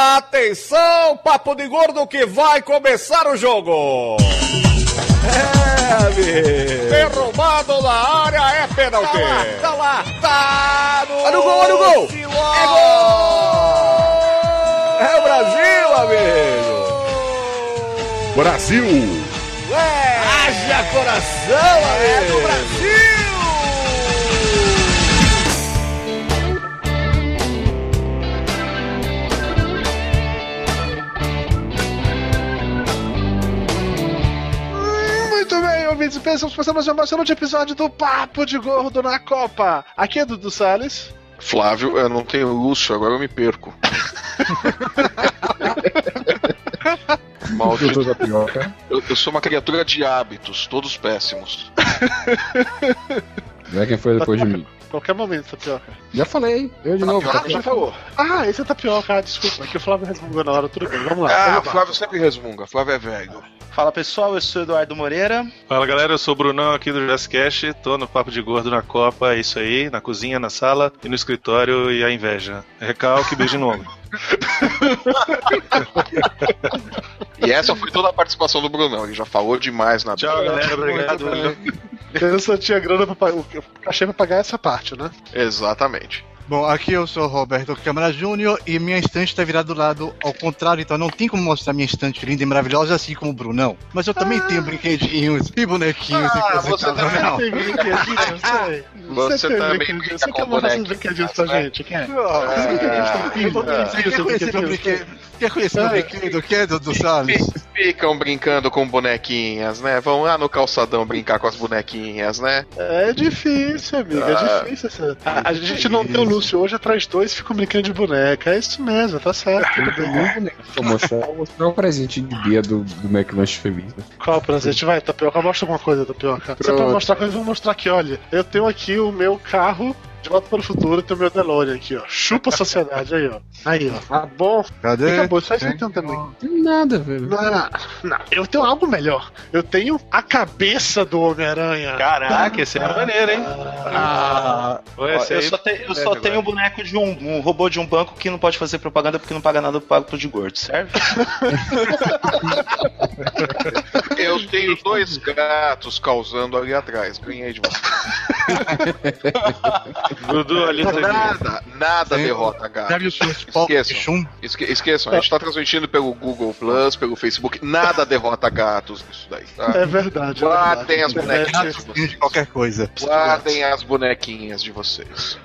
Atenção, papo de gordo que vai começar o jogo. É, amigo. Derrubado na área é pênalti. Tá lá, tá lá, tá no, olha o gol, olha o gol. É gol. É o Brasil, amigo. Brasil. É. Haja coração, amigo. É do Brasil. Ouvintes e pensamos passando mais um episódio do Papo de Gordo na Copa. Aqui é Dudu Salles. Flávio, eu não tenho luxo, agora eu me perco. Maldito. Eu, eu sou uma criatura de hábitos, todos péssimos. Não é quem foi depois de mim. Qualquer momento, Tapioca. Já falei, eu de novo. Ah, já falou. Ah, esse é Tapioca, ah, desculpa, é que o Flávio resmungou na hora, tudo bem, vamos lá. Ah, lá. Flávio sempre resmunga, Flávio é velho. Fala pessoal, eu sou Eduardo Moreira. Fala galera, eu sou o Brunão aqui do Jazzcast, tô no Papo de Gordo na Copa, é isso aí, na cozinha, na sala e no escritório e a inveja. Recalque, beijo no ombro. E essa foi toda a participação do Brunão, ele já falou demais na Tchau galera, obrigado. Eu só tinha grana pra pagar, o cachê pra pagar essa parte, né? Exatamente. Bom, aqui eu sou o Roberto Câmara Júnior e minha estante está virada do lado ao contrário, então não tem como mostrar minha estante linda e maravilhosa assim como o Brunão. Mas eu também tenho brinquedinhos e bonequinhos e Ah, coisa e você tal, também não. Tem brinquedinho, eu sei. Você tem também brinquedinho. brinca Você com quer mostrar seus bonequinhos, brinquedinhos pra né? gente, quer? Eu tô brinquedinho, Quer seu conhecer meu brinquedinho. brinquedo? Quer conhecer meu brinquedo? Quer, Dudu Salles? Ficam brincando com bonequinhas, né? Vão lá no calçadão brincar com as bonequinhas, né? É difícil, amigo, é Ah. difícil. Essa... A, a gente não tem o Lúcio hoje, atrás dois ficam brincando de boneca. É isso mesmo, tá certo, tudo bem. Vou mostrar, vou mostrar o presente de dia do, do McLanche. Né? Qual o presente? Vai, Tapioca, mostra alguma coisa, Tapioca. Você Pronto. pra mostrar coisa, eu vou mostrar aqui, olha. Eu tenho aqui o meu carro de volta para o futuro, tem o meu DeLorean aqui, ó. Chupa a sociedade, aí, ó. Aí, ó. Tá bom. Cadê? Acabou, só isso aí tem também. Tem nada, velho. Não, não, não, eu tenho algo melhor. Eu tenho a cabeça do Homem-Aranha. Caraca, esse é maneiro, hein? Ah, Ué, esse eu aí- só, te- eu é, só agora. tenho um boneco de um, um robô de um banco que não pode fazer propaganda porque não paga nada pro pago de gordo, serve? Eu tenho dois gatos causando ali atrás. Ganhei de você. Dudu, ali Nada, nada Tem- derrota gato. Esqueçam. Esque esqueçam, a gente tá transmitindo pelo Google Plus, pelo Facebook. Nada derrota gatos nisso daí, tá? É verdade. é Guardem verdade. as bonequinhas de de vocês. qualquer coisa. Guardem as bonequinhas de vocês.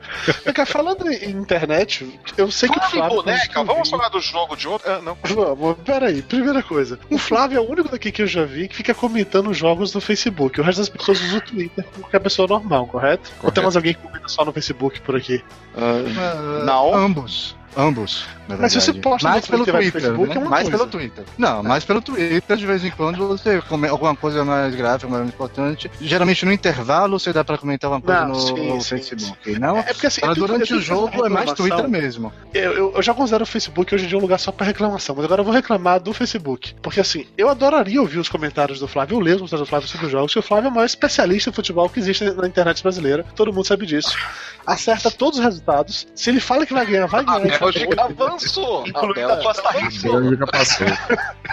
Fica falando em internet, eu sei que o Fala em Flávio. boneca, vamos falar do jogo de ontem? Ah, não. Vamos, peraí, primeira coisa. O Flávio é o único daqui que eu já vi que fica comentando jogos no Facebook. O resto das pessoas usa o Twitter como qualquer pessoa normal, correto? Ou tem mais alguém que comenta só no Facebook por aqui? Ah, Não. Ambos. Ambos. na Mas se você posta no mais pelo Twitter Twitter, Facebook, né? é uma mais coisa. pelo Twitter. Não, mais pelo Twitter, de vez em quando você comenta alguma coisa mais grave, mais importante. Geralmente no intervalo você dá pra comentar alguma coisa Não, no, sim, no sim, Facebook. Não, É porque assim, Mas tenho- durante eu o que jogo uma é mais. Twitter mesmo. Eu, eu, eu já considero o Facebook hoje em dia um lugar só pra reclamação, mas agora eu vou reclamar do Facebook. Porque assim, eu adoraria ouvir os comentários do Flávio, eu leio os comentários do Flávio sobre os jogos, porque o Flávio é o maior especialista em futebol que existe na internet brasileira, todo mundo sabe disso. Acerta todos os resultados. Se ele fala que vai ganhar, vai ganhar. A Bélgica avançou. A Incluindo a Bélgica Costa Rica. Bélgica passou.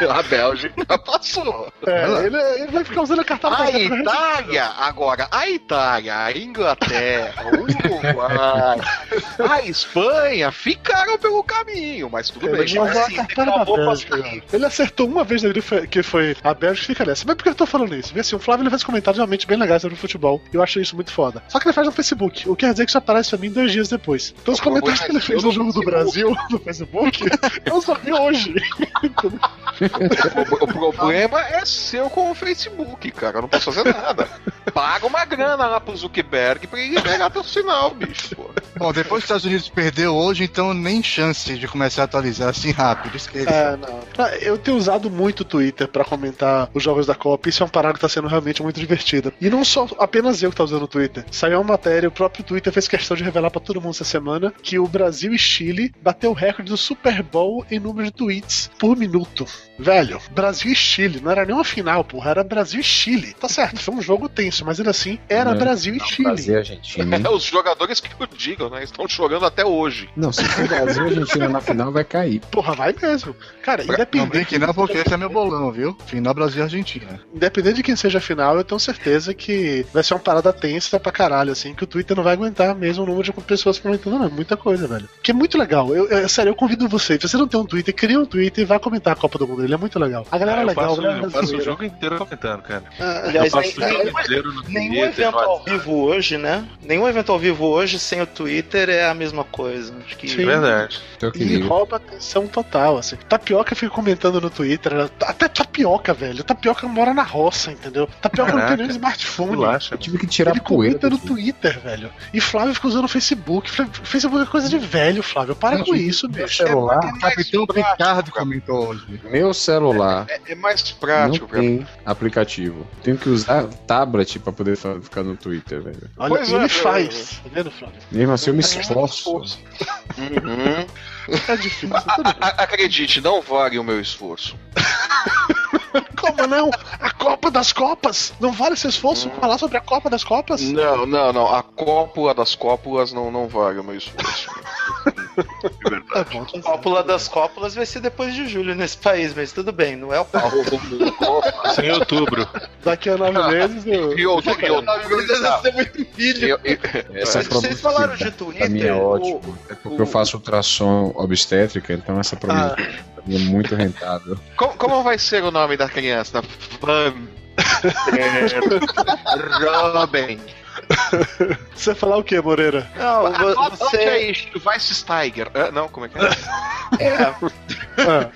A Bélgica passou. É, ele, ele vai ficar usando a carta A Itália, agora, a Itália, a Inglaterra, o Uruguai, a Espanha ficaram pelo caminho, mas tudo Ele bem. vai usar a assim, Bélgica. Ele acertou uma vez na que foi a Bélgica fica nessa. Mas por que eu tô falando isso? Vê assim, o Flávio ele faz comentários realmente bem legais sobre o futebol. Eu acho isso muito foda. Só que ele faz no Facebook, o que quer dizer que isso aparece pra mim dois dias depois. Então os comentários que ele fez no jogo do consigo- Brasil no Facebook, eu só vi hoje. O, o problema é seu com o Facebook, cara. Eu não posso fazer nada. Paga uma grana lá pro Zuckerberg pra ele pegar teu sinal, bicho. Pô. Bom, depois que os Estados Unidos perdeu hoje, então nem chance de começar a atualizar assim rápido. Esqueça. É, não. Ah, Eu tenho usado muito o Twitter pra comentar os jogos da Copa. Isso é uma parada que tá sendo realmente muito divertida. E não só apenas eu que tá usando o Twitter. Saiu uma matéria, o próprio Twitter fez questão de revelar pra todo mundo essa semana que o Brasil e Chile bateu o recorde do Super Bowl em número de tweets por minuto. Velho, Brasil e Chile. Não era nem uma final, porra. Era Brasil e Chile. Tá certo, foi um jogo tenso, mas ainda assim, era Não, Brasil e Não, Chile. Brasil e Argentina. hein? É os jogadores que o digam, né? Estão jogando até hoje. Não, se for Brasil e Argentina na final, vai cair. Porra, vai mesmo. Cara, Não independente, brinque não, porque esse é meu bolão, viu? Final Brasil e Argentina. independente de quem seja a final, eu tenho certeza que vai ser uma parada tensa pra caralho, assim, que o Twitter não vai aguentar mesmo o número de pessoas comentando, não. Muita coisa, velho. Que é muito legal. Eu, eu- sério, eu convido você. Se você não tem um Twitter, cria um Twitter e vai comentar a Copa do Mundo. Ele é muito legal. A galera Ah, é legal, a galera eu passo o jogo inteiro comentando, cara. Ah, Aliás, eu nem- o jogo nem- inteiro no nenhum Twitter, evento no ao vivo hoje, né? Nenhum evento ao vivo hoje sem o Twitter é a mesma coisa. Acho que Sim. Verdade. E rouba atenção total, assim. Tapioca fica comentando no Twitter. ela- Até tapioca, velho. Tapioca mora na roça, entendeu? Tapioca não tem nem Caraca. smartphone. Relaxa. Eu tive que tirar Ele a poeira. comenta no do- Twitter, velho. E Flávio fica usando o Facebook. Facebook é coisa de velho, Flávio. Para com isso, Meu bicho. celular, Capitão prático, Ricardo cara. comentou hoje. meu celular É, é mais não prático, cara. tem aplicativo. Tenho que usar tablet pra poder ficar no Twitter, velho. Olha, Pois é, ele é, faz. Tá vendo, Flávio? Mesmo assim, eu me esforço. Uhum. É difícil. A- acredite, não vale o meu esforço. Como não? A Copa das Copas! Não vale esse esforço falar sobre a Copa das Copas? Não, não, não. A cópula das cópulas não, não vale o meu esforço. Tá bom, tá. Cópula das cópulas vai ser depois de julho nesse país, mas tudo bem, não é o pau. Isso em outubro. Daqui a nove meses eu. E e ser muito filho. Eu- eu- Essa Mas vocês falaram de produtividade pra mim é Twitter, ótimo. É porque eu faço ultrassom obstétrica, então essa pra mim é muito rentável. como, como vai ser o nome da criança? Van. Robin. Você falar o que, Moreira? Não, Onde você. é isso? Weissteiger. Ah, não, como é que é? É, Ah,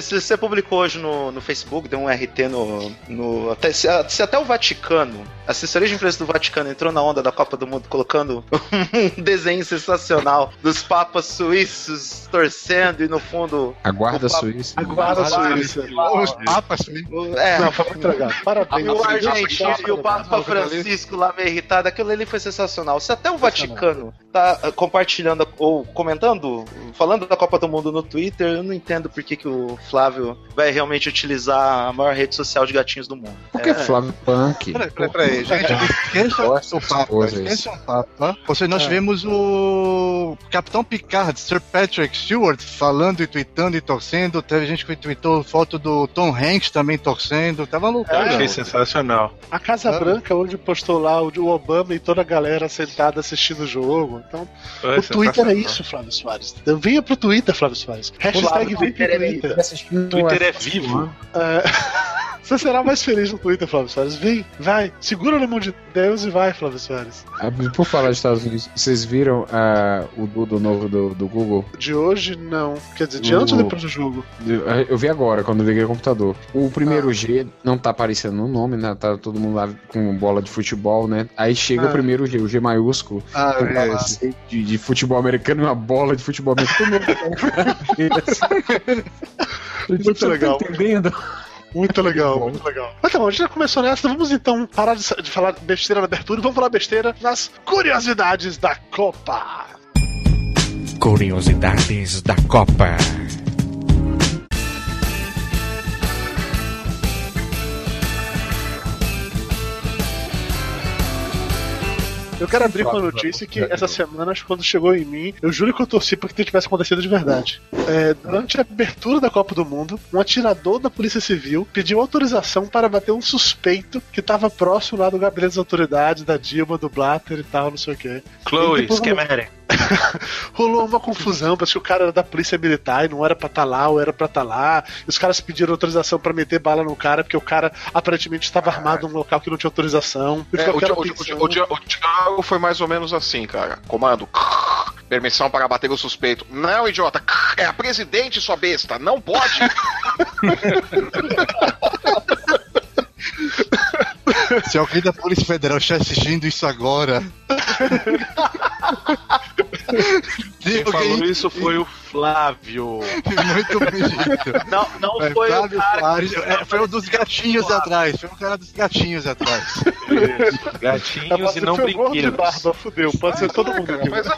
Se você publicou hoje no, no Facebook, deu um RT no. no até, se, se até o Vaticano, a assessoria de imprensa do Vaticano entrou na onda da Copa do Mundo colocando um desenho sensacional dos papas suíços torcendo e no fundo. A guarda O papo- suíça. a guarda suíça. Os papas, o- É, Não, foi muito legal. Parabéns. E o argentino e o Papa Francisco lá meio irritado, aquilo ali foi sensacional. Se até o Vaticano tá ah, compartilhando ou comentando, falando da Copa do Mundo no Twitter, eu não entendo por que, que o Flávio vai realmente utilizar a maior rede social de gatinhos do mundo. Por que É, Flávio Punk? Peraí, peraí, peraí, gente. Esqueça o coisas. Esqueça o Papa. Ou seja, nós É. tivemos o Capitão Picard, Sir Patrick Stewart, falando e tweetando e torcendo. Teve gente que tweetou foto do Tom Hanks também torcendo. Tava Eu loucura. achei sensacional. A Casa Ah. Branca, onde postou lá o Obama e toda a galera sentada assistindo o jogo. Então, Foi o Twitter é isso, Flávio Soares. Então, venha pro Twitter, Flávio Soares. Hashtag vem pro Twitter. O Twitter é vivo. É, Você será mais feliz no Twitter, Flávio Soares. Vem, vai. Segura na mão de Deus e vai, Flávio Soares. Ah, Por falar dos Estados Unidos, vocês viram ah, o Dudo novo do, do Google? De hoje, não. Quer dizer, de O- antes ou depois do jogo? Eu vi agora, quando eu liguei o computador. O primeiro G não tá aparecendo no nome, né? Tá todo mundo lá com bola de futebol, né? Aí chega Ah. o primeiro G, o G maiúsculo. Ah, é. de, de futebol americano e uma bola de futebol americano. Muito Você tá legal. entendendo? Muito legal, muito legal. Mas tá bom, a gente já começou nessa. Vamos então parar de, de falar besteira na abertura e vamos falar besteira nas curiosidades da Copa. Curiosidades da Copa. Eu quero abrir com a notícia que essa semana, acho que quando chegou em mim, eu juro que eu torci para que tivesse acontecido de verdade. É, durante a abertura da Copa do Mundo, um atirador da Polícia Civil pediu autorização para bater um suspeito que estava próximo lá do gabinete das autoridades, da Dilma, do Blatter e tal, não sei o quê. Chloe, Schemere. Rolou uma confusão, parece que o cara era da polícia militar e não era pra estar lá, ou era pra estar lá. E os caras pediram autorização pra meter bala no cara, porque o cara aparentemente estava armado num local que não tinha autorização. É, o, o, o, o Foi mais ou menos assim, cara. Comando. Permissão para bater o suspeito. Não, idiota. É a presidente, sua besta. Não pode. Se alguém da Polícia Federal está assistindo isso agora. Quem falou isso foi o Flávio. Muito bonito. Não, não É, foi o Flávio cara. Soares, é, foi o dos gatinhos atrás. Foi o cara dos gatinhos atrás. Gatinhos e não o de brinquedos. barba, fudeu. Pode ser todo mundo aqui. Mas eu-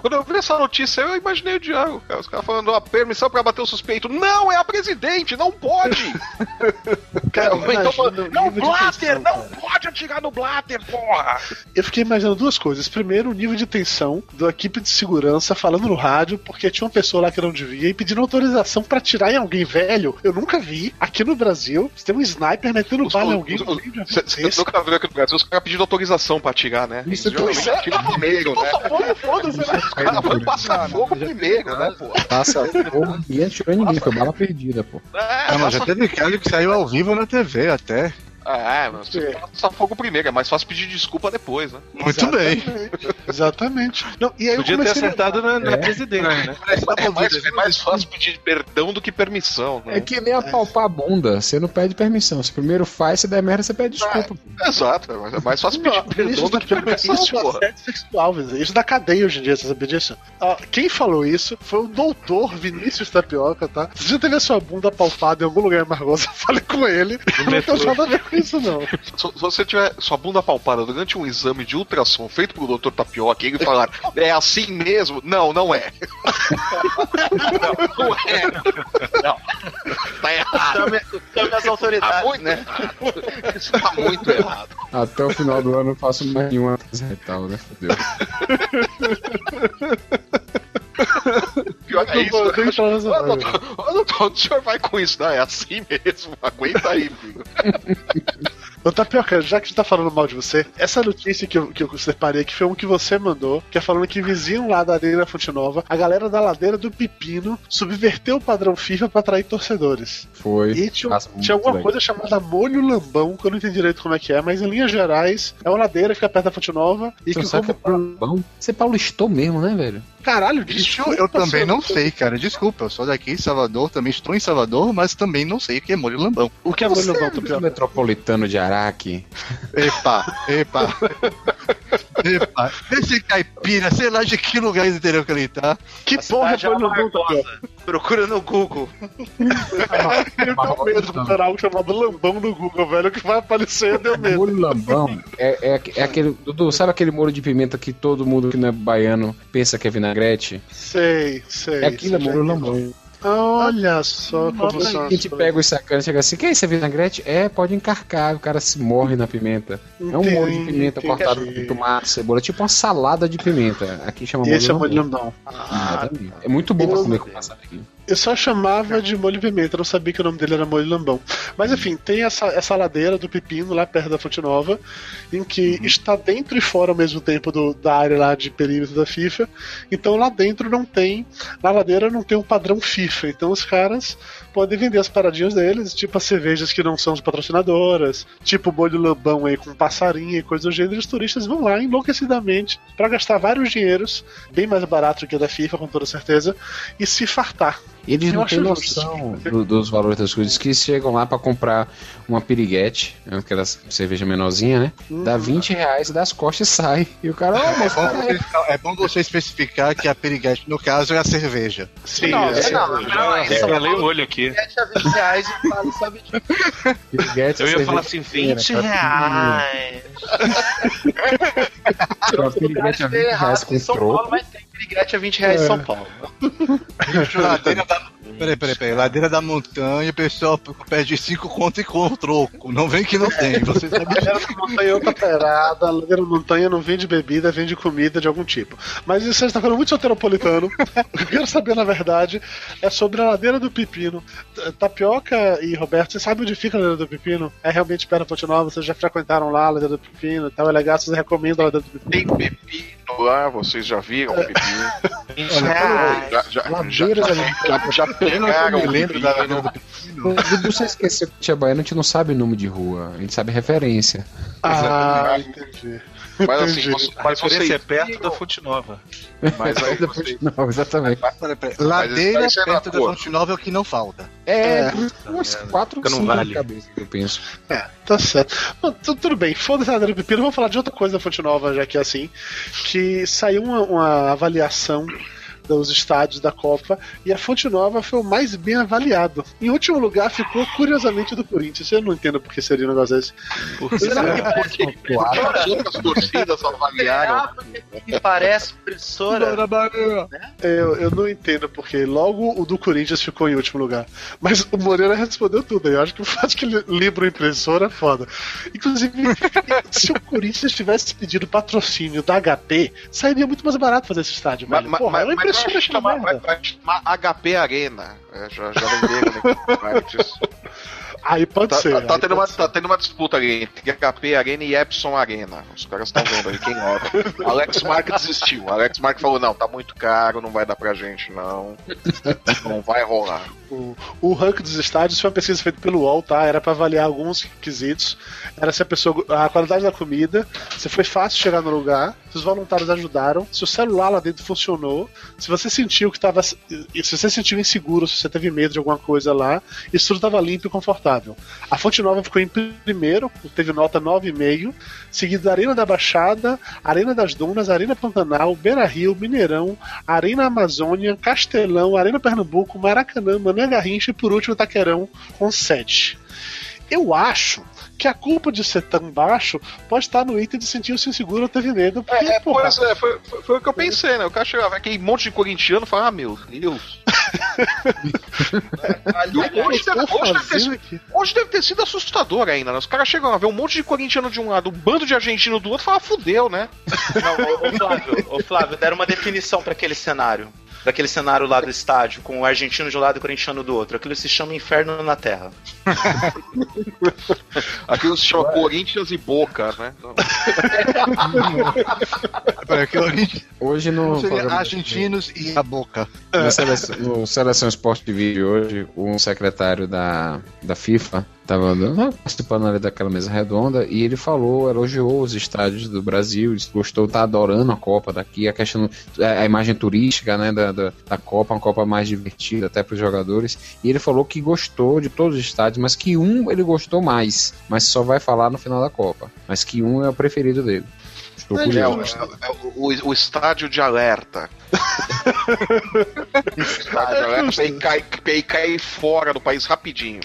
quando eu vi essa notícia, eu imaginei o Diago, cara. Os caras falando a permissão pra bater o suspeito. Não, é a presidente, não pode! Cara, Ou então, o não, Blatter, tensão, não cara. pode atirar no Blatter, porra! Eu fiquei imaginando duas coisas. Primeiro, o nível de tensão da equipe de segurança falando no rádio, porque tinha uma pessoa lá que não devia e pedindo autorização pra atirar em alguém velho. Eu nunca vi. Aqui no Brasil, você tem um sniper metendo Os- bala em os- alguém. de um Você nunca viu aqui no Brasil os caras pedindo autorização pra atirar, né? Isso Eles geralmente atiram primeiro, né? Foda-se, né? Os caras vão passar fogo primeiro, né, pô? Passa fogo, ninguém atirou em ninguém, foi bala perdida, pô. É, Ah, mas já teve caso que saiu ao vivo na TV até. É, mas você passa fogo primeiro, é mais fácil pedir desculpa depois, né? Muito bem. Exatamente. Não, e aí eu Podia ter acertado na, na É. presidente, né? É mais, é mais fácil pedir perdão do que permissão, né? É que nem apalpar a bunda, você não pede permissão. Se primeiro faz, se der merda, você pede desculpa. Exato, é mais- é mais fácil pedir Não, perdão isso, do que permissão, isso é assédio sexual, velho. isso da cadeia hoje em dia, você sabia disso? Ó, quem falou isso foi o doutor Vinícius Tapioca, tá? Se já teve a sua bunda palpada em algum lugar em Margosa, fale com ele. Não tem nada a ver com isso, não. Se se você tiver sua bunda palpada durante um exame de ultrassom feito pelo Dr. Tapioca e ele falar, é assim mesmo? Não, não é. não, não é. Não. Tá errado. Chame, chame as Tá autoridades, muito né? errado. Isso tá muito errado. Até o final do ano eu faço mais nenhuma retal, né? Fudeu. Pior que é isso. Eu vou- né? deixa eu falar Ô, doutor, ô, doutor, o senhor vai com isso, não? É assim mesmo. Aguenta aí, filho. Ô Tapioca, já que a gente tá falando mal de você, essa notícia que eu, que eu separei aqui foi um que você mandou, que é falando que vizinho lá da Arena Fonte Nova, a galera da ladeira do Pepino subverteu o padrão FIFA pra atrair torcedores. Foi. E tinha, Nossa, tinha alguma legal. coisa chamada molho lambão, que eu não entendi direito como é que é, mas em linhas gerais, é uma ladeira que fica perto da Fonte Nova e Você que sabe como... que é? Você paulistou mesmo, né, velho? Caralho, Isso desculpa, eu também não sei, cara. Desculpa, eu sou daqui em Salvador, também estou em Salvador, mas também não sei o que é molho lambão. O que é molho Você lambão, é metropolitano de Araque. Epa, epa. epa. Esse caipira, sei lá de que lugar do interior que ele tá. Que porra é cidade é lambão, Tapioca? Procura no Google. Eu tenho medo de procurar algo chamado lambão no Google, velho, que vai aparecer, eu tenho medo. Molho lambão é, é, é aquele. Dudu, sabe aquele molho de pimenta que todo mundo que não é baiano pensa que é vinagrete? Sei, sei. É aquilo, é molho lambão. Olha só como Aí são a gente pega os sacanas e chega assim: que é isso? É vinagrete? É, pode encarcar, o cara se morre na pimenta. É um molho de pimenta Entendi. cortado com tomate, cebola, tipo uma salada de pimenta. Aqui chama E esse é molho molho lambão. lambão. Exatamente. É muito bom pra comer com passarinho. Eu só chamava de molho pimenta, não sabia que o nome dele era molho lambão. Mas enfim, tem essa, essa ladeira do Pepino lá perto da Fonte Nova, em que está dentro e fora ao mesmo tempo do, da área lá de perímetro da FIFA. Então lá dentro não tem, na ladeira não tem um padrão FIFA. Então os caras podem vender as paradinhas deles, tipo as cervejas que não são as patrocinadoras, tipo molho lambão aí com passarinho e coisa do gênero. E os turistas vão lá enlouquecidamente para gastar vários dinheiros, bem mais barato do que o da FIFA, com toda certeza, e se fartar. E eles Eu não têm noção do- dos valores das coisas, que chegam lá pra comprar uma piriguete, aquela cerveja menorzinha, né? Dá 20 reais, dá as costas e sai. E o cara, É mas bom, cara, você, é bom você especificar que a piriguete, no caso, é a cerveja. Sim, Não, é, não, não, não, Eu regalei o olho aqui. 7 a 20 reais e fala, sabe de piriguete, Eu ia cerveja falar assim, pequena, 20 cara, reais. Uma piriguete a 20 reais com troco. Piriguete a 20 reais em São Paulo. Ladeira da... Peraí, peraí, peraí. Ladeira da montanha, o pessoal pede 5 conto e com troco. Não vem que não tem. Você sabe. Ladeira da montanha é outra ladeira da montanha não vende bebida, vende comida de algum tipo. Mas isso você está falando muito soteropolitano. o que eu quero saber, na verdade, é sobre a ladeira do Pepino. Tapioca e Roberto, vocês sabem onde fica a ladeira do Pepino? É realmente perto da Ponte Nova, vocês já frequentaram lá a ladeira do Pepino e tal, é legal, vocês recomendam a ladeira do Pepino. Tem pepino lá, vocês já viram o pepino? 20 reais. Já, já, já, Ladeira da já, Eu o lembro da ladeira do Pepino. Dudu, você esqueceu que Tia Baiana a gente não sabe nome de rua, a gente sabe referência. Ah, entendi. Mas assim, você, mas referência vocês é perto da Fonte Nova. Mas aí vocês, Não, exatamente. Peraí, peraí. Ladeira é perto da. Fonte Nova é o que não falta. É, umas quatro, Fica no cinco vale. na cabeça, eu penso. É, tá certo. Tudo bem, foda-se a ladeira do Pepino, vamos falar de outra coisa da Fonte Nova, já que é assim. Que saiu uma, uma avaliação dos estádios da Copa e a Fonte Nova foi o mais bem avaliado. Em último lugar ficou, curiosamente, o do Corinthians. Eu não entendo por que seria um negócio desse. As outras torcidas avaliaram. Me parece pressora. Eu, eu não entendo porque logo o do Corinthians ficou em último lugar. Mas o Moreira respondeu tudo. Eu acho que o fato que ele livro impressora é foda. Inclusive, se o Corinthians tivesse pedido patrocínio da HP, sairia muito mais barato fazer esse estádio. Mas, velho. Porra, mas, é uma mas vai chamar, vai, vai chamar HP Arena. É, já, já venderam antes. Aí pode Tá, ser. tá- tá aí tendo pode uma, ser. tá tendo uma disputa ali entre HP Arena e Epson Arena. Os caras estão vendo aí quem roda. Alex Mark desistiu. Alex Mark falou: não, tá muito caro, não vai dar pra gente, não. Não vai rolar. O, o ranking dos estádios foi uma pesquisa feita pelo UOL, tá? Era pra avaliar alguns quesitos. Era se a pessoa. a qualidade da comida, se foi fácil chegar no lugar, se os voluntários ajudaram, se o celular lá dentro funcionou, se você sentiu que tava. Se você se sentiu inseguro, se você teve medo de alguma coisa lá, se tudo tava limpo e confortável. A Fonte Nova ficou em primeiro, teve nota 9,5, seguido da Arena da Baixada, Arena das Dunas, Arena Pantanal, Beira Rio, Mineirão, Arena Amazônia, Castelão, Arena Pernambuco, Maracanã, Mané Garrincha e por último Itaquerão com 7. Eu acho que a culpa de ser tão baixo pode estar no item de sentir-se inseguro ou teve medo. Porque, É, é, porra, pois é, foi, foi, foi o que eu pensei, né? O cara chegava aquele monte de corintiano e falava: ah, meu Deus. hoje, deve, eu hoje, deve ter, fazia sido- aqui. hoje deve ter sido assustador ainda, né? Os caras chegam a ver um monte de corintiano de um lado, um bando de argentino do outro e falam: fudeu, né? Não, ô, ô, Flávio, ô, Flávio, deram uma definição pra aquele cenário. Daquele cenário lá do estádio, com o argentino de um lado e o corintiano do outro. Aquilo se chama Inferno na Terra. Aquilo se chama Corinthians e Boca, né? Hoje no, argentinos e a boca. na seleção, no Seleção Esporte de Vídeo hoje, um secretário da, da FIFA estava participando ali daquela mesa redonda e ele falou, elogiou os estádios do Brasil, disse gostou, tá adorando a Copa daqui, a questão, a imagem turística né, da, da, da Copa, uma Copa mais divertida até para os jogadores. E ele falou que gostou de todos os estádios, mas que um ele gostou mais, mas só vai falar no final da Copa. Mas que um é o preferido dele. Estou É, o, curioso. é o- o estádio de alerta. estádio de alerta pra ele cair, pra ele cair fora do país rapidinho.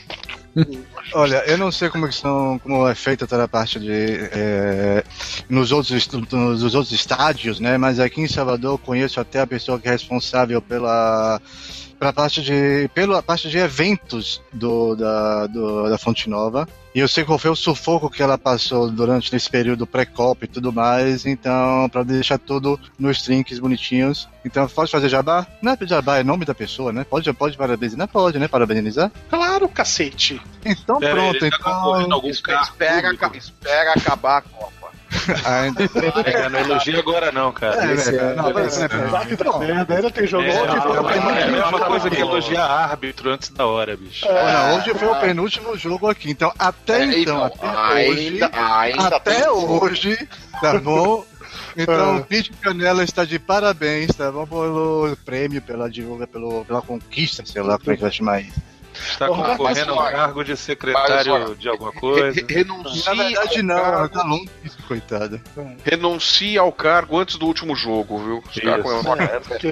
Olha, eu não sei como, que são, como é feita toda a parte de. é, nos, outros, nos outros estádios, né? Mas aqui em Salvador eu conheço até a pessoa que é responsável pela. Pela parte de, pela parte de eventos do, da, do- da Fonte Nova. E eu sei qual foi o sufoco que ela passou durante esse período pré-copa e tudo mais. Então, pra deixar tudo nos trinques bonitinhos. Então, pode fazer jabá? Não é jabá, é nome da pessoa, né? Pode, pode parabenizar? Pode, né? Parabenizar? Claro, cacete. Então Pera pronto, ele tá então. Espera, espera, acabar a Copa. Ainda... É, não elogia agora não, cara. É, Esse velho, é- não, pera, pera. Vai que tá merda, ainda tem jogo. É, Ontem foi o é, penúltimo é a mesma coisa que elogiar árbitro antes da hora, bicho. Olha, hoje foi o penúltimo jogo aqui, então até É, então, então, até hoje, até tem- hoje, tá bom? Então, o Pete Canela está de parabéns, tá bom? Pelo prêmio, pela divulga, pelo, pela conquista, sei lá como é que vai chamar isso. Está Porra, concorrendo a mas, cargo de secretário de alguma coisa. re- renuncia, Na verdade, ao não, cargo, tá longe disso, coitada. renuncia ao cargo antes do último jogo, viu? Com- vai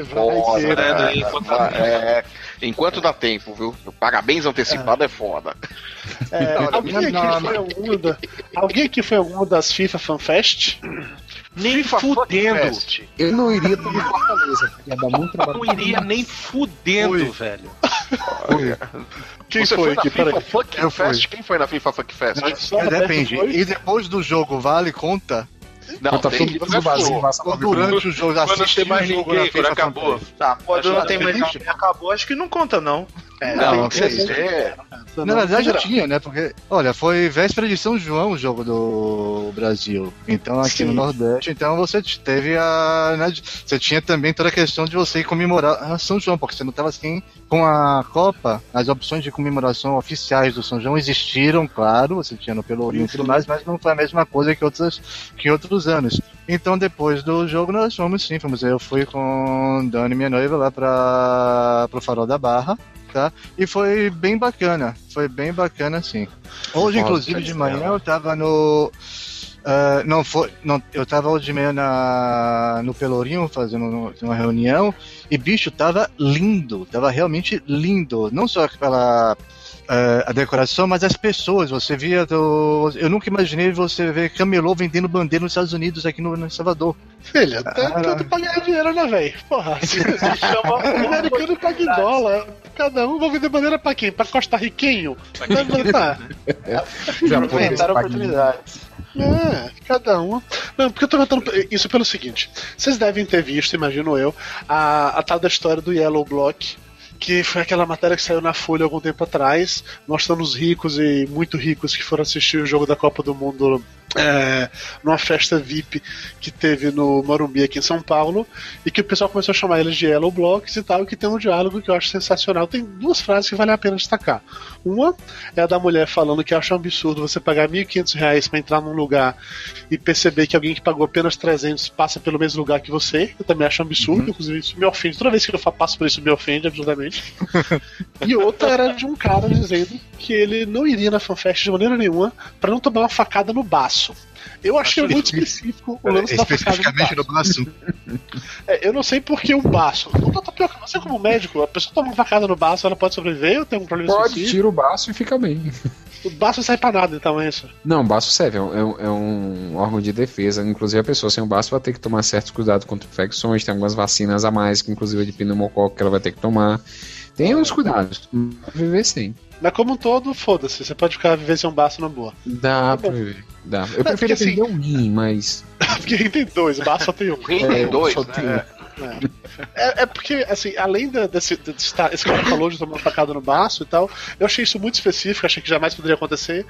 Foda, né? Enquanto- É, enquanto dá tempo, viu? Parabéns antecipado é, foda. É, alguém, aqui não, foi alguma da- alguém aqui foi alguma das FIFA FanFest? Nem FIFA fudendo. Fest. Eu não iria pro Fortaleza, ia dar muito trabalho. Não iria nem fudendo, Oi. velho. Quem Você foi foi na aqui? FIFA. Fuck. Fest? Quem foi na FIFA Fuck Fest? Mas depende. Roberta foi? E depois do jogo, vale conta? Não, tá tem que no vazio, passa pra durante o jogo, Quando não assistir tem mais ninguém, na quando FIFA acabou. Tá, quando Acho não que tem mais ninguém acabou, acho que não conta, não. Não, tem que ser. é, Na verdade já tinha, né? Porque, olha, foi véspera de São João o jogo do Brasil. Então aqui Sim. no Nordeste, então você teve a. né, você tinha também toda a questão de você ir comemorar a São João, porque você não estava assim com a Copa, as opções de comemoração oficiais do São João existiram, claro, você tinha no Pelourinho e tudo mais, mas não foi a mesma coisa que outros, que outros anos. Então depois do jogo nós fomos sim, fomos. Eu fui com Dani, minha noiva, lá para pro Farol da Barra. Tá? E foi bem bacana, foi bem bacana sim. Hoje, inclusive, de manhã eu tava no. Ah, não foi. Não, eu tava hoje de manhã na, no Pelourinho fazendo uma reunião e bicho tava lindo, tava realmente lindo. Não só pela ah, a decoração, mas as pessoas. Você via. Do, eu nunca imaginei você ver camelô vendendo bandeira nos Estados Unidos aqui no, no Salvador. Filha, tá tudo pra ganhar dinheiro, né, velho? Porra, se, se chama o americano paga em dólar. Cada um vai vender bandeira pra quem? Pra costarriquenho? Não, tá. Já Inventaram oportunidades. É, cada um. Não, porque eu tô contando isso pelo seguinte: vocês devem ter visto, imagino eu, a, a tal da história do Yellow Block. Que foi aquela matéria que saiu na Folha algum tempo atrás, mostrando os ricos e muito ricos que foram assistir o jogo da Copa do Mundo é, numa festa VIP que teve no Morumbi aqui em São Paulo, e que o pessoal começou a chamar eles de Yellow Blocks e tal, e que tem um diálogo que eu acho sensacional. Tem duas frases que vale a pena destacar. Uma é a da mulher falando que acha um absurdo você pagar 1.500 reais para entrar num lugar e perceber que alguém que pagou apenas 300 passa pelo mesmo lugar que você. Eu também acho um absurdo, inclusive isso me ofende. Toda vez que eu passo por isso me ofende absolutamente. e outra era de um cara dizendo que ele não iria na FanFest de maneira nenhuma para não tomar uma facada no baço. Eu achei muito específico o lance da facada no Especificamente baço. no braço. É, eu não sei por que o baço. Não tá tapioca, você como médico, a pessoa toma uma facada no baço, ela pode sobreviver ou tem um problema Pode, específico? tira o baço e fica bem. O baço não sai pra nada, então é isso. Não, o baço serve, é um, é um- é um órgão de defesa. Inclusive, a pessoa sem o baço vai ter que tomar certos cuidados contra infecções. Tem algumas vacinas a mais, que inclusive de pneumococo, que ela vai ter que tomar. Tem uns cuidados. Viver sem. Mas como um todo, foda-se, você pode ficar viver sem um baço na boa. Dá pra viver. Dá. Eu Não, prefiro perder um rim, mas. Porque rim tem dois, o baço só tem um. Rim É, tem dois, só né? tem um. É, é porque, assim, além da- desse, desse tá- esse cara falou de tomar uma facada no baço e tal, eu achei isso muito específico, achei que jamais poderia acontecer.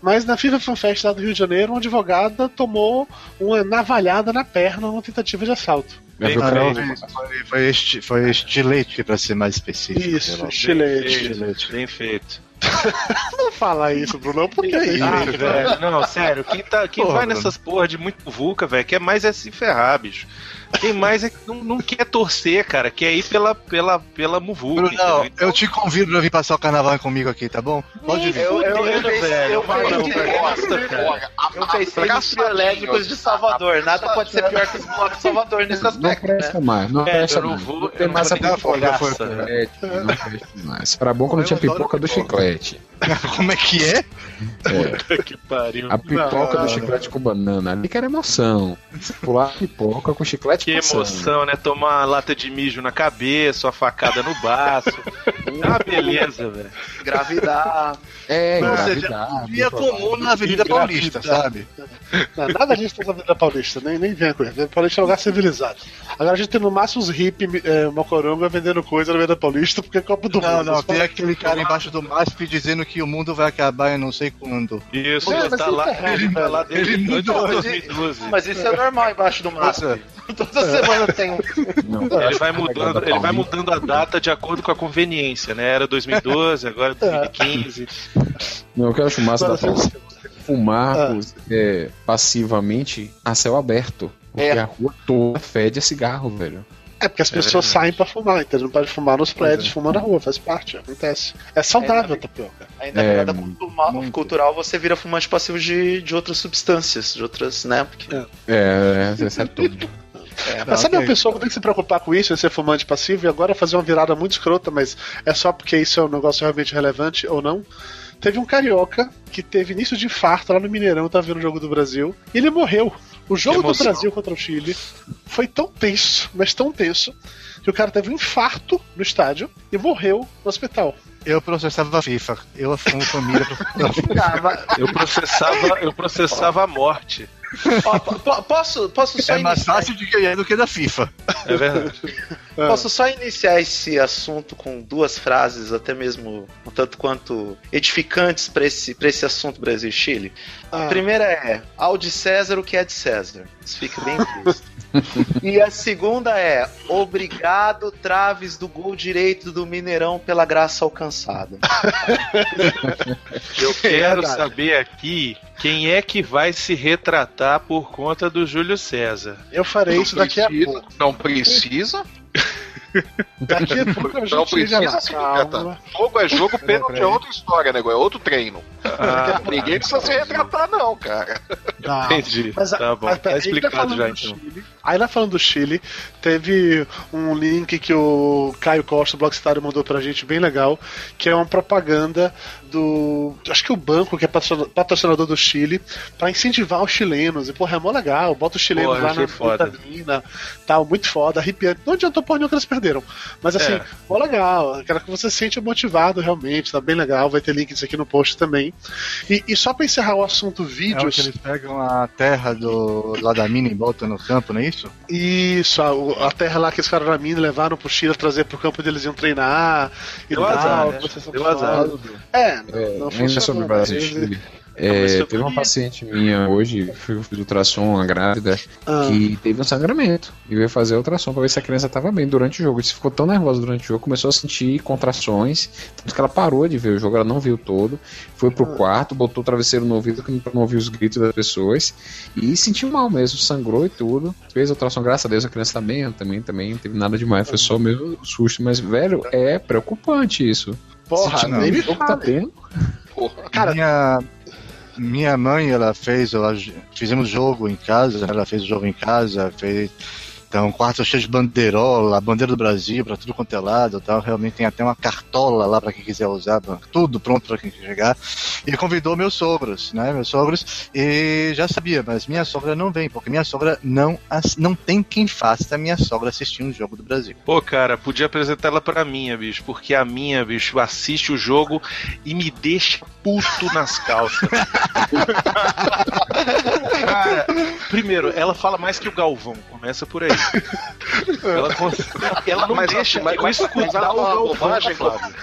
Mas na FIFA Fan Fest lá do Rio de Janeiro, uma advogada tomou uma navalhada na perna numa tentativa de assalto. Bem feito. Foi, foi, esti- foi estilete, pra ser mais específico. Isso, estilete. Feito, Bem feito. Não fala isso, Bruno, por que isso? Ah, velho, não, sério, quem, tá, quem Porra, vai Bruno. nessas porra de muito vulca, velho, quer mais é se ferrar, bicho. Quem mais é que não, não quer torcer, cara, quer ir pela, pela, pela muvuca. Bruno, entendeu? Então, eu te convido pra vir passar o carnaval comigo aqui, tá bom? Pode vir. Eu, eu, eu, eu não, eu pensei nos triolétricos de Salvador. Nada pode ser pior que os blocos de Salvador nesse Não aspecto, né? presta mais. Não presta eu não mais. Não eu tem não mais pipoca essa. Não mais. Era bom quando Eu tinha pipoca do pipoca. chiclete. Como é que é? É, Que pariu. a pipoca Não, do chiclete com banana. Ali que era emoção. Pular pipoca com chiclete Que passando. emoção, né? Tomar uma lata de mijo na cabeça, uma facada no baço. Uma beleza, velho. Engravidar. É, Não, engravidar. Dia comum na Avenida Paulista, sabe? Não, nada disso na Avenida Paulista, nem, nem vem com isso. Avenida Paulista é um lugar civilizado. Agora a gente tem no máximo os hippies é, mocoronga vendendo coisa na Avenida Paulista porque é Copa do Não, Mundo. não, Eles tem aquele cara embaixo do MASP dizendo que o mundo vai acabar em não sei quando. Isso, É, mas tá lá, é errado, ele tá lá desde Ele mudou, 2012. Mas isso é normal embaixo do. Nossa. Toda semana tem um. Não, Ele vai mudando, ele vai mudando a data de acordo com a conveniência, né? Era 2012, agora 2015. não, eu quero acho massa da Paulista. Fumar Ah. é, passivamente a céu aberto. Porque É. a rua toda fede a cigarro, velho. É porque as pessoas saem pra fumar, então não pode fumar nos prédios, fumar na rua, faz parte, acontece. É saudável, tapioca. Ainda É, é, cultural, cultural, você vira fumante passivo de, de outras substâncias, de outras, né? Porque É, é, é tudo. Mas sabe ok. uma pessoa que tem que se preocupar com isso, em ser fumante passivo, e agora fazer uma virada muito escrota, mas é só porque isso é um negócio realmente relevante ou não? Teve um carioca que teve início de infarto lá no Mineirão, tava vendo o jogo do Brasil, e ele morreu. O jogo do. Brasil contra o Chile foi tão tenso, mas tão tenso, que o cara teve um infarto no estádio e morreu no hospital. Eu processava a FIFA. Eu, como família, processava Eu processava, eu processava a morte. ó, posso, posso só É mais iniciar, fácil de ganhar do que da FIFA. É verdade. Posso só iniciar esse assunto com duas frases, até mesmo um tanto quanto edificantes para esse, pra esse assunto Brasil e Chile. A Ah. primeira é ao de César o que é de César. Isso fica bem implícito. e a segunda é obrigado, Traves do gol direito do Mineirão pela graça alcançada. Eu quero verdade. saber aqui quem é que vai se retratar por conta do Júlio César. Eu farei isso daqui a precisa, pouco. Não precisa. Daqui a pouco a gente precisa lá. se. Jogo é jogo, pênalti é outra história, nego. É outro treino. Ah, Ninguém precisa se retratar, não, cara. Não. Entendi. Mas, tá bom. mas, Tá explicado já do então. Chile, aí lá falando do Chile, teve um link que o Caio Costa, o Blockstar, mandou pra gente, bem legal, que é uma propaganda do. Acho que o banco que é patrocina- patrocinador do Chile, pra incentivar os chilenos. E, porra, é mó legal, bota os chilenos Porra, lá na vitamina, tal, muito foda, arrepiante. Não adiantou porra nenhuma que eles perderam. Mas assim, É. mó legal, aquela que você se sente motivado realmente, tá bem legal, vai ter link disso aqui no post também. E, e só pra encerrar o assunto É o vídeos. que eles pegam a terra do, lá da mina e botam no campo, não é isso? Isso, a, a terra lá que os caras da mina levaram pro Chile trazer pro campo onde eles iam treinar e Deu tal. azar, né? Deu azar. É, É, não ainda sobre o Brasil É, teve uma paciente minha hoje, fui- fiz ultrassom, uma grávida, Ah. que teve um sangramento. E veio fazer a ultrassom pra ver se a criança tava bem durante o jogo. E ficou tão nervosa durante o jogo, começou a sentir contrações. Tanto que ela parou de ver o jogo, ela não viu todo. Foi pro quarto, botou o travesseiro no ouvido, que pra não ouvir os gritos das pessoas. E sentiu mal mesmo, sangrou e tudo. Fez a ultrassom, graças a Deus, a criança tá bem, também, também, não teve nada demais, foi só mesmo susto. Mas, velho, é preocupante isso. Porra, Sentir nem me tá fale. tendo. Porra. Cara- minha, minha mãe, ela fez, ela, fizemos jogo em casa, ela fez o jogo em casa, fez então, quarto cheio de bandeirola, bandeira do Brasil pra tudo quanto é lado, tal. Realmente tem até uma cartola lá pra quem quiser usar, tudo pronto pra quem chegar. E convidou meus sogros, né? Meus sogros. E já sabia, mas minha sogra não vem, porque minha sogra não, não tem quem faça minha sogra assistir um jogo do Brasil. Pô, cara, podia apresentar ela pra minha, bicho, porque a minha, bicho, assiste o jogo e me deixa puto nas calças. cara, primeiro, ela fala mais que o Galvão, começa por aí. Ela, ela não Mas, deixa mas, eu mas, mas escutar ela o fala Galvão, bobagem, Flávio.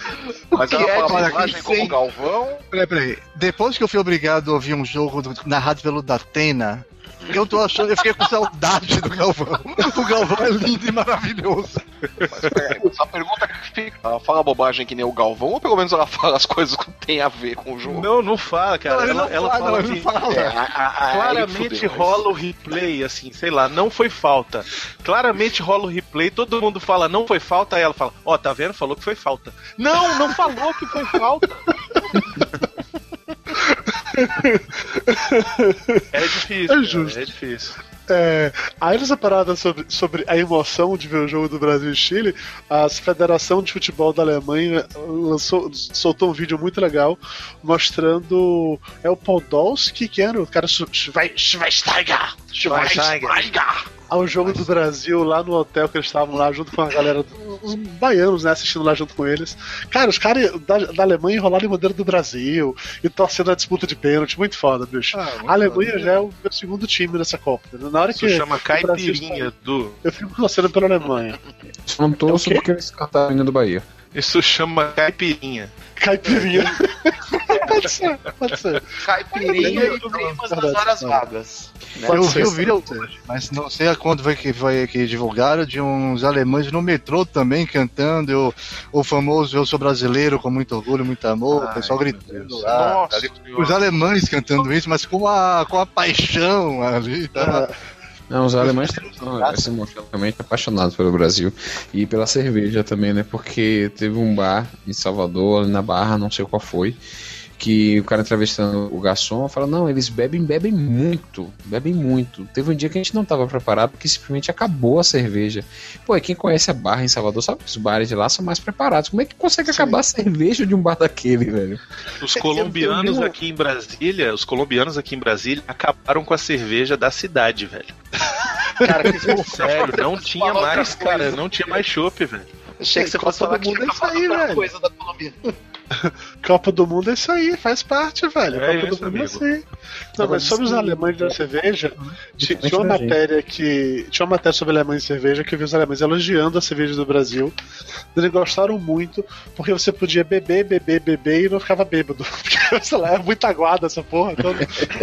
Mas ela que é, fala bobagem como. Galvão. Peraí, peraí. Depois que eu fui obrigado a ouvir um jogo do- narrado pelo Datena, eu tô achando, eu fiquei com saudade do Galvão. O Galvão é lindo e maravilhoso. Mas peraí, a pergunta que fica: ela fala bobagem que nem o Galvão ou pelo menos ela fala as coisas que tem a ver com o jogo? Não, não fala, cara. Não, ele ela não ela fala, fala não, que fala. É, a- a- Claramente fudeu, mas- rola o replay, assim, sei lá, não foi falta. Claramente rola o replay, todo mundo fala não foi falta, aí ela fala, ó, tá vendo? Falou que foi falta. Não, não falou que foi falta. é difícil, É cara, justo. é difícil. É, aí nessa parada sobre, sobre a emoção de ver o jogo do Brasil e Chile, a Federação de Futebol da Alemanha lançou, soltou um vídeo muito legal mostrando é o Podolski que era o cara Sch- Schwe- Schweinsteiger Schweinsteiger. Ao jogo do Brasil lá no hotel que eles estavam lá junto com a galera, os baianos, né, assistindo lá junto com eles. Cara, os caras da, da Alemanha enrolaram em bandeira do Brasil e torcendo a disputa de pênalti, muito foda, bicho. a Alemanha já é o meu segundo time nessa Copa. né? Na hora Isso que chama o Brasil caipirinha do. eu fico torcendo pela Alemanha. Só não torço É porque eles cantaram a menina do Bahia. Isso chama caipirinha. Caipirinha. pode ser, pode ser. Caipirinha e primas das horas vagas. Pode eu vi o vídeo mas não sei a quando foi que foi que divulgaram de uns alemães no metrô também cantando o, o famoso Eu sou brasileiro com muito orgulho, muito amor, o pessoal gritando lá. Nossa, ali. Os alemães cantando isso, mas com a, com a paixão ali. Tá? Não, os alemães estão se mostrando realmente apaixonados pelo Brasil e pela cerveja também, né? Porque teve um bar em Salvador, ali na Barra, não sei qual foi, que o cara entrevistando o garçom fala: Não, eles bebem, bebem muito, bebem muito. Teve um dia que a gente não estava preparado porque simplesmente acabou a cerveja. Pô, e quem conhece a Barra em Salvador sabe que os bares de lá são mais preparados. Como é que consegue acabar a cerveja de um bar daquele, velho? Os colombianos aqui em Brasília, os colombianos aqui em Brasília acabaram com a cerveja da cidade, velho. Cara, que Sério, não tinha mais, cara, não tinha mais chopp, velho. Achei que você fosse falar que Mundo é ia isso aí, velho. coisa da Colômbia. Copa do Mundo é isso aí, faz parte, velho. É Copa isso, do Mundo é amigo. isso aí. Não, mas sobre os alemães da cerveja, ti- tinha uma da gente. matéria que. Tinha uma matéria sobre alemães e cerveja que eu vi os alemães elogiando a cerveja do Brasil. Eles gostaram muito, porque você podia beber, beber, beber e não ficava bêbado. Porque, sei lá, é muito aguada essa porra. Então,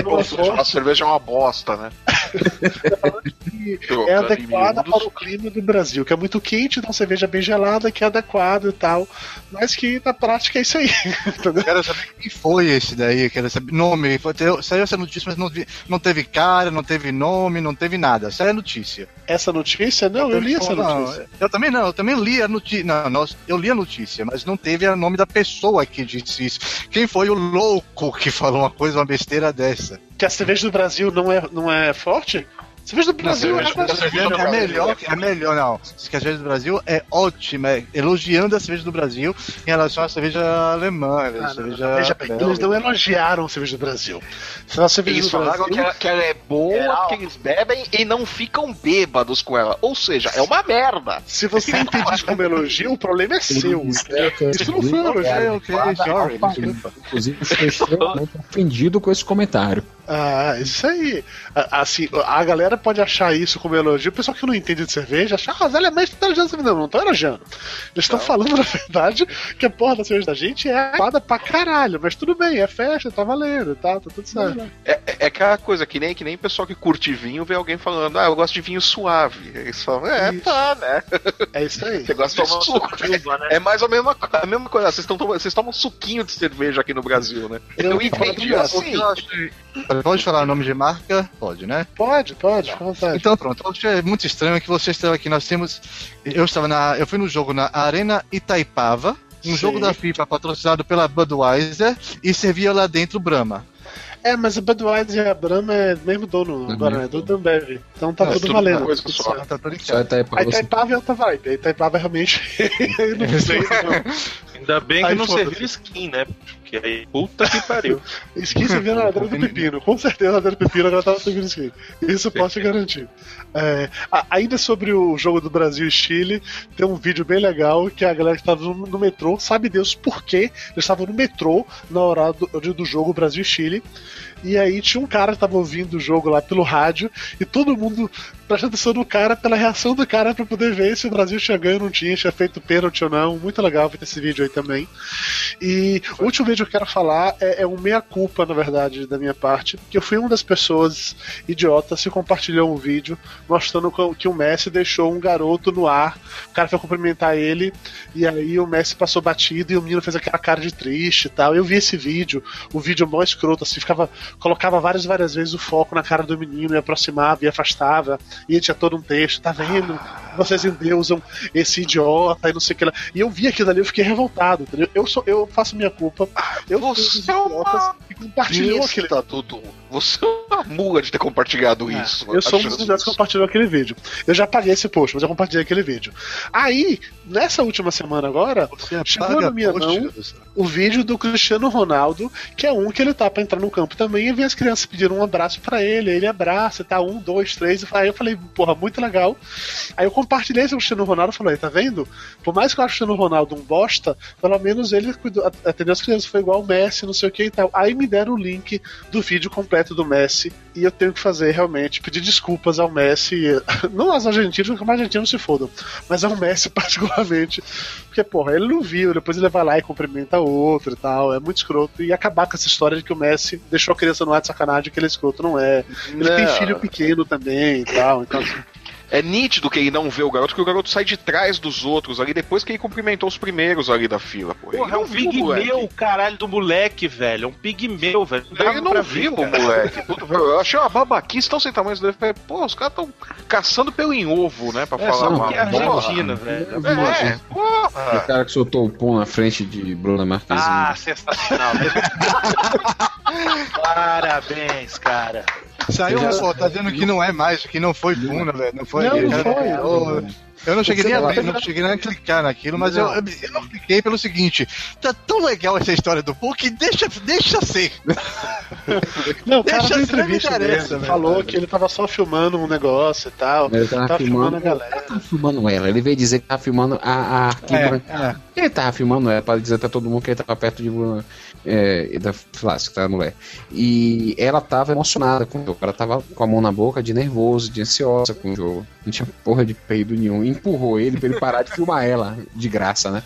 não A cerveja é uma bosta, né? é adequada para o clima do Brasil, que é muito quente, então cerveja bem gelada, que é adequado e tal. Mas que na prática é isso aí. entendeu? Quero saber quem foi esse daí, quero saber nome. Saiu essa notícia, mas não, vi- não teve cara, não teve nome, não teve nada. Saiu a notícia. Essa notícia, não, eu li essa Não, notícia. Eu também não, eu também li a notícia. Não, nós- eu li a notícia, mas não teve o nome da pessoa que disse isso. Quem foi o louco que falou uma coisa, uma besteira dessa? Que a cerveja do Brasil não é, não é forte? Cerveja do Brasil cerveja é Brasil É melhor, é melhor, não. Que a cerveja do Brasil é ótima, é elogiando a cerveja do Brasil em relação à cerveja alemã, Ah, não, cerveja. não, Veja bem, belga. eles não elogiaram a cerveja do Brasil. Se a cerveja Eles do falaram Brasil, que ela, que ela é boa, que eles bebem e não ficam bêbados com ela. Ou seja, é uma merda. se você entende isso como elogio, o problema é seu. Isso não foi um elogio. Ok, ok, sorry. Inclusive, estou extremamente ofendido com esse comentário. Ah, isso aí. A- Assim, a galera pode achar isso como elogio. O pessoal que não entende de cerveja acha, ah, os alemães estão elogiando cerveja. Não, não estão elogiando. Eles estão falando, na verdade, que a porra da cerveja da gente é foda pra caralho. Mas tudo bem, é festa, tá valendo, tá, tá tudo certo. É, é- é aquela coisa que nem, que nem pessoal que curte vinho vê alguém falando, ah, eu gosto de vinho suave. Eles falam, é, Isso. tá, né? É isso aí. Você gosta de suco. É mais ou menos a, co- a mesma coisa. Vocês, tão vocês tomam suquinho de cerveja aqui no Brasil, né? Eu Eu, entendi assim. Eu achei- Pode falar o nome de marca? Pode, né? Pode, pode, à vontade. Então pronto, eu achei muito estranho que você estava aqui. Nós temos. Eu estava na. Eu fui no jogo na Arena Itaipava, um Sim. jogo da FIFA patrocinado pela Budweiser e servia lá dentro Brahma. É, mas a Budweiser e a Brahma é mesmo dono agora, né? Do Ambev. Então tá É, tudo tudo valendo. uma coisa só. certo. Tá tudo Só certo. até A. Itaipava é outra vibe. A Itaipava realmente. não sei, não. Ainda bem que Aí não serviu skin, né? Porque aí, puta que pariu. Skin servia na ladeira do pepino. Com certeza a ladeira do pepino agora tava servindo skin. Isso eu posso te garantir. É, ainda sobre o jogo do Brasil e Chile, tem um vídeo bem legal que a galera que estava no, no metrô, sabe Deus por quê? Eles estavam no metrô na hora do, do jogo Brasil e Chile. E aí tinha um cara que tava ouvindo o jogo lá pelo rádio e todo mundo prestando atenção no cara pela reação do cara pra poder ver se o Brasil tinha ganho ou não tinha, tinha feito pênalti ou não. Muito legal ver esse vídeo aí também. E o último vídeo que eu quero falar é, é um meia-culpa, na verdade, da minha parte, que eu fui uma das pessoas idiotas que compartilhou um vídeo mostrando que o Messi deixou um garoto no ar, o cara foi cumprimentar ele, e aí o Messi passou batido e o menino fez aquela cara de triste e tal. Eu vi esse vídeo, o vídeo mó escroto, assim, ficava, colocava várias e várias vezes o foco na cara do menino e aproximava e afastava, e tinha todo um texto, tá vendo? Vocês endeusam esse idiota e não sei o que lá. E eu vi aquilo ali, eu fiquei revoltado, entendeu? Eu, sou, eu faço minha culpa. Eu dos Você é uma que compartilhou aquele Besta, Dudu. Você é uma mula de ter compartilhado isso. eu sou um dos Achando idiotas que compartilhou aquele vídeo. Eu já paguei esse post, mas eu compartilhei aquele vídeo. Aí, nessa última semana agora, chegou na minha mão o vídeo do Cristiano Ronaldo, que é um que ele tá pra entrar no campo também, e vem as crianças pedindo um abraço pra ele, ele abraça, tá um, dois, três, aí eu falei, porra, muito legal. Aí eu compartilhei esse Cristiano Ronaldo e falei, tá vendo? Por mais que eu ache o Cristiano Ronaldo um bosta, pelo menos ele cuidou, atendeu as crianças, foi igual o Messi, não sei o que e tal. Aí me deram o link do vídeo completo do Messi, e eu tenho que fazer realmente, pedir desculpas ao Messi, não aos argentinos, porque os argentinos se fodam, mas ao Messi particularmente, porque, porra, ele não viu, depois ele vai lá e cumprimenta outro e tal, é muito escroto, e acabar com essa história de que o Messi deixou a criança no ar de sacanagem, que ele é escroto, não é. Ele tem Não. filho pequeno também e tal, então assim, É nítido que ele não vê o garoto, que o garoto sai de trás dos outros ali depois que ele cumprimentou os primeiros ali da fila. Pô. Porra, é um o pigmeu, caralho, do moleque, velho. É um pigmeu, velho. Ele não viu o moleque. Puta, Eu achei uma babaquice tão sem tamanho. Falei, Pô, os caras tão caçando pelo em ovo, né? Pra É, falar mal. é Porra. Argentina, velho. É, O porra. cara que soltou o pão na frente de Bruna Marquezine. Ah, sensacional. Parabéns, cara. Saiu já- reportagem dizendo que não é mais, que não foi Puna, velho. Não foi. Não, não Cara, foi. Eu, eu não cheguei nem a abrir, não- não cheguei nem a clicar naquilo, mas eu, eu, eu não cliquei pelo seguinte: tá tão legal essa história do que deixa, deixa ser. Não, o cara Deixa não entrevista interessa, mesmo, velho. falou que ele tava só filmando um negócio e tal. Ele tava Tava filmando filmando, a galera. tava filmando ela. Ele veio dizer que tava filmando a, a arquibancada. É, é. Ele tava filmando ela pra dizer pra todo mundo que ele tava perto de Bruna. É, da Flasco, tá, mulher? E ela tava emocionada com o jogo. Ela tava com a mão na boca, de nervoso, de ansiosa com o jogo. Não tinha porra de peido nenhum. Empurrou ele pra ele parar de filmar ela, de graça, né?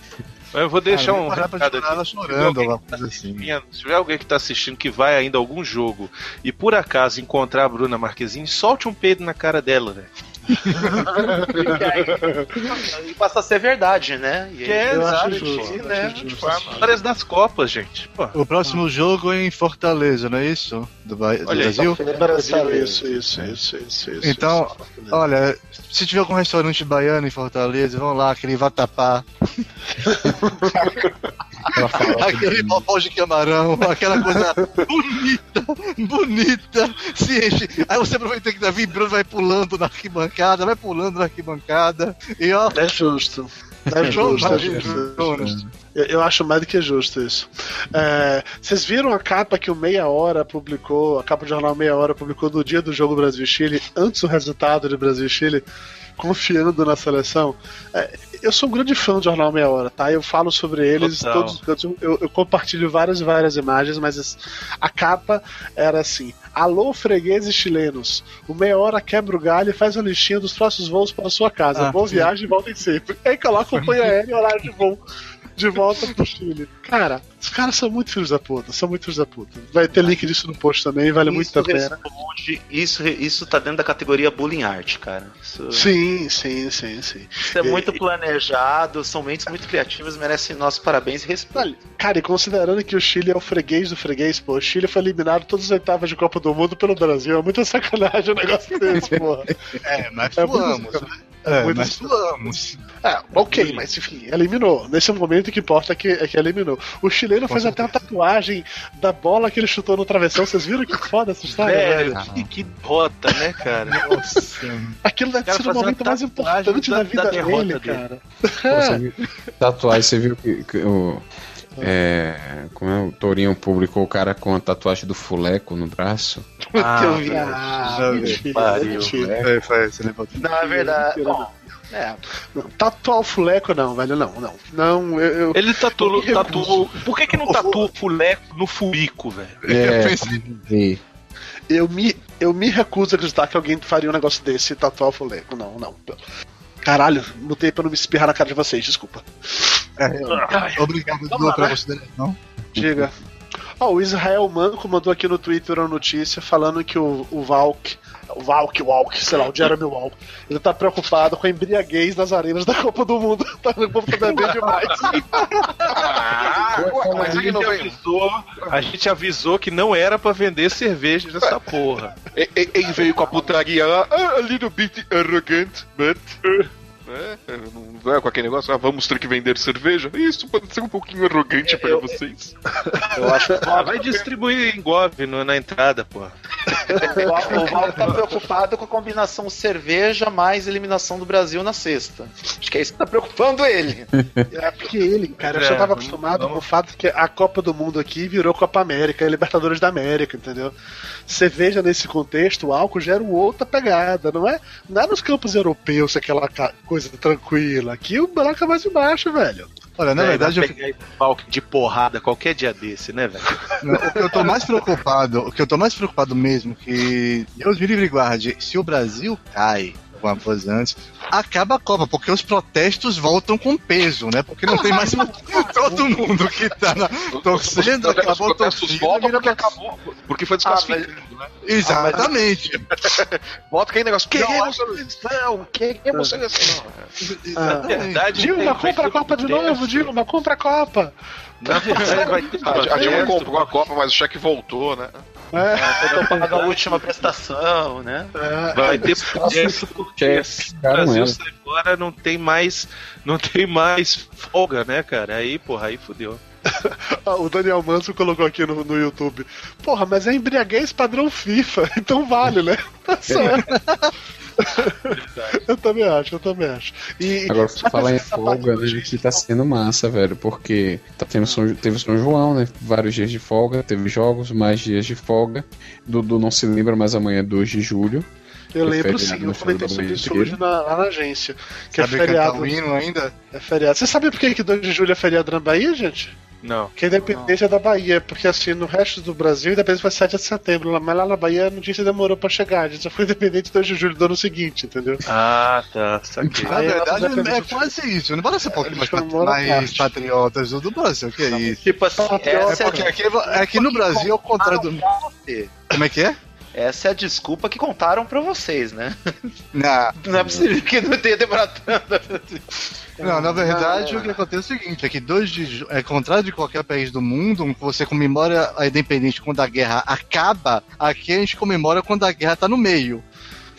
Eu vou deixar um Parar pra recado aqui. chorando, alguma coisa assim. assistindo, Se tiver alguém que tá assistindo que vai ainda a algum jogo e por acaso encontrar a Bruna Marquezine, solte um peido na cara dela, velho. E passa a ser verdade, né? E Que é, exato, justo, né? Tipo, as Histórias das Copas, gente. Pô. O próximo jogo é em Fortaleza, não é isso? Do, Ba- do Olha aí, Brasil? Brasil, isso, isso, isso, isso, isso. Então, isso. Olha, se tiver algum restaurante baiano em Fortaleza, vão lá, aquele vatapá, aquele popó de camarão, aquela coisa bonita, bonita, se enche. Aí você aproveita que tá vibrando, vai pulando na arquibancada, vai pulando na arquibancada, e ó, É justo. É justo, é justo. Eu, eu acho mais do que justo isso. É, vocês viram a capa que o Meia Hora publicou, a capa do jornal Meia Hora publicou no dia do jogo Brasil e Chile, antes do resultado de Brasil e Chile, confiando na seleção? É, eu sou um grande fã do jornal Meia Hora, tá? Eu falo sobre eles Total. todos os cantos. Eu, eu compartilho várias e várias imagens, mas as- a capa era assim: Alô, fregueses chilenos. O Meia Hora quebra o galho e faz uma listinha dos próximos voos para sua casa. Ah, Boa sim. viagem e voltem sempre. Aí coloca a companhia aérea e horário de voo. De volta pro Chile. Cara, os caras são muito filhos da puta, são muito filhos da puta. Vai ter link disso no post também, vale muito a Isso pena. responde, isso, isso tá dentro da categoria bullying art, cara. Isso, Sim, sim, sim, sim. isso é muito planejado, são mentes muito criativas, merecem nossos parabéns e respeito. Cara, e considerando que o Chile é o freguês do freguês, pô, o Chile foi eliminado todas as oitavas de Copa do Mundo pelo Brasil. É muita sacanagem um negócio desse, porra. é, mas É muito suamos. É, muito mas suamos. É, ok, mas enfim, eliminou. Nesse momento o que importa é que, é que eliminou. O chileno fez até uma tatuagem da bola que ele chutou no travessão. Vocês viram que foda essa história, velho? Velho, que, que derrota, né, cara? Aquilo deve ser o momento mais importante da- da, da vida derrota dele, dele. cara. Você viu- Tatuagem, você viu que, que o. É, como é, o Tourinho publicou o cara com a tatuagem do fuleco no braço. Ah, eu vi. Ah, já vi. mentira, Pariu, mentira. É, foi, você levou. Não, é verdade. Bom, é, Não, tatuar o fuleco, não, velho, não, não. Não, eu. eu- Ele tatuou, Eu tatuou. Por que, que não tatua o fuleco no furico, velho? É, pensei- vi. Eu me, eu me recuso a acreditar que alguém faria um negócio desse e tatuar o fuleco. Não, não. Caralho, mutei pra não me espirrar na cara de vocês, desculpa. Obrigado, Dudu, pela consideração. Diga. Ó, o Israel Manco mandou aqui no Twitter uma notícia falando que o, o Valk, o Valk, Walk, sei lá, o Jeremy Walk, ele tá preocupado com a embriaguez nas arenas da Copa do Mundo. tá, o povo tá bebendo demais. Ah, mas A gente, avisou, a gente avisou que não era pra vender cerveja nessa porra. Ele veio com a putaria lá, "Ah, a little bit arrogant, but. Uh", né? Não é com aquele negócio, ah, vamos ter que vender cerveja? Isso pode ser um pouquinho arrogante pra Eu- vocês. eu acho que Ah, vai distribuir em Gov no- na entrada, porra. o Val- tá preocupado com a combinação cerveja mais eliminação do Brasil na sexta. Acho que é isso que tá preocupando ele. É porque ele, cara, eu É, já tava vamos- acostumado vamos- com o fato que a Copa do Mundo aqui virou Copa América, é Libertadores da América, entendeu? Cerveja nesse contexto, o álcool gera outra pegada, não é? Não é nos campos europeus aquela ca- coisa tranquila. Aqui o buraco é mais embaixo, velho. Olha, na É, verdade, vai eu, pegar palco de porrada qualquer dia desse, né, velho? O que eu tô mais preocupado, o que eu tô mais preocupado mesmo, que Deus me livre e guarde, se o Brasil cai alguma coisa antes, acaba a Copa, porque os protestos voltam com peso, né? Porque não tem mais todo mundo que tá na, torcendo, Os acabou a protestos voltam porque acabou, porque foi desclassificado, né? Exatamente. Volta aquele negócio, queremos seleção, queremos seleção. Na verdade, Dilma, tem- vai compra a Copa de novo, Dilma, compra a Copa. Na verdade, vai ter A, Dilma comprou a Copa, mas o cheque voltou, né? É, Faltou pagar a última prestação, né? é. Vai ter protesto porque o Brasil é. sai fora, não tem mais, não tem mais folga, né, cara? Aí, porra, aí fudeu. Ah, O Daniel Manso colocou aqui no, no YouTube. Porra, mas é embriaguez padrão FIFA, então vale, né? Tá certo. Eu também acho, eu também acho. E, Agora, se falar em folga, parte né, que tá sendo massa, velho, porque tá tendo São, teve São João, né? Vários dias de folga, teve jogos, mais dias de folga. Dudu não se lembra, mas amanhã é 2 de julho. Eu lembro feriado sim, eu comentei sobre isso hoje na, lá na agência. Que Sabe é cantar feriado. o hino ainda? É feriado. Você sabe por que, que 2 de julho é feriado na Bahia, gente? Não. Que independência é da Bahia, porque assim, no resto do Brasil, independência foi 7 de setembro, mas lá na Bahia a notícia demorou pra chegar. A gente só foi independente 2 de julho do ano seguinte, entendeu? Ah, tá, saquei. Na verdade, é de- quase isso. Não bora ser um pouquinho mais, mais patriotas do Brasil, que é isso? Tipo assim, Patriota. É essa é porque aqui, aqui no Brasil, ao contrário do. Como é que é? essa é a desculpa que contaram pra vocês, né? Não, Não é possível que não tenha demorado tanto. Não, na verdade, o que acontece é o seguinte: é que 2 de é contrário de qualquer país do mundo, você comemora a independência quando a guerra acaba, aqui a gente comemora quando a guerra tá no meio.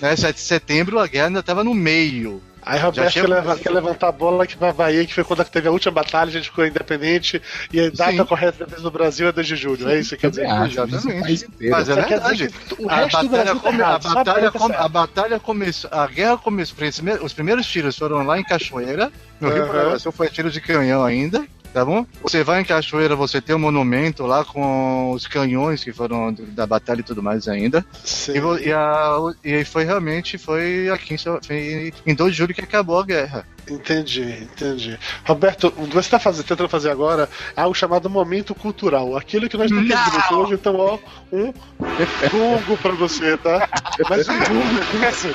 Né? 7 de setembro a guerra ainda tava no meio. Aí Roberto quer, leva- quer levantar a bola aqui pra Bahia, que foi quando teve a última batalha, a gente ficou independente, e a data Sim. correta da do Brasil é 2 de julho. É isso que quer dizer? Ah, exatamente. Mas é Só quer verdade. dizer que o A resto do batalha, Brasil tá come- a errado, só a batalha, Bahia tá come- a certo. batalha começou, a guerra começou, os primeiros- os primeiros tiros foram lá em Cachoeira, no Rio do Sul foi tiro de canhão ainda, tá bom? Você vai em Cachoeira, você tem um monumento lá com os canhões que foram da batalha e tudo mais ainda, Sim. e, e, a- e aí foi realmente, foi aqui em, em 2 de julho que acabou a guerra. Entendi, entendi. Roberto, o que você está fazendo, tentando fazer agora é algo chamado momento cultural. Aquilo que nós temos que hoje, então, ó, um gongo pra você, tá? É mais um gongo desse.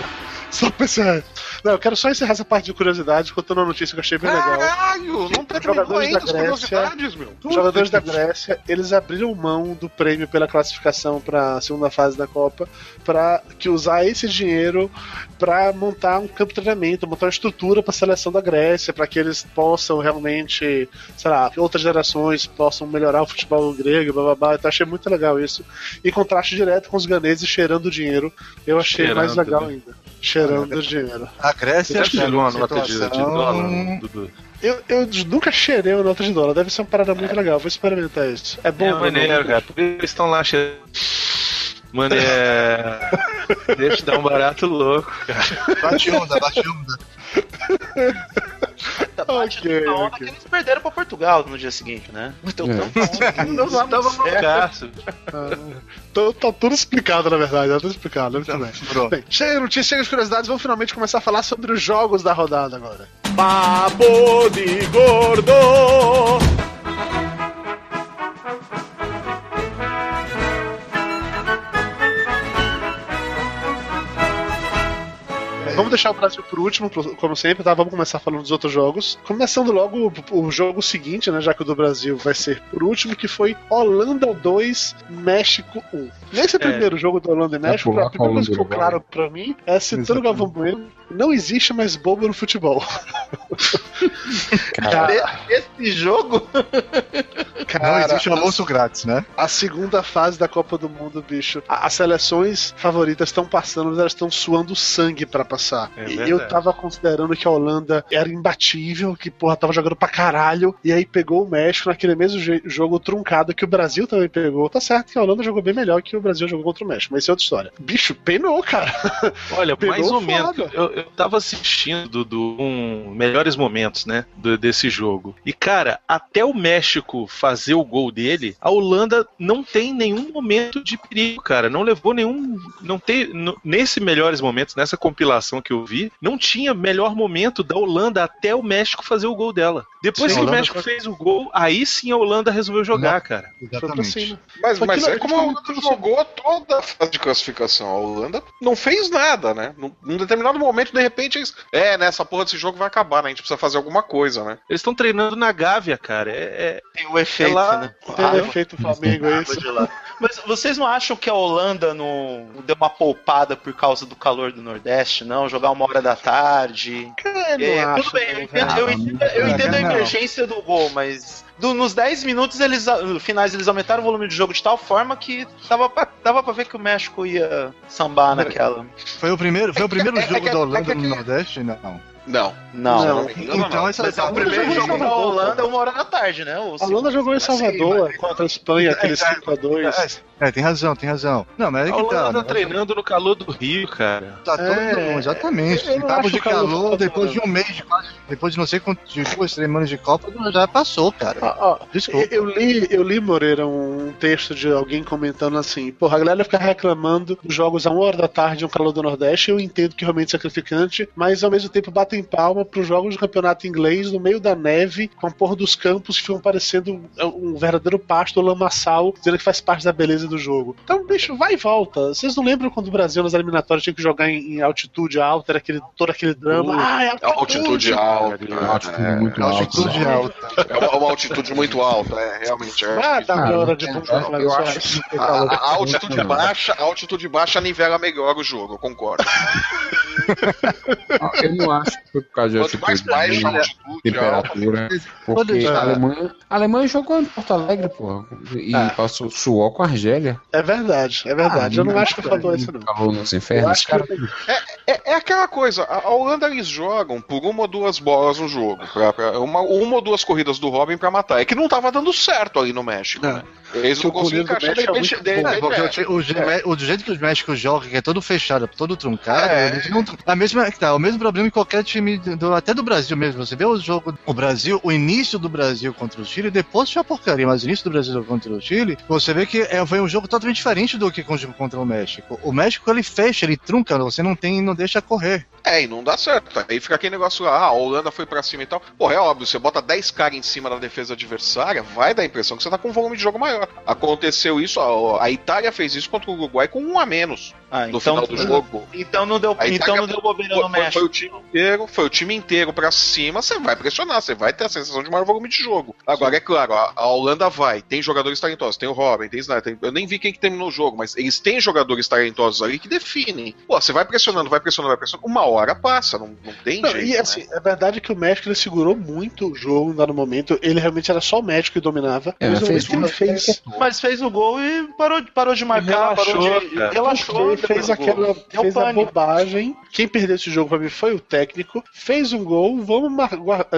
Só pra encerrar. Não, eu quero só encerrar essa parte de curiosidade contando uma notícia que eu achei bem legal. Caralho, não terminou Jogadores ainda da as Grécia. curiosidades, meu. Os jogadores da Grécia, eles abriram mão do prêmio pela classificação para a segunda fase da Copa, para que usar esse dinheiro para montar um campo de treinamento, montar uma estrutura para a seleção da Grécia, para que eles possam realmente, sei lá, que outras gerações possam melhorar o futebol grego, blá blá blá. Então achei muito legal isso. E contraste direto com os ganeses cheirando o dinheiro, eu achei Cheirando, mais legal né? ainda. Cheirando o dinheiro. A Grécia Você tirou uma nota de, de dólar, Dudu? Eu, eu nunca cheirei uma nota de dólar, deve ser uma parada muito legal, vou experimentar isso. É bom, É maneiro, não? cara. Por isso eles estão lá cheirando. Mano, é. Deixa eu dar um barato louco, cara. Bate onda, bate onda. Bate Ok, tanta onda ok. que eles perderam pra Portugal no dia seguinte, né? Então, É. onda, não dava Tava certo. loucaço. Tô- Tá tudo explicado, na verdade, tá tudo explicado. Muito bem. Pronto. Bem, chega de notícias, chega de curiosidades, vamos finalmente começar a falar sobre os jogos da rodada agora. Papo de gordo. Vamos deixar o Brasil por último, como sempre, tá? Vamos começar falando dos outros jogos. Começando logo o, jogo seguinte, né? Já que o do Brasil vai ser por último, que foi Holanda 2, México 1. Nesse primeiro jogo do Holanda e México, pular a primeira coisa que ficou claro pra mim é citando o Galvão Bueno, não existe mais bobo no futebol. Cara, Esse jogo Não Cara, existe almoço grátis, né? a segunda fase da Copa do Mundo, bicho. As seleções favoritas estão passando, mas elas estão suando sangue pra passar. É e eu tava considerando que a Holanda era imbatível, que porra tava jogando pra caralho, e aí pegou o México naquele mesmo jogo truncado que o Brasil também pegou. Tá certo que a Holanda jogou bem melhor que o Brasil jogou contra o México, mas isso é outra história. Bicho, penou, cara. Olha, Pegou mais ou menos. Eu, eu tava assistindo do um melhores momentos, né? do- desse jogo. E, cara, até o México fazer o gol dele, a Holanda não tem nenhum momento de perigo, cara. Não levou nenhum. Não tem. nesse melhores momentos, nessa compilação que eu vi, não tinha melhor momento da Holanda até o México fazer o gol dela. Depois Sim, que o México fez o gol, aí sim a Holanda resolveu jogar, cara. Foi pra Exatamente. cima. Mas, mas é não- como a Holanda jogou toda a fase de classificação. A Holanda não fez nada, né? Num, num determinado momento, de repente, eles. É, né? Essa porra desse jogo vai acabar, né? A gente precisa fazer alguma coisa, né? Eles estão treinando na Gávea, cara. É, é- tem o efeito, É lá- né? Tem Ah, efeito Flamengo de lá. Mas vocês não acham que a Holanda não deu uma poupada por causa do calor do Nordeste, não? Jogar uma hora da tarde. É, acho, tudo bem, eu não, entendo, cara. eu entendo, eu entendo a emergência do gol, mas do- nos 10 minutos eles finais eles aumentaram o volume de jogo de tal forma que dava pra, dava pra ver que o México ia sambar naquela. Foi o primeiro, foi o primeiro É jogo é da Holanda é no Nordeste? Não. Não. Não. Não. engano, Então não. essa Mas é o primeiro jogo da Holanda uma hora da tarde, né? Ou A Holanda jogou em Salvador contra a Espanha, aquele É, é, 5x2. É, tem razão, tem razão. Não, mas é a que tá. Holanda né? treinando no calor do Rio, cara. Tá todo É, exatamente. eu não Tava de calor calor, depois de um mês de quase, depois de não sei quanto, de duas, três semanas de Copa, já passou, cara. Ó, ó, Desculpa. Eu li, eu li, Moreira, um texto de alguém comentando assim: porra, a galera fica reclamando dos jogos a uma hora da tarde um calor do Nordeste. Eu entendo que realmente é sacrificante, mas ao mesmo tempo batem palma pros jogos do campeonato inglês no meio da neve, com a porra dos campos que ficam parecendo um verdadeiro pasto lamaçal, dizendo que faz parte da beleza do jogo. Então, bicho, vai e volta. Vocês não lembram quando o Brasil nas eliminatórias tinha que jogar em, em altitude alta, era aquele, todo aquele drama? ah, é Altitude alta. altitude é, muito é, alta. Altitude alta. É uma, uma altitude muito alta, é, realmente. É. Ah, tá na hora de eu- vamos falar eu disso, acho é. que A, a- a altitude baixa, a altitude baixa nivela melhor o jogo, eu concordo. Eu não acho que foi por causa de Quanto mais nem altitude, temperatura. Porque a Alemanha, a Alemanha jogou em Porto Alegre, pô. E Ah. passou suor com a Argélia. É verdade, é verdade. eu não acho que faltou isso, não. Calor nos infernos. que cara. É, é aquela coisa, a, Holanda eles jogam por uma ou duas bolas no jogo, pra, pra- uma, uma ou duas corridas do Robin pra matar. É que não tava dando certo ali no México, É. né? Eles não o conseguiam encaixar, de México é repente, de. É, repente, é. o, o, o jeito que os médicos jogam, que é todo fechado, todo truncado, É. eles não. A mesma, tá, o mesmo problema em qualquer time, do- até do Brasil mesmo. Você vê o jogo, o Brasil, o início do Brasil contra o Chile, depois foi a porcaria, mas o início do Brasil contra o Chile, você vê que é, foi um jogo totalmente diferente do que contra o México. O México ele fecha, ele trunca, você não tem, não deixa correr. É, e não dá certo. Aí fica aquele negócio lá, ah, a Holanda foi pra cima e tal. Porra, é óbvio, você bota 10 caras em cima da defesa adversária, vai dar a impressão que você tá com um volume de jogo maior. Aconteceu isso, a, a Itália fez isso contra o Uruguai com um a menos Ah, no então, final do jogo. então não deu, então não deu bobeira Foi, no foi- o time inteiro, foi o time inteiro pra cima, você vai pressionar, você vai ter a sensação de maior volume de jogo. Agora, é claro, a, a Holanda vai, tem jogadores talentosos, tem o Robin, tem o Snyder, tem- eu nem vi quem que terminou o jogo, mas eles têm jogadores talentosos ali que definem. Pô, você vai pressionando, vai pressionando, vai pressionando, uma hora passa, não, não tem Não, jeito. e né? assim, é verdade que o México ele segurou muito o jogo em dado momento. Ele realmente era só o México que dominava. É, mas no fez ele fez. Mas fez o gol e parou, parou de marcar, Relaxou, parou de. Relaxou. Fez gol. aquela fez a bobagem. Quem perdeu esse jogo pra mim foi o técnico. Fez um gol, vamos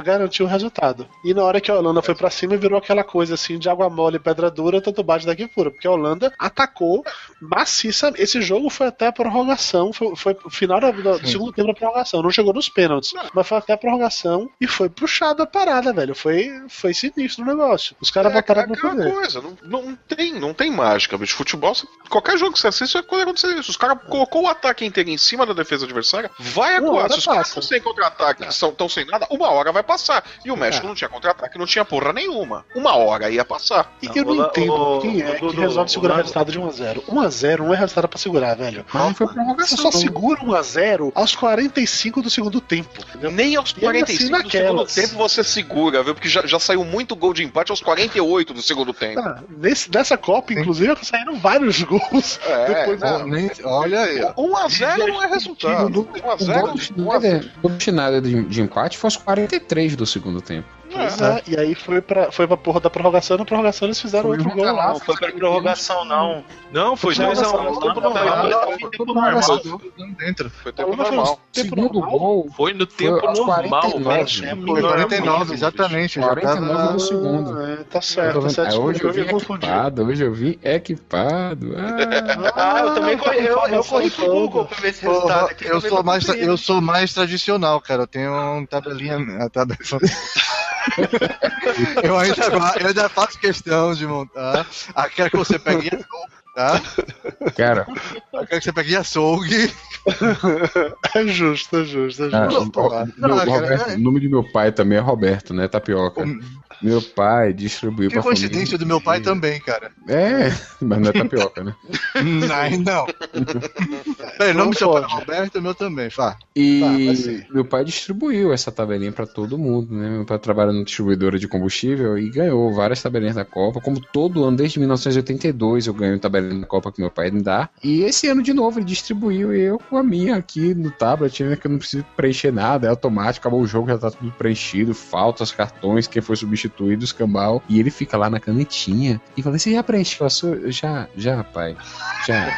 garantir o resultado. E na hora que a Holanda foi pra cima, virou aquela coisa assim de água mole e pedra dura, tanto bate daqui fora. Porque a Holanda atacou maciça. Esse jogo foi até a prorrogação. Foi, foi o final da- do segundo tempo da prorrogação. Não chegou nos pênaltis. Mas foi até a prorrogação e foi puxado a parada, velho. Foi, foi sinistro o negócio. Os caras É, botaram é aquela poder. coisa, não, não tem, não tem mágica, bicho. Futebol, qualquer jogo que você assiste, vai acontecer isso. Os caras colocou o ataque inteiro em cima da defesa adversária, vai Uma hora Se os caras estão sem contra-ataque, estão sem nada, uma hora vai passar. E o México É. não tinha contra-ataque, não tinha porra nenhuma. Uma hora ia passar. E eu não entendo ô, quem é ô, que resolve segurar o resultado de 1x0. 1x0 não é resultado pra segurar, velho. Não foi Você prorrogação. só segura 1x0 aos 45 do segundo tempo. entendeu? Nem aos E ainda 45 assim do segundo naquelas. tempo você segura, viu? Porque já, já saiu muito gol de empate aos 48 do segundo tempo. Ah, nesse, nessa Copa, inclusive, saíram vários gols. É, depois não. Nem- olha aí, ó. 1x0 não é resultado. O gol 1x0 do Schneider, o gol do Schneider de, de empate foi aos 43 do segundo tempo. Pois é, e aí foi pra, foi pra porra da prorrogação, na prorrogação eles fizeram Foi outro gol lá. relato. Não foi pra prorrogação, não. Não, foi Foi 2x1. prorrogação, Um, tempo normal. Tempo normal. Dentro. Foi tempo Não foi normal. tempo Segundo normal. gol, Foi no tempo aos normal, 49. velho. Foi 49, exatamente. Já 49 tava... no segundo. É, tá certo, tá certo. hoje eu vim equipado, hoje eu vim equipado. Ah, Ah, eu também corri, eu, corri pro. Google pra ver esse resultado aqui. eu sou não mais consegui. eu sou mais tradicional, cara. Eu tenho um tabelinha, a tabela. eu ainda eu ainda faço questão de montar aquela que você pega em açougue, tá? cara, Aquela que você pega em açougue. É justo, é justo, é ah, justo. o, porra. meu- Não, cara, Roberto, é- o nome do meu pai também é Roberto, né? Tapioca. Meu pai distribuiu Que pra coincidência família. do meu pai também, cara. É, mas não é tapioca, né? Não, não. Peraí, não me seu pai é Roberto, o meu também, Fá. E sim. meu pai distribuiu essa tabelinha pra todo mundo, né? Meu pai trabalha no distribuidora de combustível e ganhou várias tabelinhas da Copa. Como todo ano, desde 1982, eu ganho tabelinha da Copa que meu pai me dá. E esse ano, de novo, ele distribuiu eu com a minha aqui no tablet, né? Que eu não preciso preencher nada, é automático, acabou o jogo, já tá tudo preenchido, faltas, cartões, quem foi substituído, escambau. E ele fica lá na canetinha e fala: Você já preencheu a sua? Eu, Já, já, pai. Já.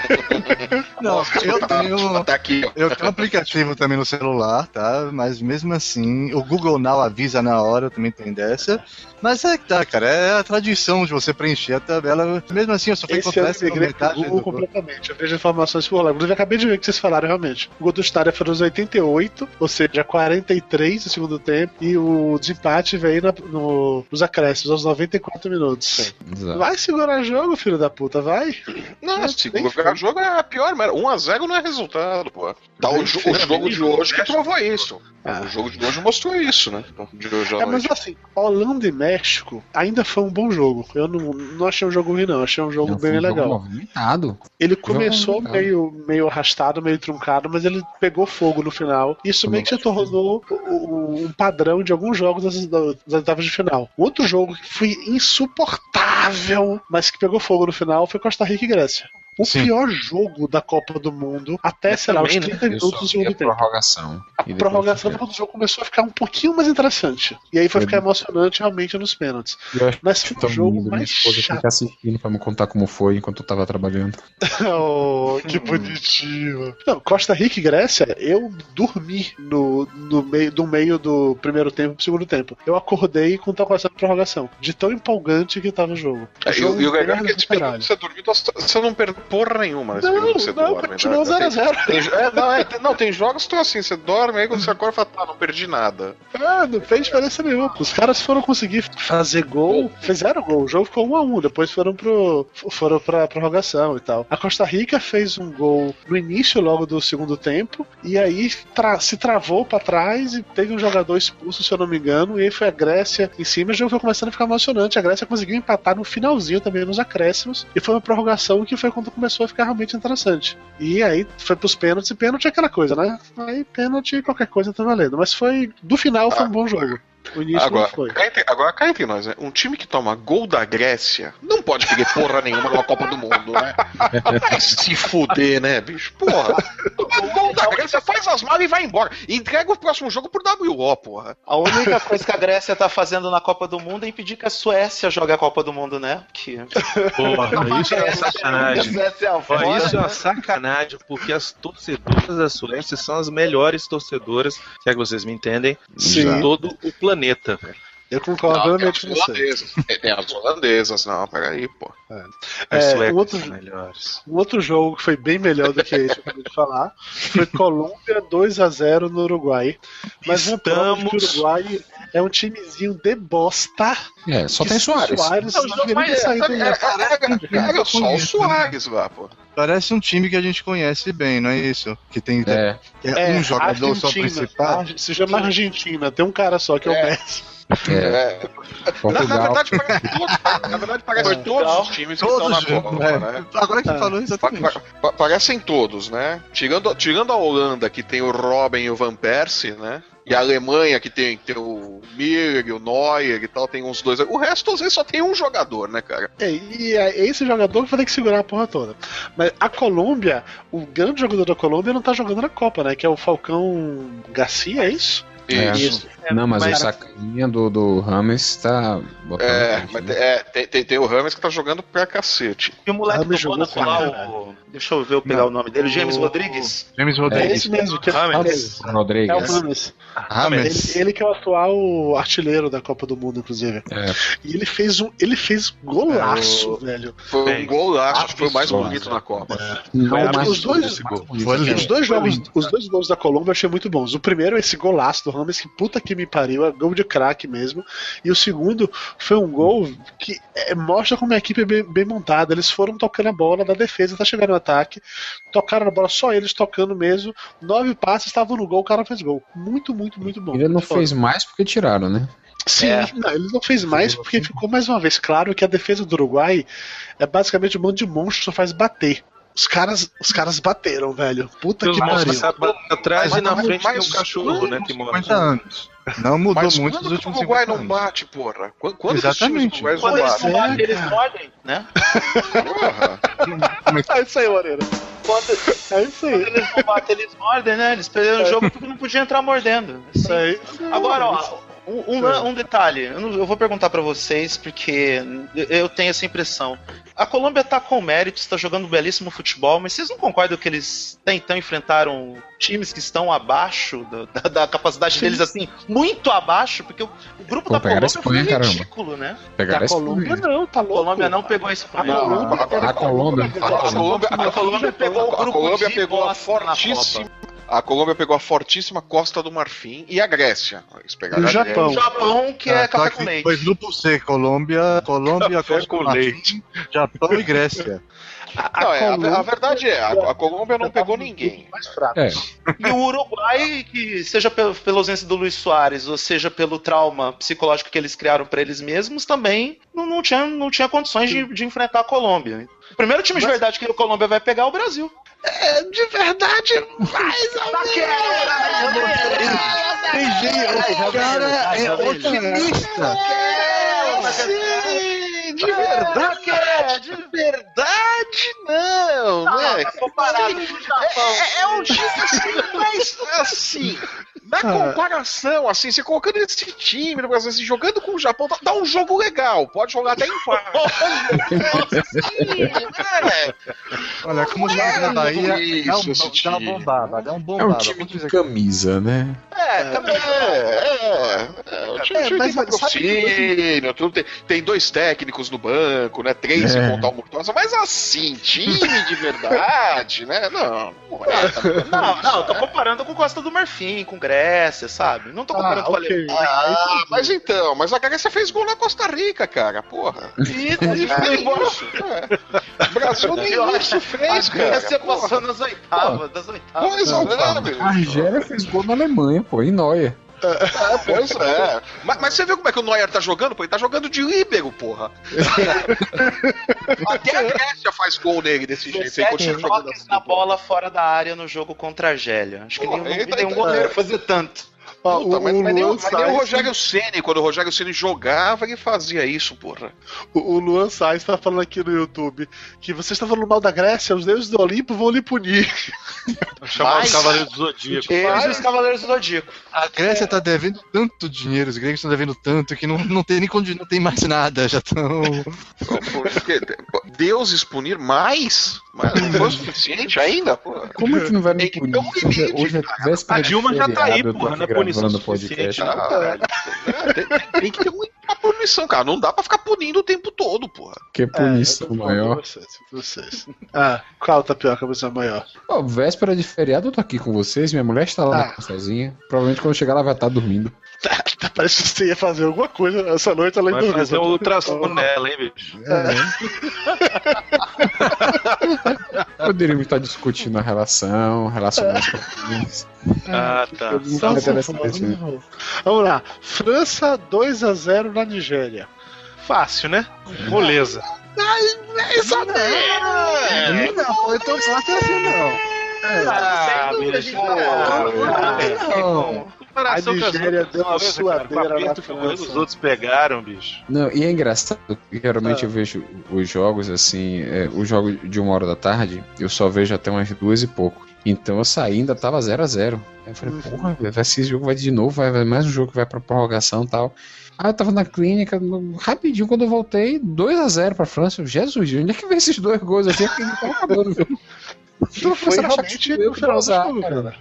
Não, eu tenho. Tá aqui, ó. Eu tenho um aplicativo também no celular, tá? Mas mesmo assim, o Google Now avisa na hora, eu também tenho dessa. Mas é que tá, cara, é a tradição de você preencher a tabela. Mesmo assim, eu só fui encontrar migrei pro metade Google do... completamente. Eu vejo informações por lá. Inclusive, eu acabei de ver o que vocês falaram realmente. O gol do Staria foi nos 88, ou seja, 43 no segundo tempo. E o desempate veio na- no, no, nos acréscimos, aos 94 minutos. Exato. Vai segurar jogo, filho da puta, vai. Não, Nem se foi. o jogo é pior, mas 1x0 não é resultado, pô. Tá, o, jo- o jogo de hoje que provou isso. Ah. O jogo de hoje mostrou isso, né? De hoje É, mas assim, Holanda e México ainda foi um bom jogo. Eu não, não achei um jogo ruim, não. Achei um jogo Não, bem um jogo legal. movimentado. Ele começou meio, meio arrastado, meio truncado, mas ele pegou fogo no final. Isso meio que se tornou um padrão de alguns jogos das, das oitavas de final. Outro jogo que foi insuportável, mas que pegou fogo no final, foi Costa Rica e Grécia. O Sim. pior jogo da Copa do Mundo, até, Eu sei lá, os também, né? 30 Eu só minutos do segundo a tempo. prorrogação. A prorrogação foi- foi quando o jogo começou a ficar um pouquinho mais interessante. E aí foi ficar emocionante realmente nos pênaltis. Eu Mas foi um jogo lindo, mais chato. fica assistindo pra me contar como foi enquanto eu tava trabalhando. Oh, que bonitinho. Não, Costa Rica e Grécia, eu dormi no, no meio, do meio do primeiro tempo pro segundo tempo. Eu acordei com tal começando a prorrogação. De tão empolgante que tava o jogo. É, e, o- e o legal é que você dormiu, você não perdeu porra nenhuma nesse Não, período que você não, dorme. continuou né? 0x0. Tem, tem- é, não, é, tem- não, tem jogos que estão assim, você dorme, aí quando você acorda fala, tá, não perdi nada. Ah, não fez diferença nenhuma. Os caras foram conseguir fazer gol, fizeram gol. O jogo ficou 1 a 1 depois foram pro foram pra prorrogação e tal. A Costa Rica fez um gol no início logo do segundo tempo e aí tra- se travou pra trás e teve um jogador expulso, se eu não me engano, e aí foi a Grécia em cima, o jogo foi começando a ficar emocionante. A Grécia conseguiu empatar no finalzinho também nos acréscimos e foi uma prorrogação que foi quando começou a ficar realmente interessante. E aí foi pros pênaltis e pênalti é aquela coisa, né? Aí pênalti qualquer coisa tá valendo, mas foi do final foi um bom jogo. O início Agora, não foi. cá entre, agora cá entre nós, né? Um time que toma gol da Grécia não pode querer porra nenhuma numa Copa do Mundo, né? Vai se fuder, né, bicho? Porra. Toma gol da Grécia, faz as malas e vai embora. E entrega o próximo jogo pro WO, porra. A única coisa que a Grécia tá fazendo na Copa do Mundo é impedir que a Suécia jogue a Copa do Mundo, né? Que... Porra, isso é uma sacanagem. Suécia é a Ó, fora, isso é uma né? sacanagem, porque as torcedoras da Suécia são as melhores torcedoras, se é que vocês me entendem, Sim. de todo o planeta planeta, velho. Eu concordo Não, plenamente com você. Tem- as holandesas, não, peraí, pô. As É, suecas um outro- são melhores. Um outro jogo que foi bem melhor do que esse que eu acabei de falar foi Colômbia 2 a 0 no Uruguai. Mas de que o Estamos- Uruguai é um timezinho de bosta. É, só tem Soares. Soares Não, não deveria ter saído é, é, é, é só o Soares lá, pô. Parece um time que a gente conhece bem, não é isso? Que tem É, é um jogador só Argentina. principal. Ar- Se chama Argentina, tem um cara só que é o É. Messi. É. É, na, na Portugal. verdade, parece todos, na verdade, parece todos os times que estão na Todos, Copa, é. né? Agora que Ah. falou Pa- exatamente. pa- pa- parecem todos, né? Tirando, tirando a Holanda, que tem o Robin e o Van Persie, né? E a Alemanha, que tem, tem o Miller o Neuer e tal, tem uns dois. O resto, às vezes, só tem um jogador, né, cara? É, e é esse jogador que vai ter que segurar a porra toda. Mas a Colômbia, o grande jogador da Colômbia não tá jogando na Copa, né? Que é o Falcão Garcia, é isso? É. Isso. Não, mas, Mas- o sacaninha do, do Rames tá botando. É, mas né? é, tem, tem, tem o Rames que tá jogando pra cacete. E o moleque do jogou Deixa eu ver, eu pegar o nome dele. James O- Rodrigues. James É Rodrigues. esse mesmo, que é, Rames. é o Rodrigues. Rames. Rames. Ele, ele que é o atual artilheiro da Copa do Mundo, inclusive. É. E ele fez um. Ele fez golaço, velho. Foi um golaço, acho que foi o mais bonito na Copa. Não, mas os dois-. Os dois, jogos, os dois gols da Colômbia eu achei muito bons. O primeiro é esse golaço do Rames, que puta que me pariu, é gol de craque mesmo. E o segundo foi um gol que é, mostra como a equipe é bem, bem montada. Eles foram tocando a bola da defesa até chegar no ataque, tocaram a bola só eles tocando mesmo. Nove passes estavam no gol, o cara fez gol. Muito, muito, muito bom. Ele não foda. fez mais porque tiraram, né? Sim, É. não, ele não fez mais porque ficou mais uma vez claro que a defesa do Uruguai é basicamente um monte de monstro só faz bater. Os caras, os caras bateram, velho. Puta que pariu. atrás Mas- e na mas- frente mas- tem um cachorro, né, que 50 mostra. anos. Não mudou Mas muito quando nos que o últimos Uruguai 50 não anos. bate, porra? Quando, quando os Exatamente. uruguaios Quando não eles batem? não é, batem, eles mordem, né? Porra. É isso aí, Moreira. Quando, É isso quando aí. eles não batem, eles mordem, né? Eles perderam o jogo porque não podia entrar mordendo. Isso aí. Agora, ó, um, um- um detalhe, eu, não- eu vou perguntar pra vocês porque eu- tenho essa impressão. A Colômbia tá com mérito, está jogando um belíssimo futebol, mas vocês não concordam que eles até então enfrentaram times que estão abaixo do- da, da capacidade deles, assim, muito abaixo? Porque o, o grupo Pô, da Colômbia a foi Espanha, caramba. ridículo, né? Pegaram esse Colômbia não, tá A louco. Colômbia não pegou esse A problema. Colômbia, A Colômbia- A, a Colômbia, A Colômbia pegou o a grupo Colômbia de pegou a fortíssima. A Colômbia pegou a fortíssima Costa do Marfim e a Grécia. Eles pegaram E o a Japão. O Japão, que é Ah, café tá com leite. Foi duplo C, Colômbia, Colômbia, Café Costa com do Marfim, leite. Japão e Grécia. Não, é, a, a verdade é, a, a Colômbia não pegou ninguém. Mais fraco. É, E o Uruguai, que seja pelo, pela ausência do Luiz Soares, ou seja pelo trauma psicológico que eles criaram pra eles mesmos, também não, não, tinha, não tinha condições de, de enfrentar a Colômbia. O primeiro time de verdade que a Colômbia vai pegar é o Brasil. É, de verdade, mais ou O cara é otimista. Sim, de verdade, de verdade não, né? Comparado com o Japão. É, é um time assim, mas assim, na comparação, assim, você colocando esse time assim, jogando com o Japão, dá- dá um jogo legal, pode jogar até em empate. Sim, né? Olha, como joga na Bahia, dá, um, dá uma bombada, dá um é um bombada. time de camisa, né? É, também é. É, é, o time, É, time mas tem sabe patrocínio, tudo tem, tem dois técnicos no banco, né? Três É. se contar o Murtosa, mas assim, time de verdade, né? Não, não é. Não, não, eu tô comparando com Costa do Marfim, com Grécia, sabe? Não tô comparando Ah, com a ok. Ah, mas então, mas a Grécia fez gol na Costa Rica, cara, porra. E, é. O Brasil nem isso a fez, cara. Grécia porra. passou nas oitavas, das oitavas. Pois é, meu. A Argélia fez gol na Alemanha, pô, em Noia. É, pois é. Mas, mas você viu como é que o Neuer tá jogando? Pô, ele tá jogando de líbero, porra. Até a Grécia faz gol nele desse jeito. Ele 17 continua jogando assim, na bola fora da área no jogo contra a Argélia. Acho que Porra, nenhum, tá- tá- goleiro fazer tanto. Puta, o, mas, o mas nem, mas nem o Sainz- Rogério Ceni, quando o Rogério Ceni jogava, ele fazia isso, porra. O, o Luan Sainz tá falando aqui no YouTube que vocês estão falando mal da Grécia, os deuses do Olimpo vão lhe punir. Chamar Mas- os Cavaleiros do Zodíaco. Eles os Cavaleiros do Zodíaco. A Grécia tá devendo tanto dinheiro, os gregos estão devendo tanto que não, não tem nem condi- não tem mais nada, já estão. Porque Deuses punir mais? Mas não foi o suficiente ainda, porra. Como é que não vai me que punir? ter um Hoje, é- limite, hoje é A Dilma já tá aí, porra, não é punição o suficiente, podcast. Ah, tem, tem- tem que ter uma punição, cara. Não dá pra ficar punindo o tempo todo, porra. Que é punição tô maior. Vocês, vocês. Ah, qual tapioca você é maior? Véspera de feriado, eu tô aqui com vocês. Minha mulher está lá na Ah. sozinha. Provavelmente quando chegar, ela vai estar dormindo. Parece que você ia fazer alguma coisa essa noite além Vai do fazer um ultrassom Então, nela, hein, bicho? Poderíamos estar discutindo a relação, relacionamentos com. Ah, tá. Assim. Vamos lá. França 2x0 na Nigéria. Fácil, né? Moleza. Não, foi tão fácil assim, não. Ah, bicho. Não. Comparação A com as Nigéria outras deu uma coisas, cara, com suadeira o aperto na que França. os outros pegaram, bicho. Não, e é engraçado, que geralmente Ah. eu vejo os jogos assim, é, o jogo de uma hora da tarde, eu só vejo até umas duas e pouco. Então eu saí ainda tava 0 a 0 Aí eu falei, porra, velho, esse jogo vai de novo, vai, vai mais um jogo que vai pra prorrogação e tal. Aí eu tava na clínica, no- rapidinho, quando eu voltei, 2 a 0 pra França. Eu, Jesus, onde é que veio esses dois gols aqui? É porque não tava acabando, viu? Então foi realmente que eu no final do usar, jogo, cara? cara.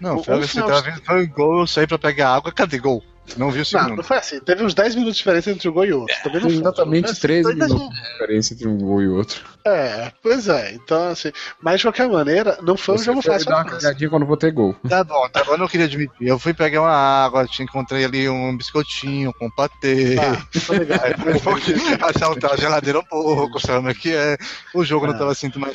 Não, O- foi, o você final- tava vendo, foi gol, eu saí pra pegar água, cadê gol? Não vi o Não, segundo. não foi assim. Teve uns 10 minutos de diferença entre um gol e outro. Também não foi. Exatamente Mas 13 ainda minutos de diferença entre um gol e outro. É, pois é. Então, assim. Mas de qualquer maneira, não foi um jogo foi fácil. dar uma cagadinha quando eu botei gol. Tá bom, tá bom, eu não queria admitir. Eu fui pegar uma água, te encontrei ali um biscoitinho com patê. Tá, tô ligado. Aí foi um pouquinho assaltar a geladeira um pouco, sabe como é que é? O jogo não Ah. tava assim mais.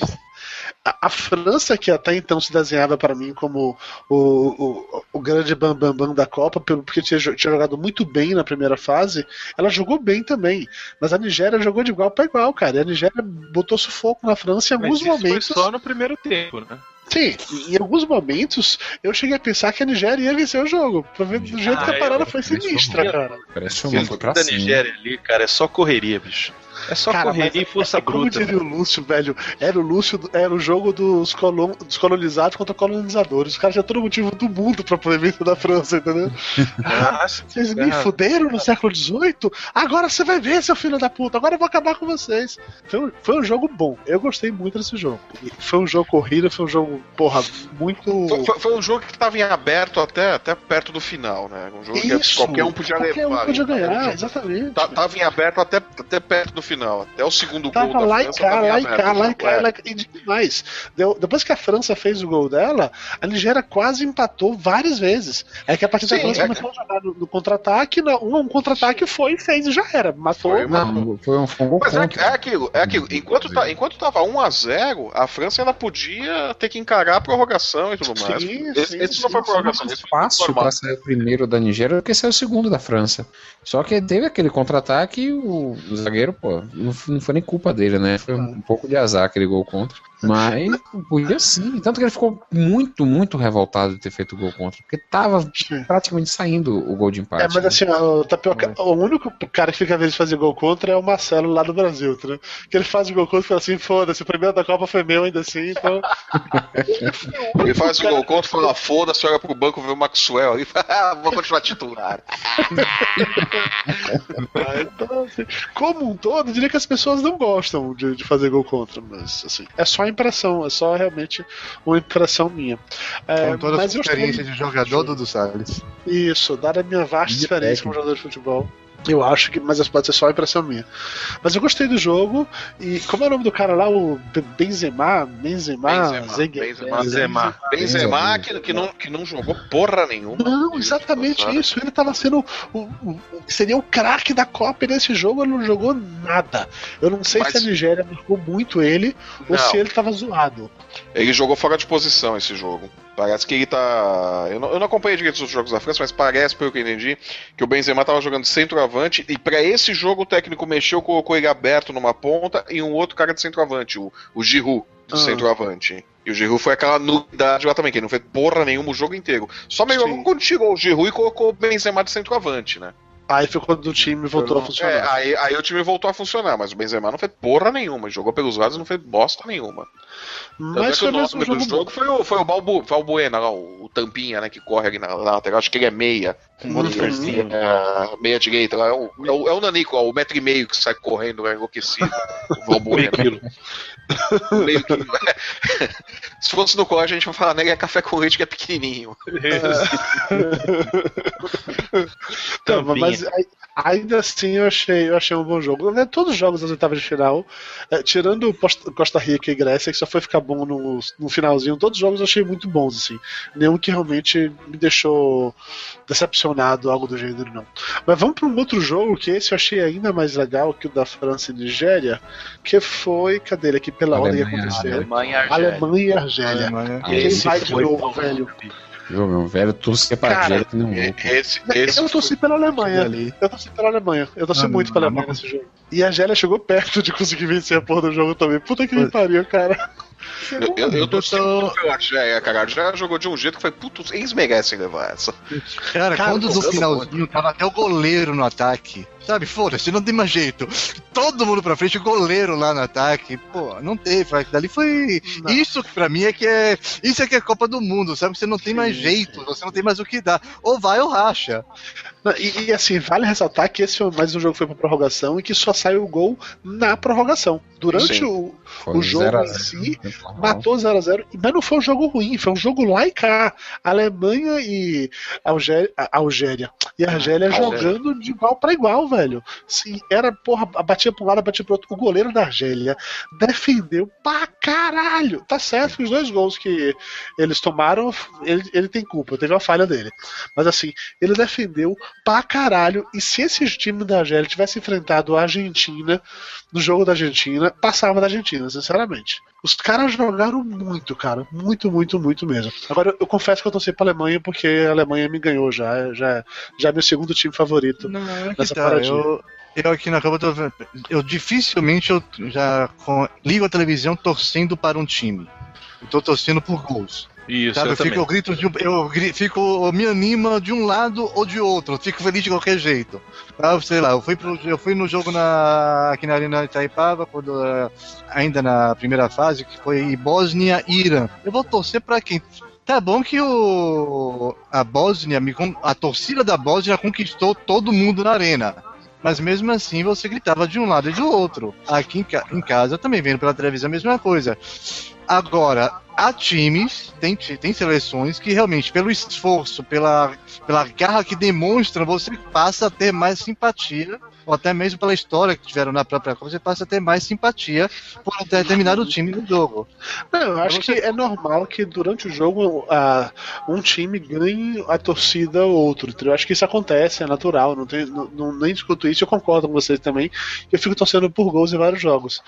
A, a França, que até então se desenhava para mim como o, o, o grande bambambam bam, bam da Copa, pelo- porque tinha, tinha jogado muito bem na primeira fase, ela jogou bem também. Mas a Nigéria jogou de igual para igual, cara. E a Nigéria botou sufoco na França em Mas alguns isso momentos. foi só no primeiro tempo, né? Sim, em alguns momentos eu cheguei a pensar que a Nigéria ia vencer o jogo. Pra ver do jeito Ah, que a parada eu- foi sinistra, cara. Impressionante, foi pra da cima. Nigéria ali, cara, é só correria, bicho. É só Cara, correria e força é como bruta. diria o Lúcio, velho, era o Lúcio, era o jogo dos, colon, dos colonizados contra colonizadores. Os caras tinham todo o motivo do mundo pra poder vencer da França, entendeu? Nossa, Vocês me Ah. fuderam no século XVIII? Agora você vai ver, seu filho da puta. Agora eu vou acabar com vocês. Foi um, foi um jogo bom. Eu gostei muito desse jogo. Foi um jogo corrida, foi um jogo, porra, muito. Foi, foi- foi um jogo que tava em aberto até, até perto do final, né? Um jogo que Isso. qualquer um podia Qualquer levar. um podia ganhar, Tava- exatamente. tá- Tava em aberto até, até perto do final. Até o segundo gol Tava da lá e França. cá, tava em lá e cá, lá e cá, É. lá e cá, e demais. Deu- depois que a França fez o gol dela, a Nigéria quase empatou várias vezes. É que a partir da Sim, França é começou a jogar no, no contra-ataque, um, um contra-ataque foi e fez e já era. Matou. Foi, Não, foi um, foi um gol Mas é, é aquilo, é aquilo. Enquanto, tá, enquanto tava 1x0, a França ainda podia ter que encarar a prorrogação e tudo mais. Sim, esse, sim, esse não sim, foi sim. prorrogação, esse foi fácil para sair o primeiro da Nigéria do que sair o segundo da França. Só que teve aquele contra-ataque e o zagueiro, pô, não, não foi nem culpa dele, né? Foi um pouco de azar aquele gol contra. Mas podia sim. Tanto que ele ficou muito, muito revoltado de ter feito o gol contra. Porque tava praticamente saindo o gol de empate. É, mas né? assim, o Tapioca, o único cara que fica vezes fazer gol contra é o Marcelo lá do Brasil, tá? Que ele faz o gol contra e fala assim, foda-se, o primeiro da Copa foi meu ainda assim, então. Ele faz o gol contra, fala, foda-se, olha pro banco, vê o Maxwell ali, fala, ah, vou continuar titular. Ah, então, assim, como um todo, eu diria que as pessoas não gostam de, de fazer gol contra, mas assim, é só impressão, é só realmente uma impressão minha. É, Com toda a mas sua eu experiência de jogador, Dudu Salles. Isso, dada a minha vasta experiência como jogador de futebol. Eu acho que, mas pode ser só impressão minha. Mas eu gostei do jogo e como é o nome do cara lá, o Benzema, Benzema, Benzema, Zengue- Benzema. Benzema. Benzema, que, que, não, que não jogou porra nenhuma. Não, exatamente isso. Ele tava sendo o, o- seria o craque da Copa nesse jogo ele não jogou nada. Eu não sei Mas- se a Nigéria marcou muito ele ou Não. se ele tava zoado. Ele jogou fora de posição esse jogo. Parece que ele tá. Eu não, eu não acompanhei direito os jogos da França, mas parece, pelo que eu entendi, que o Benzema tava jogando centroavante e pra esse jogo o técnico mexeu, colocou ele aberto numa ponta e um outro cara de centroavante, o, o Giroud, de Ah. centroavante. E o Giroud foi aquela nulidade lá também, que ele não fez porra nenhuma o jogo inteiro. Só meio quando tirou o Giroud e colocou o Benzema de centroavante, né? Aí foi quando o time voltou a funcionar. É, aí, aí o time voltou a funcionar, mas o Benzema não fez porra nenhuma, jogou pelos lados e não fez bosta nenhuma. É mas que foi o nome jogo, do jogo foi o, foi o Balbu, Valbuena, lá, o, o Tampinha, né, que corre ali na, na lateral, acho que ele é meia. Uhum. É, meia direita, lá, é o, é o, é o Nanico, ó, o metro e meio que sai correndo, é enlouquecido. O Valbuena. Meio quilo. meio quilo. Se fosse no colégio, a gente vai falar, né, ele é café com leite que é pequenininho. Então, Tampinha. mas ai- ainda assim eu achei, eu achei um bom jogo. Verdade, Todos os jogos das oitavas de final, é, tirando Costa Rica e Grécia, que só foi ficar bom no, no finalzinho, todos os jogos eu achei muito bons, assim. Nenhum que realmente me deixou decepcionado, algo do gênero, não. Mas vamos para um outro jogo, que esse eu achei ainda mais legal que o da França e Nigéria, que foi, cadê ele aqui, pela ordem que Alemanha, aconteceu? Alemanha e Argélia. Alemanha e Argélia. Alemanha. Quem Esse vai de foi novo, bom. velho? Viu, meu velho, torcer pra Cara, Argélia que nem um louco. Esse, esse eu torci pela Alemanha. Ali. Eu torci pela Alemanha. Eu torci Ah, muito pela não, Alemanha não. nesse jogo. E a Argélia chegou perto de conseguir vencer a porra do jogo também. Puta que me pariu, cara. Eu, eu, eu tô Eu tô- pela Argélia, cara. Argélia jogou de um jeito que foi, puto, eles merecem levar essa. Cara, Cara, quando no finalzinho tava até o goleiro no ataque. Sabe, foda-se, não tem mais jeito. Todo mundo pra frente, o goleiro lá no ataque. Pô, não teve. Dali foi. Não. Isso que pra mim é que é. Isso é que é Copa do Mundo, sabe? Você não tem mais jeito, você não tem mais o que dar. Ou vai ou racha. E, e, assim, vale ressaltar que esse foi mais um jogo que foi pra prorrogação e que só saiu o gol na prorrogação. Durante Sim. o, Foi o jogo 0 a em 0, si, né? matou 0x0, mas não foi um jogo ruim, foi um jogo lá e cá. Alemanha e Algéria, Algéria e a Argélia Algéria. jogando de igual pra igual, velho. Sim, era, porra, batia pra um lado, batia pro outro. O goleiro da Argélia defendeu pra caralho. Tá certo que os dois gols que eles tomaram, ele, ele tem culpa, teve uma falha dele. Mas assim, ele defendeu pra caralho. E se esse time da Argélia tivesse enfrentado a Argentina no jogo da Argentina, passava da Argentina, sinceramente. Os caras jogaram muito, cara. Muito, muito, muito mesmo. Agora, eu, eu confesso que eu torci pra Alemanha porque a Alemanha me ganhou já. Já, já é meu segundo time favorito. Não, é Nessa tá, paradinha. eu, eu aqui na Copa tô vendo- eu dificilmente eu já com- ligo a televisão torcendo para um time. Eu tô torcendo por gols. Isso, Sabe, eu eu, fico, eu grito de eu fico, eu me anima de um lado ou de outro, fico feliz de qualquer jeito. Ah, sei lá, eu fui, pro, eu fui no jogo na, aqui na Arena Itaipava, quando, eh, ainda na primeira fase, que foi Bósnia e Irã. Eu vou torcer pra quem? Tá bom que o, a Bósnia, a torcida da Bósnia conquistou todo mundo na arena. Mas mesmo assim você gritava de um lado e do outro. Aqui em, ca- em casa também, vendo pela televisão a mesma coisa. Agora, há times, tem, tem seleções que realmente, pelo esforço, pela, pela garra que demonstram, você passa a ter mais simpatia, ou até mesmo pela história que tiveram na própria Copa, você passa a ter mais simpatia por um determinado time no jogo. Não, eu acho que é normal que durante o jogo a, um time ganhe a torcida ou outro. Eu acho que isso acontece, é natural. Não, tem, não, não- nem discuto isso, eu concordo com vocês também. Eu fico torcendo por gols em vários jogos.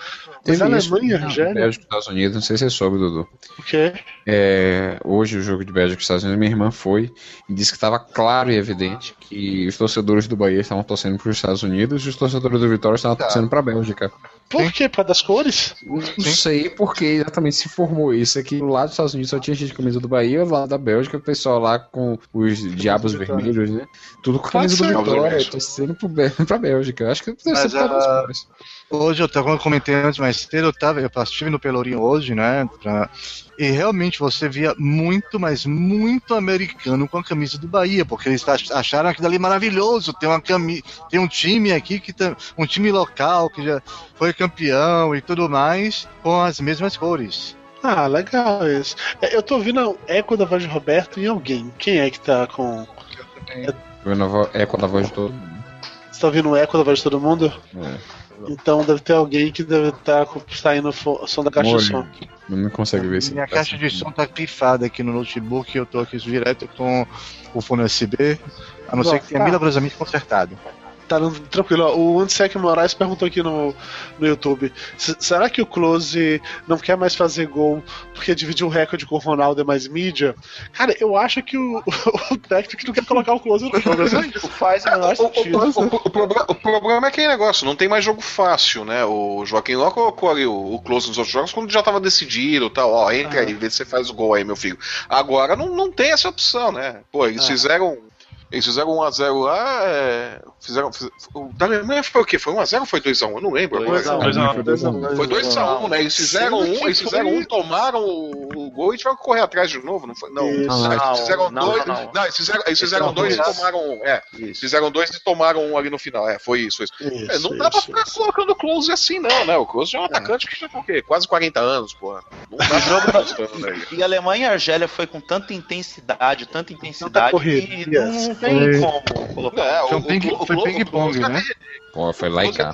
Mas a Teve isso Alemanha, na Argélia, Bélgica Estados Unidos, não sei se você soube, Dudu. o quê? É, hoje o jogo de Bélgica e Estados Unidos, minha irmã foi e disse que estava claro e evidente que os torcedores do Bahia estavam torcendo para os Estados Unidos e os torcedores do Vitória estavam torcendo para a Bélgica. Por quê? Por causa das cores? Não sei porque exatamente se formou isso aqui. Do lado dos Estados Unidos só tinha gente com camisa do Bahia, lado da Bélgica, o pessoal lá com os diabos vermelhos, né? Tudo com a Pode camisa do ser. Vitória, torcendo Bé- pra Bélgica. Acho que deve ser por causa das cores. Hoje eu tava, eu comentei antes mais cedo, eu tava, eu estive no Pelourinho hoje, né? pra- e realmente você via muito, mas muito americano com a camisa do Bahia, porque eles ach- acharam aquilo ali maravilhoso. Tem uma cami tem um time aqui que tem um time local que já foi campeão e tudo mais com as mesmas cores. Ah, legal isso. É, Eu tô ouvindo eco da voz de Roberto em alguém. Quem é que tá com. A vo- É quando a voz de todo mundo. Você tá ouvindo o eco da voz de todo mundo? É. Então deve ter alguém que deve estar saindo o fo- som da caixa de som. Não consegue ver se Minha tá caixa de sentindo. som tá pifada aqui no notebook, eu tô aqui direto com o fone USB, a não Bom, ser que tenha tá. milagrosamente consertado. Tá tranquilo. ó. O Ansec Moraes perguntou aqui no, no YouTube: "S- será que o Close não quer mais fazer gol porque dividiu o recorde com o Ronaldo e mais mídia? Cara, eu acho que o, o técnico não quer colocar o Close no jogo. é isso. Faz o menor O, o- sentido. o- o- o problema, o problema é aquele negócio, não tem mais jogo fácil, né? O Joaquim Ló colocou ali o, o close nos outros jogos quando já tava decidido e tal. Ó, entra aí, vê se você faz o gol aí, meu filho. Agora não, não tem essa opção, né? Pô, eles Ah. fizeram. Eles fizeram 1x0 lá, é, fizeram, fiz- o da Alemanha foi o quê? Foi 1x0 ou foi 2x1? Eu não lembro agora. 2x1. Dois a um. Foi dois a um. Foi 2x1, né? Eles fizeram Sim, um, eles fizeram um, tomaram o, o gol e tiveram que correr atrás de novo, não foi? Não, Isso. não, eles fizeram Não, dois. não, Não, não. eles fizeram, eles fizeram é dois e tomaram um. É, Isso. fizeram dois e tomaram um ali no final. É, foi isso. foi isso. É, Isso, não dá pra isso, ficar isso. colocando o Close assim, não, né? O Close é um atacante que já tem o quê? Quase 40 anos, pô. Não dá pra. E a Alemanha e a Argélia foi com tanta intensidade, tanta intensidade, correria, que não. Tem Foi- como colocar. É, Foi o- um ping- o- o- foi o- ping-pong, o Klose né? Pô, foi lá e cá.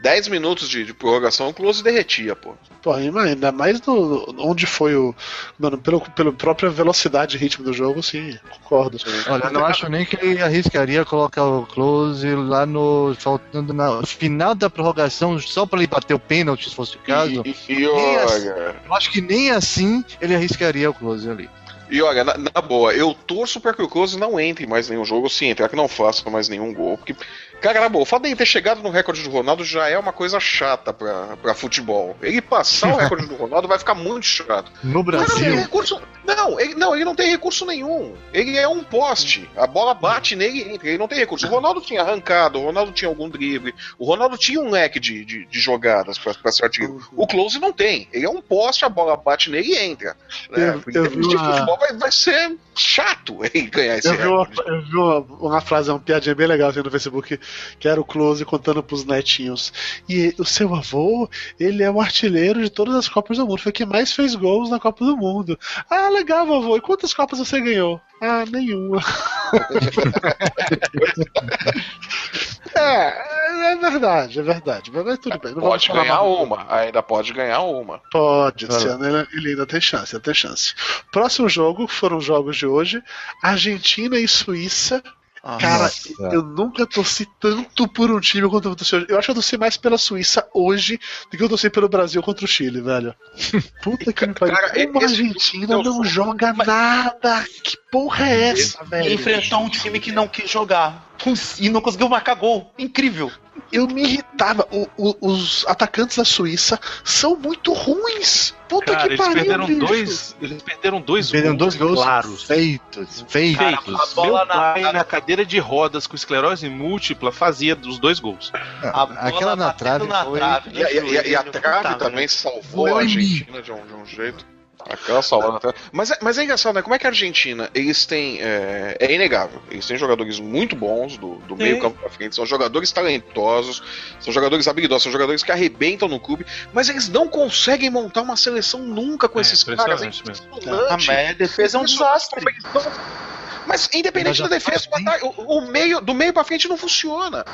10 minutos de, de prorrogação, o Close derretia, pô. Pô, ainda mais no, onde foi o. Mano, pelo, pela própria velocidade e ritmo do jogo, sim, concordo. Olha, eu não acho nem que ele arriscaria colocar o Close lá no. faltando na- no final da prorrogação, só pra ele bater o pênalti, se fosse o caso. E, e, e olha, Eu acho que nem assim ele arriscaria o Close ali. E olha, na, na boa, eu torço pra que o Close não entre mais nenhum jogo, se entrar, que não faça mais nenhum gol. Porque, cara, na boa, o fato dele ter chegado no recorde do Ronaldo já é uma coisa chata pra, pra futebol. Ele passar o recorde do Ronaldo vai ficar muito chato. No Ele não tem Brasil, recurso. Não ele, não, ele não tem recurso nenhum. Ele é um poste. A bola bate nele e entra. Ele não tem recurso. O Ronaldo tinha arrancado, o Ronaldo tinha algum drible, o Ronaldo tinha um leque de, de, de jogadas pra, pra ser ativo. O Close não tem. Ele é um poste, a bola bate nele e entra. Né? Eu- eu de uma- futebol vai, vai ser chato ele ganhar esse Eu vi, uma, recorde. eu vi uma, uma frase, uma piadinha bem legal assim, no Facebook, que era o Close contando pros netinhos. E o seu avô, ele é o artilheiro de todas as Copas do Mundo. Foi quem mais fez gols na Copa do Mundo. Ah, legal, vovô. E quantas Copas você ganhou? Ah, nenhuma. é, é verdade, é verdade. Mas, mas tudo bem. Pode ganhar uma, ainda pode ganhar uma. Pode, esse Ah. ano ele, ele ainda tem chance, ainda tem chance. Próximo jogo foram os jogos de hoje: Argentina e Suíça. Ah, Cara, Nossa. eu nunca torci tanto por um time quanto eu torci hoje. Eu acho que eu torci mais pela Suíça hoje do que eu torci pelo Brasil contra o Chile, velho. Puta que me pariu. Cara, Como a Argentina não joga nada. Que porra é essa, velho? enfrentou um time que não quis jogar e não conseguiu marcar gol. Incrível. Eu me irritava. O- o- os atacantes da Suíça são muito ruins. Puta Cara, que eles pariu, perderam bicho. dois. Eles perderam dois perderam dois gols claros. feitos, feitos. Cara, a bola Meu na- pai, na cadeira de rodas com esclerose múltipla, fazia dos dois gols. A bola Aquela na trave na foi- trave, E, a- e a- e a né, trave também salvou a. Argentina de um, de um jeito. Aquela salada até. Mas, é- mas é engraçado, né? Como é que a Argentina, eles têm. É, é inegável. Eles têm jogadores muito bons do, do meio campo pra frente, são jogadores talentosos, são jogadores habilidosos, são jogadores que arrebentam no clube, mas eles não conseguem montar uma seleção nunca com É, esses caras. É impressionante. A média defesa é um desastre. Mas independente da defesa, faz o ataque- o, o meio, do meio pra frente não funciona.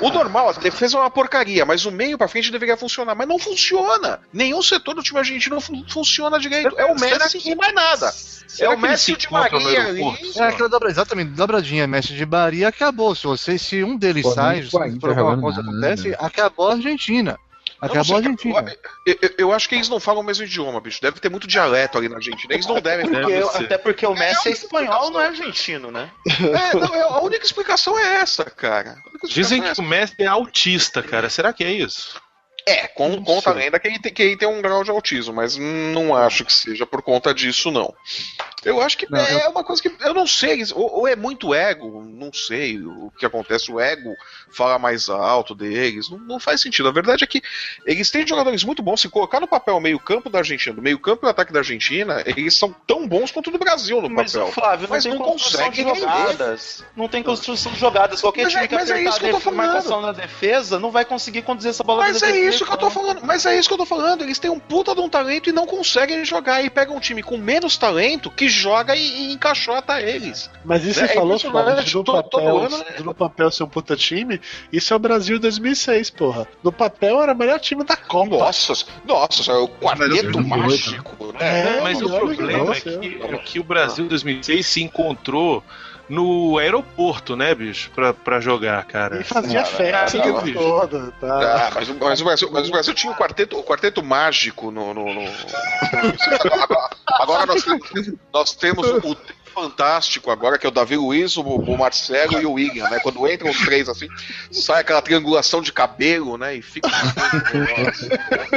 O normal, a defesa é uma porcaria, mas o meio pra frente deveria funcionar. Mas não funciona. Nenhum setor do time argentino fun- funciona direito. É o Messi e mais nada. Será é o Messi de Maria ali. É aquela dobra, exatamente, dobradinha, mestre de Bahia, acabou. Se você, se um deles Pô, sai, se alguma coisa nada, acontece, né? acabou a Argentina. Eu Acabou a sei, Argentina. Eu, eu- eu acho que eles não falam o mesmo idioma, bicho. Deve ter muito dialeto ali na Argentina. Eles não devem. Deve Porque- ser. até porque o Messi é espanhol, não é argentino, né? É, não, é- a única explicação é essa, cara. Dizem explicação que o Messi é autista, cara. Será que é isso? É, com, conta a lenda que ele, tem, tem um grau de autismo, mas não acho que seja por conta disso, não. Eu acho que Não, é uma coisa que. Eu não sei, ou, ou é muito ego, não sei o que acontece, o ego fala mais alto deles, não, não faz sentido. A verdade é que eles têm jogadores muito bons. Se colocar no papel meio-campo da Argentina, do meio-campo e o ataque da Argentina, eles são tão bons quanto o do Brasil no Mas papel. Flávio não Mas tem não construção de consegue jogadas. Não tem construção de jogadas. Qualquer Mas é- time que mas é apertar isso que eu a tô def- falando. marcação na defesa não vai conseguir conduzir essa bola Mas é defesa, isso que eu tô falando. Mas é isso que eu tô falando. Eles têm um puta de um talento e não conseguem jogar. E pegam um time com menos talento que joga e, e encaixota eles. Mas isso É você falou, impressionante, Flávio, de no todo- todo papel, ano é- de no papel ser um puta time, isso é o Brasil 2006, porra. No papel era o melhor time da Copa. Nossa, nossa, é o quarteto Mas- mágico, né? É, Mas o problema é que é que o Brasil 2006 se encontrou no aeroporto, né, bicho? Pra, pra jogar, cara. E fazia Cara, festa cara, todo, tá? Ah, mas, o- mas o Brasil, mas o Brasil tinha o quarteto, o quarteto mágico no. no- no- Agora, agora nós, temos- nós temos o fantástico agora, que é o Davi Luiz, o, o Marcelo e o William, né? Quando entram os três assim, sai aquela triangulação de cabelo, né? E fica.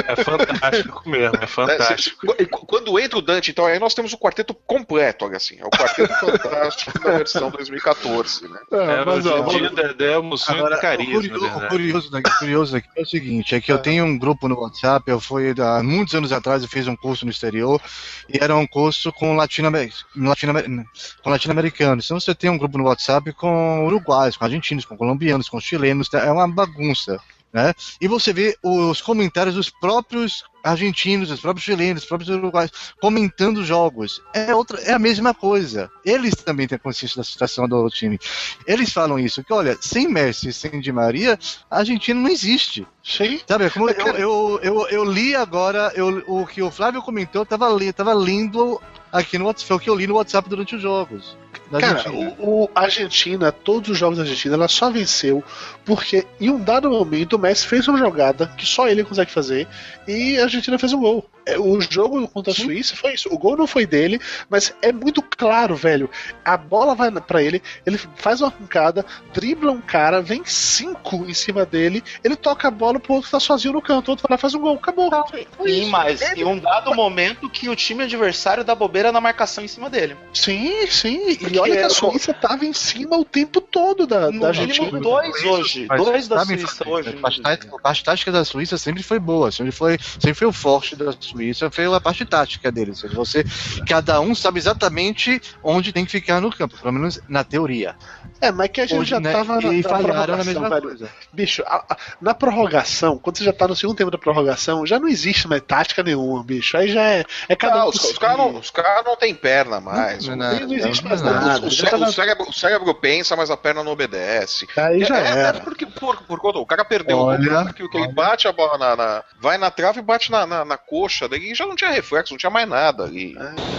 É fantástico mesmo, é fantástico. E qu- Quando entra o Dante, então aí nós temos o quarteto completo, olha assim. É o quarteto fantástico da versão 2014, né? É, mas, ó, vamos- Dedé é um museu Agora, de carisma, o, na o verdade. curioso, daqui, o curioso daqui é o seguinte, é que eu tenho um grupo no WhatsApp, eu fui há muitos anos atrás, eu fiz um curso no exterior, e era um curso com latino-amer- latino-amer- com latino-americanos. Então você tem um grupo no WhatsApp com uruguaios, com argentinos, com colombianos, com chilenos, tá? é uma bagunça. Né? E você vê os comentários dos próprios argentinos, dos próprios chilenos, dos próprios uruguaios comentando jogos. É outra, é a mesma coisa. Eles também têm consciência da situação do time. Eles falam isso, que olha, sem Messi, sem Di Maria, a Argentina não existe. Sim. Sabe, é como eu, eu, eu, eu li agora, eu, o que o Flávio comentou, eu tava, li, tava lendo aqui no WhatsApp, foi o que eu li no WhatsApp durante os jogos. Da Cara, Argentina. o, o Argentina, todos os jogos da Argentina, ela só venceu porque em um dado momento o Messi fez uma jogada que só ele consegue fazer e a Argentina fez um gol. É, O jogo contra a Suíça foi isso. O gol não foi dele, mas é muito claro, velho. A bola vai pra ele, ele faz uma arrancada, dribla um cara, vem cinco em cima dele, ele toca a bola pro outro que tá sozinho no canto, o outro vai lá e faz um gol. Acabou. Foi, foi E isso. mais, Ele- em um dado momento que o time adversário dá bobeira na marcação em cima dele. Sim, sim. E olha que a Suíça tava em cima o tempo todo da, No da Argentina. dois hoje. Mas, Dois da sabe, Suíça hoje. A parte, tática, a tática da Suíça sempre foi boa, sempre foi, sempre foi o forte da Suíça, foi a parte tática deles. Você, cada um sabe exatamente onde tem que ficar no campo, pelo menos na teoria. É, mas que a gente Hoje, já né, tava na, e na falharam na mesma velho. coisa. Bicho, a- a- na prorrogação, quando você já tá no segundo tempo da prorrogação, já não existe mais tática nenhuma, bicho. Aí já é, é cada Não, um os, os caras não, os caras não têm perna mais. Não, não, Não, não existe não, mais não. Nada. o, na- o cérebro, o cérebro pensa, mas a perna não obedece. Aí já é, é- era. é porque por, por conta, o cara perdeu Olha, o que, ele bate a bola na, na- vai na trave e bate na, na, na coxa dele e já não tinha reflexo, não tinha mais nada ali.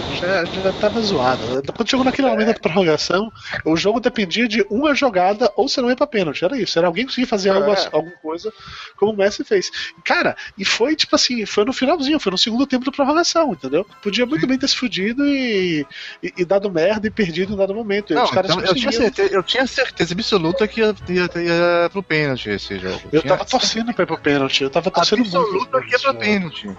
Já, já tava zoado. Quando chegou naquele momento da prorrogação, o jogo dependia de uma jogada ou se não ia pra pênalti. Era isso. Era alguém conseguir fazer É. assim- alguma coisa como o Messi fez. Cara, e foi tipo assim, foi no finalzinho, foi no segundo tempo da prorrogação, entendeu? Podia muito bem ter se fudido e, e, e dado merda e perdido em dado momento. Não, então, eu, tinha certeza, eu tinha certeza absoluta que ia, ia, ia pro pênalti esse jogo. Eu tinha tava torcendo pra ir pro pênalti. Eu tava torcendo muito. absoluta que ia pra pênalti.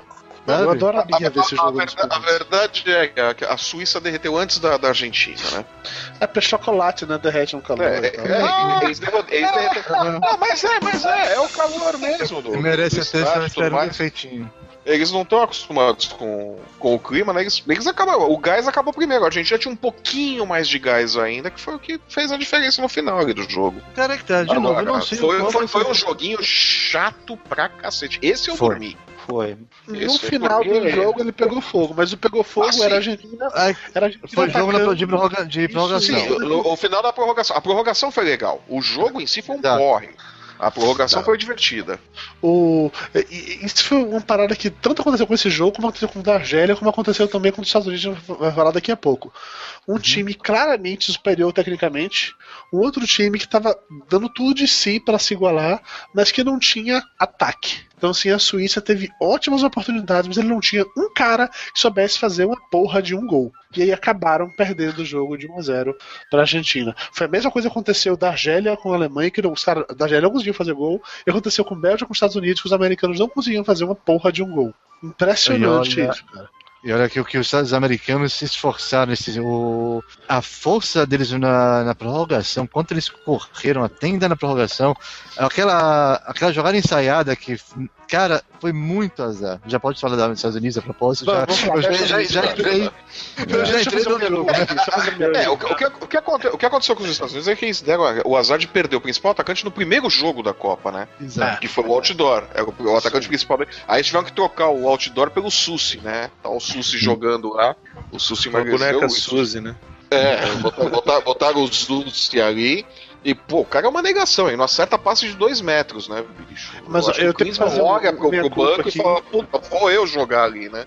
Eu adoraria ver esse A, a jogo. verda- a verdade é que a, a Suíça derreteu antes da, da Argentina, né? É porque chocolate, né? Derrete no calor. É, e tal. é, eles eles derreteram. Ah, mas é, mas é, é o calor mesmo. Do, Merece do até estádio e essa eles não estão acostumados com, com o clima, né? Eles, eles acabam. O gás acabou primeiro. A gente já tinha um pouquinho mais de gás ainda, que foi o que fez a diferença no final ali do jogo. Cara, que tá, de novo, eu não sei. foi, foi, vai foi um joguinho chato pra cacete. Esse eu Foi. dormi. Foi. No Esse foi final do jogo ele pegou fogo, mas o pegou fogo Ah, era a Argentina. Era a Argentina Foi jogo na- de, prorroga- de prorrogação. Sim, o, o final da prorrogação. A prorrogação foi legal. O jogo em si foi um Tá. porre. A prorrogação Tá. foi divertida. O, isso foi uma parada que tanto aconteceu com esse jogo, como aconteceu com o da Argélia, como aconteceu também com os Estados Unidos, vai falar daqui a pouco. Um time claramente superior tecnicamente, um outro time que estava dando tudo de si para se igualar, mas que não tinha ataque. Então, assim, a Suíça teve ótimas oportunidades, mas ele não tinha um cara que soubesse fazer uma porra de um gol. E aí acabaram perdendo o jogo de 1 a 0 para a Argentina. Foi a mesma coisa que aconteceu da Argélia com a Alemanha, que os caras da Argélia não conseguiam fazer gol, e aconteceu com Bélgica com os Estados Unidos, que os americanos não conseguiam fazer uma porra de um gol. Impressionante olha- isso, cara. E olha que o que os Estados americanos se esforçaram, esse, o, a força deles na, na prorrogação, quanto eles correram até ainda na prorrogação, aquela, aquela jogada ensaiada que, cara, foi muito azar. Já pode falar dos Estados Unidos a propósito? Já, falar, eu já, já, entrei. Eu já entrei no. É, o, que- o que, o, que aconte- o que aconteceu com os Estados Unidos é que eles deram o azar de perder o principal atacante no primeiro jogo da Copa, né? Exato. Que foi o outdoor. É o, o atacante principal. Aí eles tiveram que trocar o outdoor pelo Susi, né? Tá o Susi jogando lá. O Susi Uma emagreceu. boneca Suzy, né? É, botaram, botaram, botaram o Susi ali. E, pô, o cara é uma negação, ele não acerta passe de dois metros, né, bicho? Mas eu o tenho que fazer um- olha pro, minha pro culpa banco aqui. e fala, puta, vou eu jogar ali, né?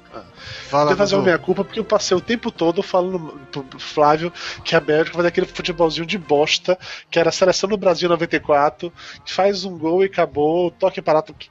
Fala, Tem que fazer uma minha culpa porque eu passei o tempo todo falando pro pro Flávio que a Bélgica faz aquele futebolzinho de bosta, que era a seleção do Brasil 94, que faz um gol e acabou, toque parado. Que,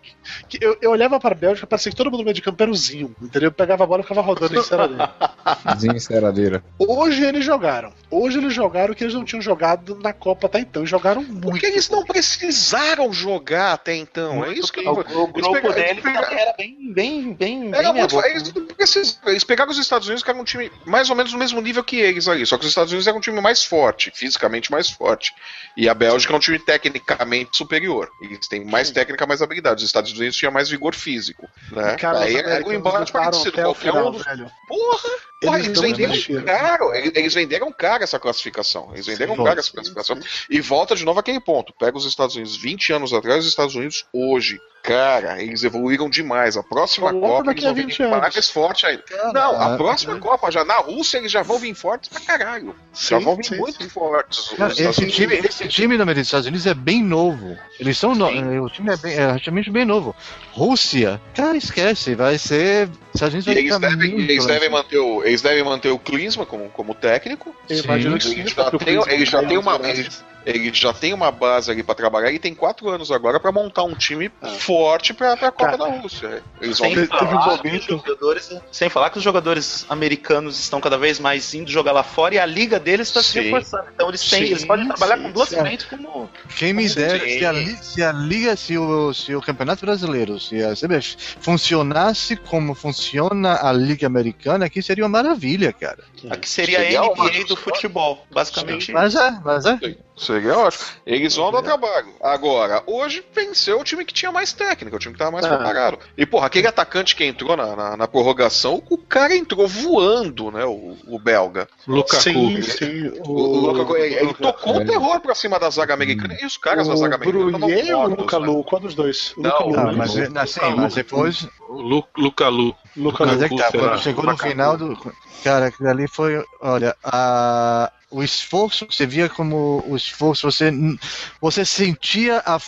que eu, eu olhava pra Bélgica, parecia que todo mundo no meio de campo era o Zinho, entendeu? Eu pegava a bola e ficava rodando em cera dele. Zinho enceradeira. Hoje eles jogaram. Hoje eles jogaram o que eles não tinham jogado na Copa até então. E jogaram muito. Porque eles não precisaram jogar até então. É isso que O, o grupo pegaram- eles pegaram- era bem, bem, bem, bem Era meia muito, eles, né? precisaram- eles pegaram os Estados Unidos, que era um time mais ou menos no mesmo nível que eles ali. Só que os Estados Unidos era um time mais forte, fisicamente mais forte. E a Bélgica é um time tecnicamente superior. Eles têm mais técnica, mais habilidade. Os Estados Unidos tinham mais vigor físico. Né? Cara, Aí os era o americanos embate parecido. Qualquer final, um dos. velho. Porra! Porra, Eles eles, venderam caro. Eles, eles venderam caro essa classificação. Eles venderam Sim, caro sim, essa classificação. E volta de novo aquele ponto. Pega os Estados Unidos 20 anos atrás e os Estados Unidos hoje. Cara, eles evoluíram demais. A próxima Copa daqui eles a vão 20 vir anos. mais forte ainda. Não, a Ah, próxima Copa já na Rússia eles já vão vir fortes pra caralho. já Sim, vão vir sim, muito sim. fortes. Cara, esse time, esse time dos Estados Unidos é bem novo. Eles são no, eh, o time é, bem, é relativamente bem novo. Rússia, cara, esquece, vai ser. Eles devem, eles, devem manter o, eles devem manter o Klinsmann como, como técnico. Sim, Ele sim. já tem, já tem uma. merece. Ele, já tem uma base ali pra trabalhar e tem quatro anos agora pra montar um time forte pra, pra Copa Cara, da Rússia. Eles vão Sem um falar, os jogadores, sem falar que os jogadores americanos estão cada vez mais indo jogar lá fora e a liga deles está se reforçando. Então eles têm, Sim, eles podem trabalhar sim, com duas frentes como Quem me dera, se a, se a Liga, se o, se o Campeonato Brasileiro, se a CBF funcionasse como funciona a Liga Americana, aqui seria uma maravilha, cara. aqui seria Seria a NBA do futebol, basicamente. Mas é, mas é. Seria ótimo. Eles vão dar trabalho. Agora, hoje venceu o time que tinha mais técnica, o time que tava mais Ah. preparado. E, porra, aquele atacante que entrou na, na, na prorrogação, o cara entrou voando, né? O, o belga. Lukaku. Sim, sim. O, o Lukaku, ele, ele tocou É. o terror pra cima da zaga americana e os caras da zaga o americana Brunier ou o Luca né? Lu? Qual dos dois? O Não, Luca Lu, Ah, né? mas, é- assim, mas depois. O Lu, Lucalu. Luca Mas Lu. é que tá, quando chegou no final do. Cara, aquilo ali foi. Olha, a, o esforço, você via como o esforço, você, você sentia a.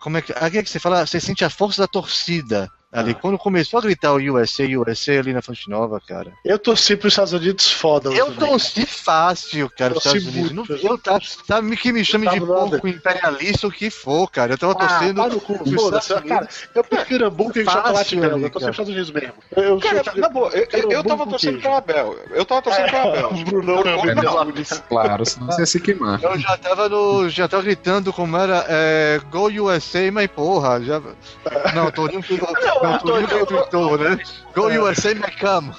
Como é que. É que você fala, você sente a força da torcida. Ali, quando começou a gritar o USA, USA ali na Fonte Nova, cara. Eu torci pros Estados Unidos foda. Eu torci fácil, cara, os Torci Estados Unidos. muito. Não, eu tá, sabe que me chame Eu de nada. porco imperialista, o que for, cara. Eu tava Ah, torcendo. no cu, pros. Estados Cara, eu prefiro hambúrguer e chocolate ali, belga. Eu tô cara. sempre nos Estados Unidos mesmo. Eu, eu Cara, sou- na boa, eu, eu, eu tava torcendo queijo. pela Bel. Eu tava torcendo Por é muito da- bom. Claro, senão você ia se queimar. Eu já tava no. Já tava gritando como era é, Go USA, mas porra, já. Não, Torinho pegou. Não, tweetou, né? Go USA Macam.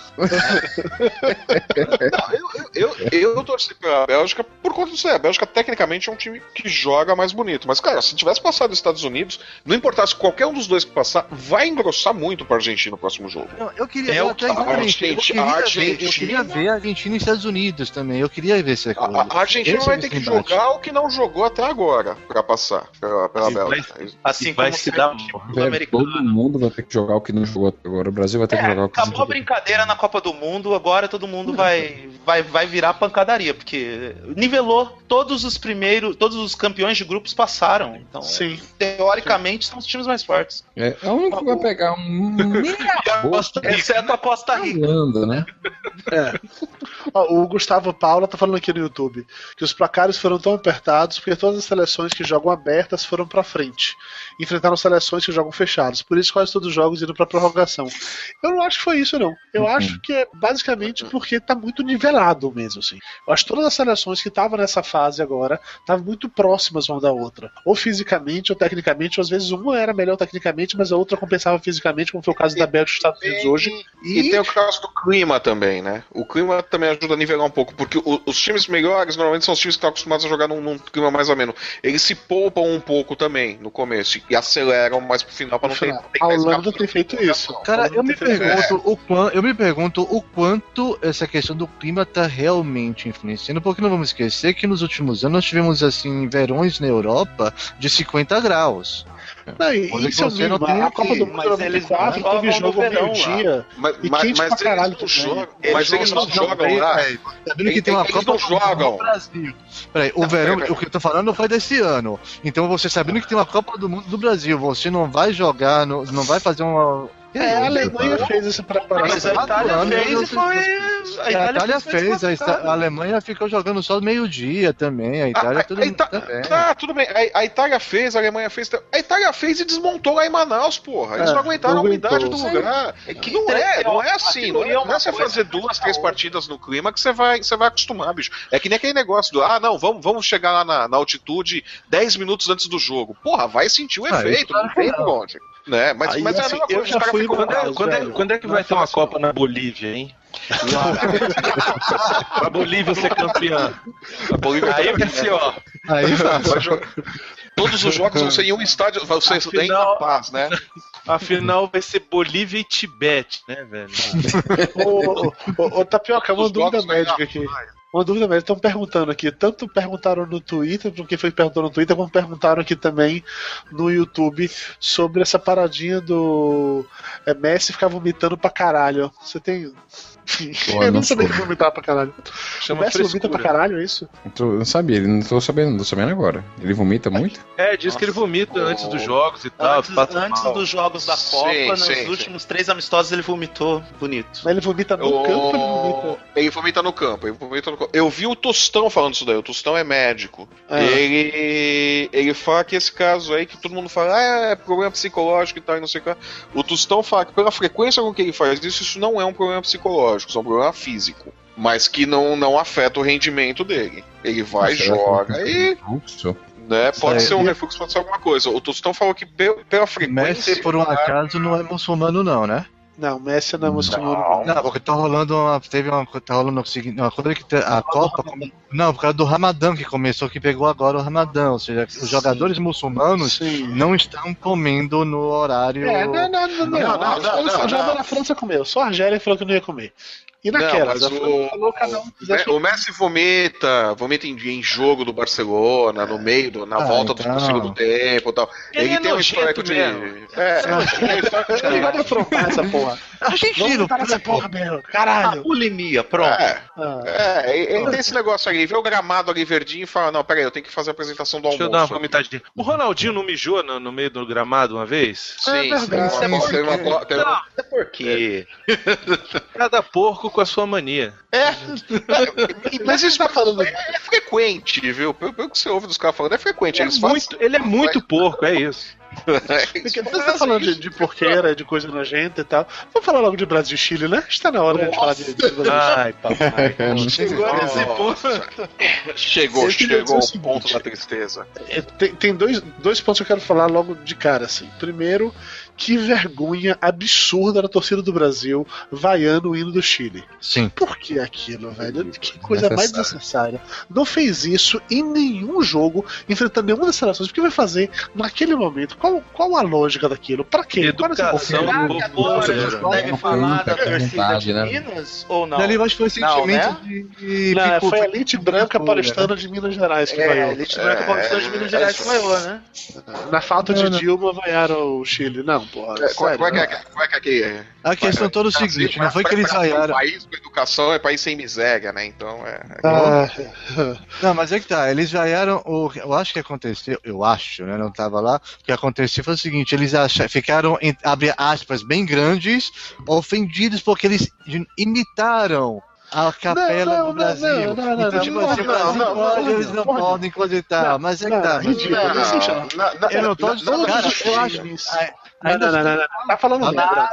Eu, eu, eu torci pra Bélgica por conta disso. aí. A Bélgica, tecnicamente, é um time que joga mais bonito. Mas, cara, se tivesse passado os Estados Unidos, não importasse qualquer um dos dois que passar, vai engrossar muito pra Argentina no próximo jogo. Não, eu queria É eu o até que- a eu Argentina- queria a ver, eu queria ver a Argentina e Estados Unidos também. Eu queria ver essa coisa. A, a Argentina Esse vai é ter que jogar o que não jogou até agora pra passar pela, pela Bélgica. Assim vai se dar todo mundo vai ter jogar o que não jogou até agora. O Brasil vai ter que É, jogar o que não acabou a brincadeira na Copa do Mundo, agora todo mundo vai, vai, vai virar pancadaria, porque nivelou todos os primeiros, todos os campeões de grupos passaram. Então, Sim. teoricamente, são os times mais fortes. É, é o único que vai pegar um meia boca Exceto a Costa Rica. Holanda, né? Ó, o Gustavo Paula tá falando aqui no YouTube que os placares foram tão apertados porque todas as seleções que jogam abertas foram pra frente. Enfrentaram seleções que jogam fechados. Por isso quase todos os jogos indo pra prorrogação. Eu não acho que foi isso, não. Eu Uhum. acho que é basicamente porque tá muito nivelado mesmo, assim. Eu acho que todas as seleções que estavam nessa fase agora estavam muito próximas uma da outra. Ou fisicamente, ou tecnicamente, ou às vezes uma era melhor tecnicamente, mas a outra compensava fisicamente, como foi o caso da Bélgica e dos Estados Unidos hoje. E, tem o caso do clima também, né? O clima também ajuda a nivelar um pouco, porque o- os times melhores normalmente são os times que estão acostumados a jogar num, num clima mais ameno. Eles se poupam um pouco também no começo e aceleram mais pro final pra não ter. A Holanda tem feito isso. Cara, A Holanda eu me tem feito isso. pergunto o quanto, eu me pergunto o quanto essa questão do clima tá realmente influenciando, porque não vamos esquecer que nos últimos anos nós tivemos assim verões na Europa de 50 graus. Não, e isso é o que você não tem A Copa do Mundo mas eles 94 jogam teve no jogo ao verão meio-dia. Mas, E mas, quente mas pra eles caralho não. Eles Mas eles não jogam- lá. Peraí, Sabendo que tem uma Copa não do Mundo no Brasil. Peraí, o Não, verão, o que eu tô falando foi desse ano. Então você sabendo que tem uma Copa do Mundo do Brasil, você não vai jogar, não, não vai fazer uma. É, a Alemanha fez essa preparação. Mas a Itália fez e foi. A Itália fez, a, Ista- a Alemanha ficou jogando só meio-dia também, a Itália A- tudo a Ita- também. Tá, tudo bem. A, a Itália fez, a Alemanha fez. A Itália fez e desmontou lá em Manaus, porra. Eles É, não aguentaram a umidade do lugar. que não é, não é assim. Não é, é não é você fazer duas, três partidas no clima que você vai, você vai acostumar, bicho. É que nem aquele negócio do, ah, não, vamos, vamos chegar lá na, na altitude 10 minutos antes do jogo. Porra, vai sentir o Ah, efeito, não tem. Né? Mas, Aí, mas é a assim, mesma eu coisa, já fui uma- Quando é, quando é- quando é que não vai é ter uma Copa na Bolívia, hein? pra Bolívia ser campeã. A Bolívia Aí vai vai ser, ó. Aí. Todos os jogos vão ser em um estádio, vão ser Afinal- em La Paz, né? A final vai ser Bolívia e Tibete, né, velho? Ô, ô, ô, Tapioca, uma Os dúvida médica aqui. Uma dúvida médica. Estão perguntando aqui. Tanto perguntaram no Twitter, porque foi perguntou no Twitter, como perguntaram aqui também no YouTube sobre essa paradinha do é, Messi ficar vomitando pra caralho. Você tem. Pô, eu não sabia que vomitava pra caralho. Chama o Messi vomita pra caralho, é isso? Não tô- não sabia, ele não tô sabendo, não tô sabendo agora. Ele vomita muito? É, diz que ele vomita antes dos jogos e tal. Antes, antes dos jogos da Sim, Copa, nos sim, sim. últimos três amistosos ele vomitou bonito. Mas ele vomita no O- campo ele vomita. Ele vomita no campo, ele vomita no campo. Eu vi o Tostão falando isso daí, o Tostão é médico. Ah. Ele, ele fala que esse caso aí, que todo mundo fala, ah, é problema psicológico e tal, e não sei o que. O Tostão fala que pela frequência com que ele faz isso, isso não é um problema psicológico, isso é um problema físico. Mas que não, não afeta o rendimento dele. Ele vai, Será que joga não- e. Né, pode ser um refluxo, pode ser alguma coisa. O Tostão falou que pe- pela frequência. Messi, por um acaso, não é muçulmano, não, né? Não, Messi não é muçulmano. Não. Não, porque tá rolando uma. Teve uma. Tá rolando o seguinte. Uma coisa que a Copa. Não, por causa do Ramadã que começou, que pegou agora o Ramadã. Ou seja, os jogadores muçulmanos Sim. não estão comendo no horário. É, não, não, não, não. Não, não, não, não, já não. na França comeu. Só a Argélia falou que não ia comer. E Não, naquelas? Mas a França o, falou cada um quisesse o Messi vomita, vomita em, em jogo do Barcelona, no meio, do, na Ah, volta então. do segundo tempo e tal. Ele Ele, é tem um histórico de. É, tem um histórico Ele de. vai afrontar essa porra. Argentino! Botar nessa porra, meu. A Caralho. bulimia, pronto. É, Ah. é, ele ele tem esse negócio ali, vê o gramado ali verdinho e fala: Não, peraí, eu tenho que fazer a apresentação do Deixa eu dar uma almoço. vomitadinha. O Ronaldinho não mijou no, no meio do gramado uma vez? Sim, É verdade. sim, sim, teve uma- uma- É porque. Cada porco com a sua mania. Mas isso tá falando. É frequente, viu? Pelo, que você ouve dos caras falando, é frequente. É Eles muito, ele é muito porco, é isso. Porque você tá falando de, de porqueira, de coisa nojenta e tal. Vamos falar logo de Brasil e Chile, né? Está na hora de falar de. de... Ai, papai. Chegou nesse ponto. Chegou, chegou o ao seguinte. ponto da tristeza. É, Tem, tem dois, dois pontos que eu quero falar logo de cara, assim. Primeiro, que vergonha absurda da torcida do Brasil vaiando o hino do Chile. Sim. Por que aquilo, velho? Que coisa mais Necessário. desnecessária. Não fez isso em nenhum jogo, enfrentando nenhuma das seleções. O que vai fazer naquele momento? Qual, qual a lógica daquilo? Pra quê? É Educação brasileiro. deve falar da torcida de né? Minas ou não? Dali acho que foi Não, sentimento né? de. Não, de foi a elite branca paulistana de Minas Gerais que É, vaiou. Elite Branca Paulistana de Minas Gerais que vaiou, né? Na falta de Não, não. Dilma, vaiaram o Chile. Não, porra. É, qual, é que é, qual é que é que A questão toda é o seguinte, não foi que eles vaiaram. País com educação é país sem miséria, né? Então é. Ah, Não, mas é que tá, eles vaiaram o. Eu acho que aconteceu, eu acho, né? Não tava lá. O que aconteceu foi o seguinte: eles acha- ficaram, em- abre aspas, bem grandes, ofendidos porque eles imitaram a capela não, do não, Brasil. não, não, não, então, tipo não, assim, o não, Brasil não, pode, não, eles não não, podem cogitar. não, Mas é que não, tá. Eu não tô não, dizendo, cara, não, eu acho. Não, ai, Não, Ainda não, não, não, não. Tá falando Nada.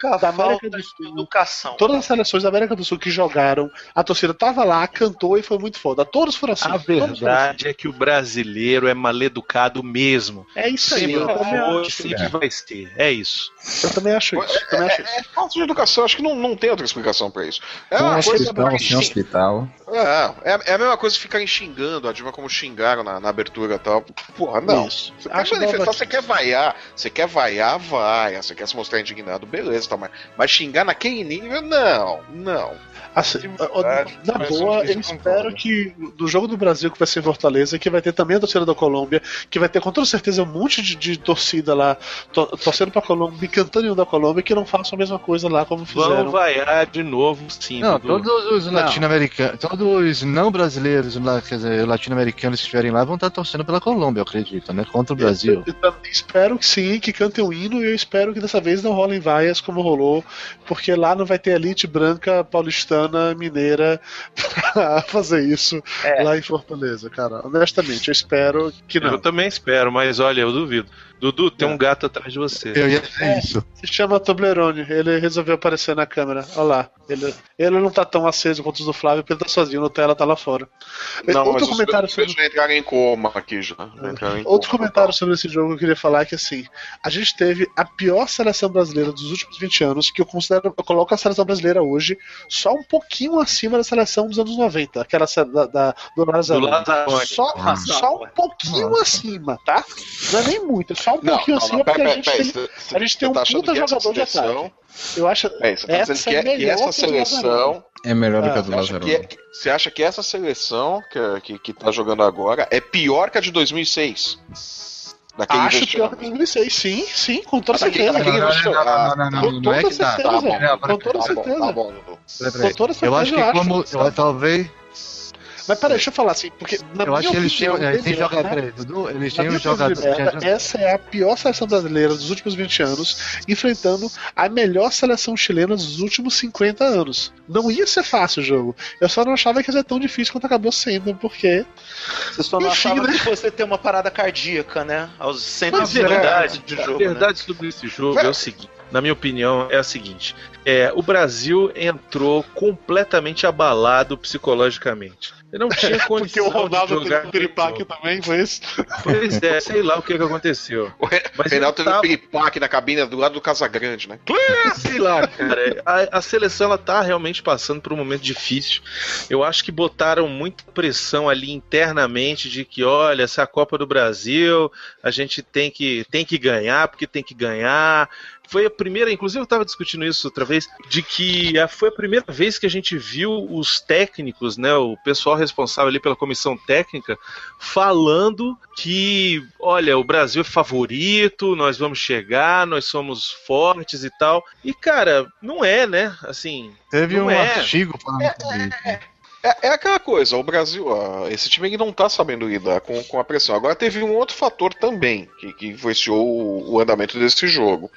Seleções- da América falta do de Sul. educação. Todas as seleções da América do Sul que jogaram, a torcida tava lá, cantou e foi muito foda. Todos foram assim. A todos foram verdade é que o brasileiro é maleducado mesmo. assim. É isso aí. Sempre Eu também foi, acho. sempre vai ser. É isso. Eu também acho isso. eu também acho isso. É falta de educação, acho que não, não tem outra explicação pra isso. É uma coisa. hospital, sem hospital. É, é, é a mesma coisa que ficarem xingando a Dilma como xingaram na, na abertura e tal. Porra, não. Isso. Você quer Acho manifestar, nova- você quer vaiar, você quer vaiar, vaia. Você quer se mostrar indignado, beleza, tá, mas, mas xingar naquele nível, não, não. Assim, ó, verdade, na boa, eu eu espero que do jogo do Brasil que vai ser em Fortaleza, que vai ter também a torcida da Colômbia, que vai ter com toda certeza um monte de, de torcida lá to- torcendo pra Colômbia e cantando o hino da Colômbia, que não façam a mesma coisa lá como Vão fizeram. vaiar de novo, sim. Não, todos os latino-americanos, todos os não brasileiros, lá, quer dizer, latino-americanos que estiverem lá vão estar torcendo pela Colômbia, eu acredito, né? Contra o Brasil. Eu, eu também espero que sim, que cantem o hino, e eu espero que dessa vez não rolem vaias como rolou, porque lá não vai ter elite branca, paulistana, mineira pra fazer isso É. lá em Fortaleza, cara. Honestamente, eu espero que não. Eu também espero, mas olha, eu duvido. Dudu, tem É. um gato atrás de você. Eu ia dizer isso. Se chama Toblerone, ele resolveu aparecer na câmera. Olha lá. Ele, ele não tá tão aceso quanto os do Flávio, porque ele tá sozinho, no tela tá lá fora. Não, Outro mas comentário os sobre. já entraram em coma aqui já. em Outro coma. comentário sobre esse jogo que eu queria falar é que assim, a gente teve a pior seleção brasileira dos últimos 20 anos, que eu considero, eu coloco a seleção brasileira hoje só um pouquinho acima da seleção dos anos 90, aquela da, da, do Lazzaroni. Só, Ah. só um pouquinho acima, tá? Não é nem muito, é só um Não, pouquinho não, acima, não, porque pera, a gente pera, tem, pera, a gente tem um tá puta que essa jogador de ataque. Eu acho. É, você tá Essa que, é é- que melhor essa que a do seleção. É melhor do Ah, que a do Você acha, Lázaro. que, é- você acha que essa seleção que, que, que tá jogando agora é pior que a de 2006? Daquele Acho pior que 2006, sim, sim, com toda Ah, daquele- certeza. daquele ah, não, não, Com não, não é toda que tá. certeza, Tá. Com toda tá certeza. tá bom, Dudu. Com toda certeza, Eu acho que como. talvez. Mas peraí, deixa eu falar assim, porque na Eu acho que eles têm Liberta, jogador. Eles um essa é a pior seleção brasileira dos últimos 20 anos, enfrentando a melhor seleção chilena dos últimos 50 anos. Não ia ser fácil o jogo. Eu só não achava que ia ser tão difícil quanto acabou sendo, porque. Você só não Enfim, achava né? que você ter uma parada cardíaca, né? Aos A 120 verdade, de a jogo. né? verdade sobre esse jogo é o seguinte. Na minha opinião, é a seguinte: é, o Brasil entrou completamente abalado psicologicamente. Ele não tinha condição Porque o Ronaldo de jogar teve um piripaque também, foi isso? Pois é, sei lá o que, que aconteceu. O Re- Mas Reinaldo teve um tava- piripaque na cabine do lado do Casagrande, né? Sei lá, cara. A, a seleção ela tá realmente passando por um momento difícil. Eu acho que botaram muita pressão ali internamente de que, olha, essa é a Copa do Brasil, a gente tem que, tem que ganhar, porque tem que ganhar. Foi a primeira, inclusive eu estava discutindo isso outra vez, de que foi a primeira vez que a gente viu os técnicos, né, o pessoal responsável ali pela comissão técnica, falando que, olha, o Brasil é favorito, nós vamos chegar, nós somos fortes e tal. E, cara, não é, né? Assim, Teve Não um é. artigo falando sobre isso. É, é aquela coisa, o Brasil, ó, esse time não tá sabendo lidar com, com a pressão. Agora teve um outro fator também que, que influenciou o, o andamento desse jogo.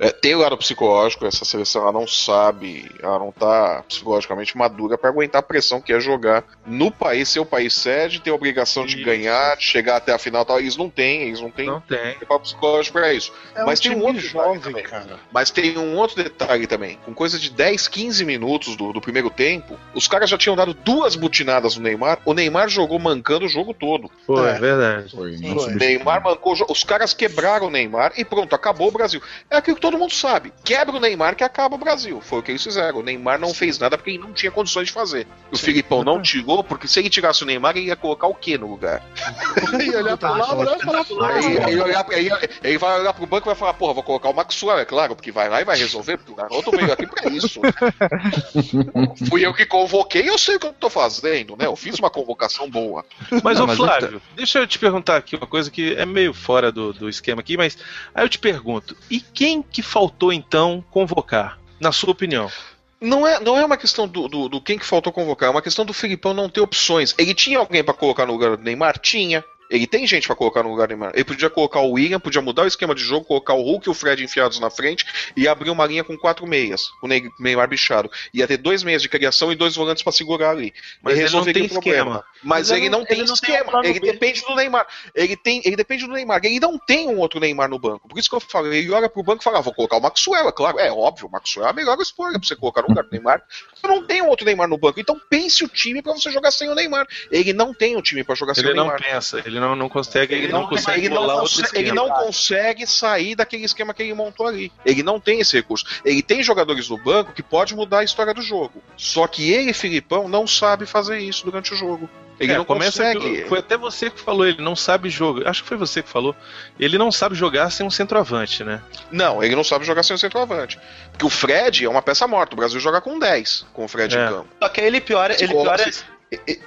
É, tem o lado psicológico, essa seleção ela não sabe, ela não tá psicologicamente madura pra aguentar a pressão que é jogar no país, ser o país sede, ter a obrigação de Isso. ganhar, de chegar até a final e tal. Eles não têm, eles não têm Não tem. preparo psicológico pra isso. É Mas um tem um outro jovem, também. cara. Mas tem um outro detalhe também. Com coisa de 10, 15 minutos do, do primeiro tempo, os caras já tinham dado duas butinadas no Neymar. O Neymar jogou mancando o jogo todo. Foi, É. verdade. Foi. Neymar mancou o jogo. Os caras quebraram o Neymar e pronto, acabou o Brasil. É aquilo que todo mundo sabe. Quebra o Neymar que acaba o Brasil. Foi o que eles fizeram. O Neymar não fez nada porque ele não tinha condições de fazer. O Filipão não tirou, porque se ele tirasse o Neymar, ele ia colocar o quê no lugar? Olhar pra lá, olhar falar, pô, Aí ele, olhar, pra- ele, ele vai olhar pro banco e vai falar, porra, vou colocar o Maxwell, é claro, porque vai lá e vai resolver, porque o garoto veio aqui pra isso. Fui eu que convoquei, eu sei o que eu tô fazendo, né? Eu fiz uma convocação boa. Mas, Não, ô mas Flávio, deixa eu te perguntar aqui uma coisa que é meio fora do, do esquema aqui, mas aí eu te pergunto: e quem que faltou então convocar, na sua opinião? Não é, não é uma questão do, do, do quem que faltou convocar, é uma questão do Filipão não ter opções. Ele tinha alguém pra colocar no lugar do Neymar? Tinha. Ele tem gente pra colocar no lugar do Neymar. Ele podia colocar o William, podia mudar o esquema de jogo, colocar o Hulk e o Fred enfiados na frente e abrir uma linha com quatro meias, o Ney- Neymar bichado. Ia ter dois meias de criação e dois volantes pra segurar ali. Mas ele não tem o problema. esquema. Mas, ele ele não, não- tem ele não tem esquema. plano ele depende do Neymar. Ele, tem, ele depende do Neymar. Ele não tem um outro Neymar no banco. Por isso que eu falo, ele olha pro banco e fala, ah, vou colocar o Maxwell, claro. É óbvio, o Maxwell é a melhor escolha pra você colocar no lugar do Neymar. Você não tem um outro Neymar no banco. Então pense o time pra você jogar sem o Neymar. Ele não tem um time pra jogar sem Ele o não Neymar. pensa, ele não, não consegue, Ele ele não, não consegue ele, não consegue, ele não consegue sair daquele esquema que ele montou ali. Ele não tem esse recurso. Ele tem jogadores no banco que pode mudar a história do jogo. Só que ele, Filipão, não sabe fazer isso durante o jogo. Ele É, não começa consegue. que- foi até você que falou, ele não sabe jogo. Acho que foi você que falou. Ele não sabe jogar sem um centroavante, né? Não, ele não sabe jogar sem o centroavante. Porque o Fred é uma peça morta. O Brasil joga com 10 com o Fred É. em campo. Só que ele piora, ele piora,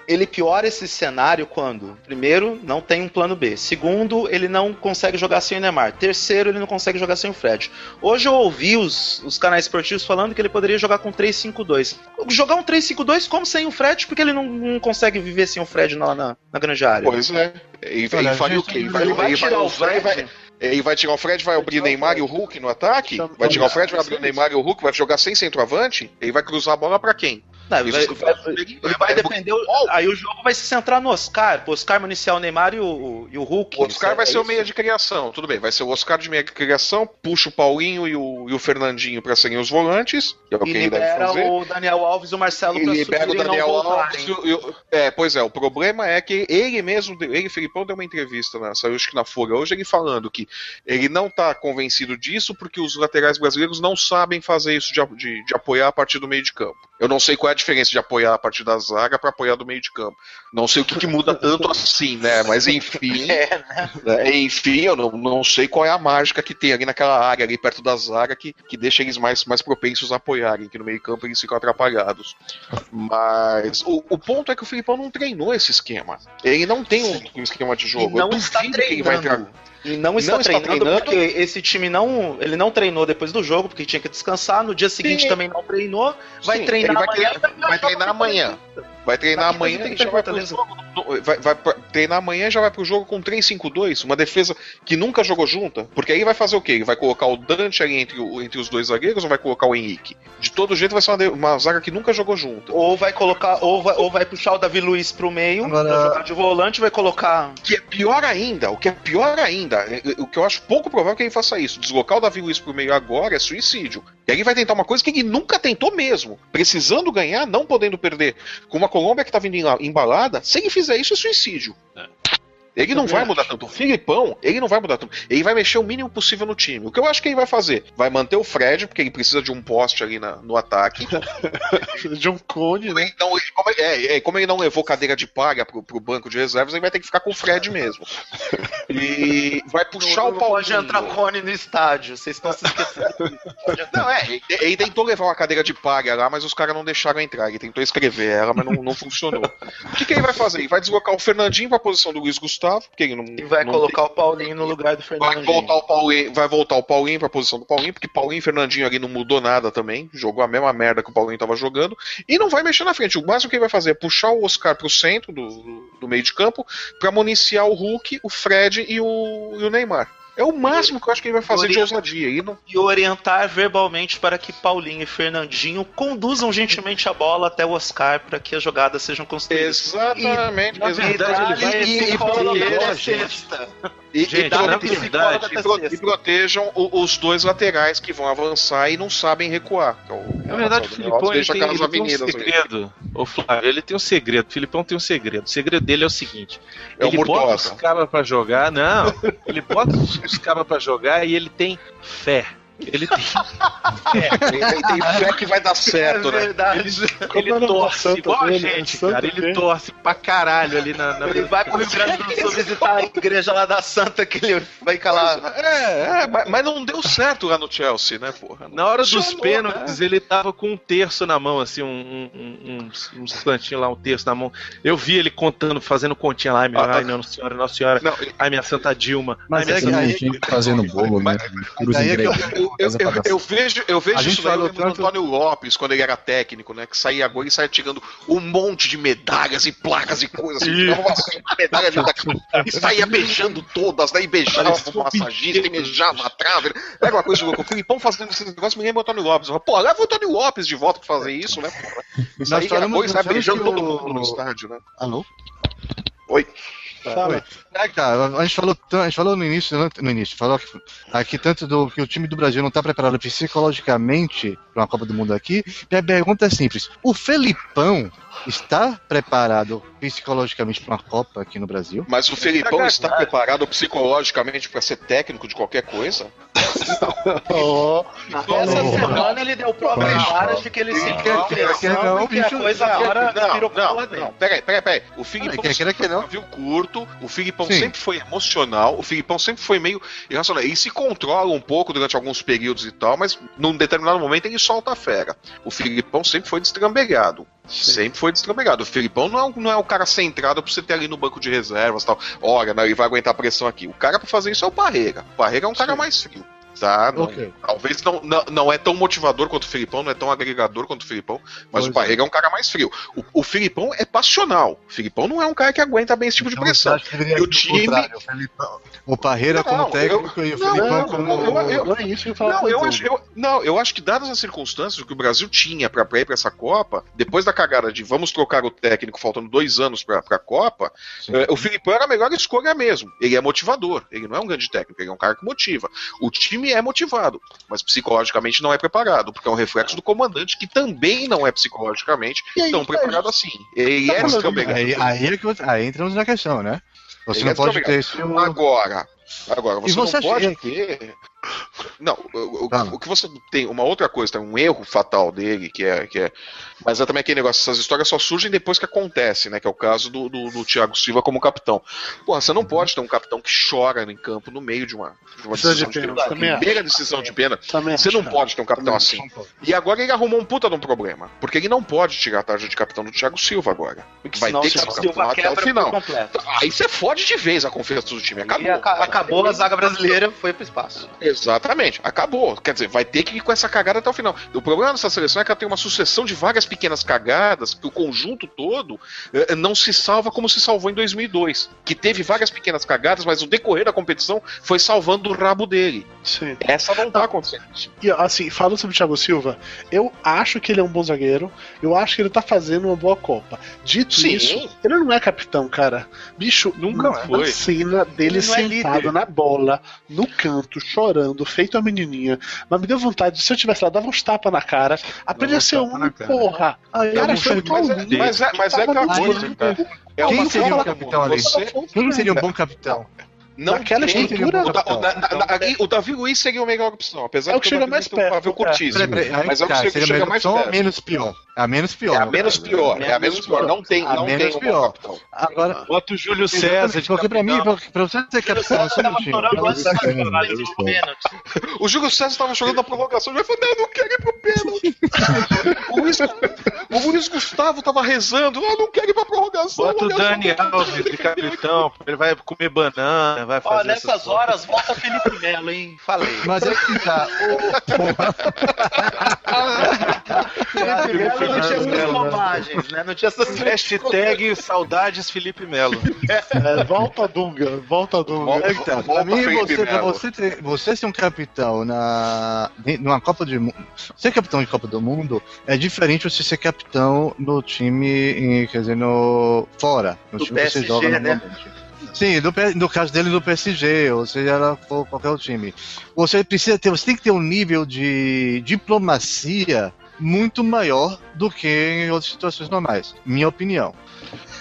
ele piora esse cenário quando, primeiro, não tem um plano B. Segundo, ele não consegue jogar sem o Neymar. Terceiro, ele não consegue jogar sem o Fred. Hoje eu ouvi os, os canais esportivos falando que ele poderia jogar com 3-5-2. Jogar um 3-5-2 como sem o Fred, porque ele não, não consegue viver sem o Fred lá na, na grande área. Pois é. Ele, Olha, ele faria o quê? Ele Ele vai ele tirar o Fred, vai- Ele vai tirar o Fred, vai abrir tirar o Neymar e o Hulk no ataque? Chama- Vai tirar o Fred, vai abrir o Neymar e o Hulk, vai jogar sem centroavante? Ele vai cruzar a bola pra quem? Não, vai, vai- ele vai depender. o- Aí o jogo vai se centrar no Oscar. Pro Oscar municiar o Neymar e o, e o Hulk. O Oscar é- vai é ser o meia de criação, tudo bem. Vai ser o Oscar de meia de criação, puxa o Paulinho e o, e o Fernandinho pra serem os volantes, é o E libera o Daniel Alves e o Marcelo E pra libera o e Daniel. Alves. o- o- É, pois é, o problema é que ele mesmo, ele, Filipão, deu uma entrevista, na, saiu acho que na Folha hoje, ele falando que ele não tá convencido disso porque os laterais brasileiros não sabem fazer isso de, de- de apoiar a partir do meio de campo. Eu não sei qual é a diferença de apoiar a partir da zaga para apoiar do meio de campo. Não sei o que, que muda tanto assim, né? Mas enfim. É, né? É, Enfim, eu não, não sei qual é a mágica que tem ali naquela área, ali perto da zaga, que, que deixa eles mais, mais propensos a apoiarem, que no meio campo eles ficam atrapalhados. Mas o, o ponto é que o Filipão não treinou esse esquema. Ele não tem um, um esquema de jogo. E não Eu está duvido que ele vai treinando. E não está, Não está treinando, treinando. porque esse time não. Ele não treinou depois do jogo, porque tinha que descansar. No dia seguinte Sim. também não treinou. Vai Sim, treinar vai amanhã. treinar- vai treinar amanhã. Vai treinar amanhã e já vai pro jogo. Vai, vai pra- treinar amanhã e já vai pro jogo com 3-5-2, uma defesa que nunca jogou junta. Porque aí vai fazer o quê? Ele vai colocar o Dante ali entre, o- entre os dois zagueiros ou vai colocar o Henrique? De todo jeito vai ser uma, uma zaga que nunca jogou junta. Ou vai colocar, ou vai, ou vai puxar o Davi Luiz pro meio, Agora- pra jogar de volante, vai colocar. O que é pior ainda, o que é pior ainda, é- é- o que eu acho pouco provável que ele faça isso, deslocar o Davi Luiz pro meio agora é suicídio. E aí vai tentar uma coisa que ele nunca tentou mesmo, precisando ganhar, não podendo perder, com uma Colômbia que tá vindo em- embalada, se ele fizer isso é suicídio. Ele não vai mudar tanto. O Filipão, ele não vai mudar tanto. Ele vai mexer o mínimo possível no time. O que eu acho que ele vai fazer? Vai manter o Fred, porque ele precisa de um poste ali na- no ataque. De um cone, né? ele não, ele- como, ele- é, é, como ele não levou cadeira de palha pro, pro banco de reservas, ele vai ter que ficar com o Fred mesmo. E vai puxar não, o não Paulinho. pode entrar Cone no estádio, vocês estão se esquecendo. Não, é, ele, ele tentou levar uma cadeira de palha lá, mas os caras não deixaram entrar. Ele tentou escrever ela, mas não, não funcionou. O que, que ele vai fazer? Ele vai deslocar o Fernandinho pra posição do Luiz Gustavo, porque ele não. E vai não colocar o Paulinho no lugar do Vai Fernando. voltar, o Paulinho, vai voltar o Paulinho pra posição do Paulinho, porque Paulinho e Fernandinho ali não mudou nada também. Jogou a mesma merda que o Paulinho tava jogando. E não vai mexer na frente. O máximo que ele vai fazer é puxar o Oscar pro centro do, do meio de campo pra municiar o Hulk, o Fred e o, e o Neymar. É o máximo que eu acho que ele vai fazer de Orienta- ousadia. E não... E orientar verbalmente para que Paulinho e Fernandinho conduzam gentilmente a bola até o Oscar para que as jogadas sejam construídas. Exatamente. Na exatamente. verdade, ele vai E- e- e- e- sexta. E, Gente, e verdade, psicóloga e da pro- sexta. e protejam o- os dois laterais que vão avançar e não sabem recuar. que é o- Na verdade, o Filipão ele tem, ele tem um segredo. Ô Flávio, ele tem um segredo. O Filipão tem um segredo. O segredo dele é o seguinte: É o ele bota Murtosa. os cabas pra jogar, não. Ele bota os, cabas pra jogar e ele tem fé. Ele tem. Ele tem fé que vai dar certo, né? verdade. Como ele é da torce igual a gente, Santa cara. Ele quem? torce pra caralho ali na. na... Ele vai pro Rio Grande do Sul visitar a igreja lá da Santa que ele vai calar. É, é, mas, mas não deu certo lá no Chelsea, né, porra? Não Na hora dos pênaltis, né? ele tava com um terço na mão, assim, um, um, um, uns, uns plantinhos lá, um terço na mão. Eu vi ele contando, fazendo continha lá, ai, meu, Ah, ai, Nossa Senhora, Nossa Senhora, Não, ai, minha Santa Dilma. Mas ai, é minha aí- gente fazendo bolo, né? Os Daí é que eu- ingredientes. Eu, eu, eu- vejo, eu vejo isso daí tanto- Antônio Lopes, quando ele era técnico, né? Que saía agora e saía tirando um monte de medalhas e placas e coisas assim. uma medalha de e saía beijando todas, né? E beijava o massagista e beijava a trave. Era uma coisa louca. O Filipão fazendo esses negócios me lembra o Antônio Lopes. Eu falo, Pô, leva o Antônio Lopes de volta pra fazer isso, né? porra? Saía agora e saia nós beijando todo mundo no estádio, né? Alô? Oi. Fala. É, cara, a gente falou, a gente falou no início, no início, falou que aqui tanto do que o time do Brasil não está preparado psicologicamente para uma Copa do Mundo aqui. Minha pergunta é simples: o Felipão está preparado psicologicamente para uma Copa aqui no Brasil? Mas o Felipão Tá está preparado psicologicamente pra ser técnico de qualquer coisa? Ó, Essa Oh. semana ele deu provas claras de que ele se quer Não, não, que a coisa agora não, virou não, não, peraí, peraí, peraí. O Filipão Quer que não. viu curto, o Filipão Sim. sempre foi emocional, o Filipão sempre foi meio irracional. Ele se controla um pouco durante alguns períodos e tal, mas num determinado momento ele solta a fera. O Filipão sempre foi destrambelhado. Sempre foi destrambelhado. O Filipão não é, um- não é o cara centrado pra você ter ali no banco de reservas e tal. Olha, ele vai aguentar a pressão aqui. O cara pra fazer isso é o Parreira. O Parreira é um cara mais frio. Tá, não- Ok. talvez não, não, não é tão motivador quanto o Filipão, não é tão agregador quanto o Filipão, mas Pois o é. Parreira é um cara mais frio. O, o Filipão é passional. O Filipão não é um cara que aguenta bem esse tipo de Então, pressão. acha que deveria E o time- o, Felipão- o Parreira Não, como eu- técnico e o não, não, como. eu- eu- não é isso que eu falo. Não, eu acho, eu, não, eu acho que dadas as circunstâncias o que o Brasil tinha pra, ir pra essa Copa, depois da cagada de vamos trocar o técnico faltando dois anos pra, pra Copa, eh, o Filipão era a melhor escolha mesmo. Ele é motivador, ele não é um grande técnico, ele é um cara que motiva. O time é motivado, mas psicologicamente não é preparado, porque é um reflexo do comandante que também não é psicologicamente E aí, tão preparado assim. Ele Tá é. Aí, aí, é que você- aí entramos na questão, né? Você não é pode ter um- Agora, agora E você, você não pode ter. Não, o, o- Tá. o que você tem, uma outra coisa, tem um erro fatal dele, que é, que é. Mas é também aquele negócio, essas histórias só surgem depois que acontece, né? Que é o caso do, do, do Thiago Silva como capitão. Porra, você não pode ter um capitão que chora em campo no meio de uma, de uma decisão de de pena, pena. também acho. Primeira decisão de pena. Também Você acho, não cara. pode ter um capitão assim. E agora ele arrumou um puta de um problema. Porque ele não pode tirar a tarja de capitão do Thiago Silva agora. Porque Vai senão ter o que ser Thiago capitão até o final. Aí você fode de vez a confiança do time. Acabou. Aca- acabou a zaga brasileira, foi pro espaço. Exatamente, acabou. Quer dizer, vai ter que ir com essa cagada até o final. O problema dessa seleção é que ela tem uma sucessão de várias pequenas cagadas que o conjunto todo eh, não se salva como se salvou em 2002. Que teve várias pequenas cagadas, mas o decorrer da competição foi salvando o rabo dele. Sim. Essa não tá acontecendo. E assim, falando sobre o Thiago Silva, eu acho que ele é um bom zagueiro, eu acho que ele tá fazendo uma boa Copa. Dito Sim. isso, ele não é capitão, cara. Bicho, Nunca foi. cena dele é sentado líder. na bola, no canto, chorando, feito a menininha. Mas me deu vontade, se eu tivesse lá, dava uns tapas na cara. Aprende a ser um, porra. Aí, cara, foi tão mas é-. Mas é, mas é aquela coisa, cara. É Quem seria o capitão ali? Quem seria um bom capitão? Não Naquela tem- estrutura, o, da- o da- na- o Davi Luiz seria a melhor opção, apesar É o de que que o chega mais perto. Peraí, peraí, aí, Mas é o que cara, chega, mais opção perto. menos pior? A menos pior. É a no menos pior, é a menos pior. Não tem, A não menos pior. Agora, Bota o Júlio César porque pra mim, pra, você ser capitão, você não tinha. O Júlio César tava jogando na prorrogação, já falou, não, eu não quero ir pro pênalti. o, Luiz, o Gustavo tava rezando, não, eu não quero ir pra prorrogação. Bota o só. Dani Alves de capitão, ele vai comer banana, vai Ó, fazer nessas essas horas, volta Felipe Melo, hein? Falei. Mas é que tá. Felipe Melo não tinha essas né? bobagens, né? Não tinha essas Hashtag saudades Felipe Melo. É, volta Dunga, volta Dunga. Volta. É que tá, pra Volta, mim, Felipe você, pra Melo. você, ter, você ser um capitão na, numa Copa do Mundo. Ser capitão de Copa do Mundo é diferente de você ser capitão no time, em- quer dizer, no, fora. No Do time que você PSG, joga né? normalmente. Sim, no, no caso dele do PSG, ou seja, qualquer outro time. Você precisa ter, você tem que ter um nível de diplomacia muito maior do que em outras situações normais. Minha opinião.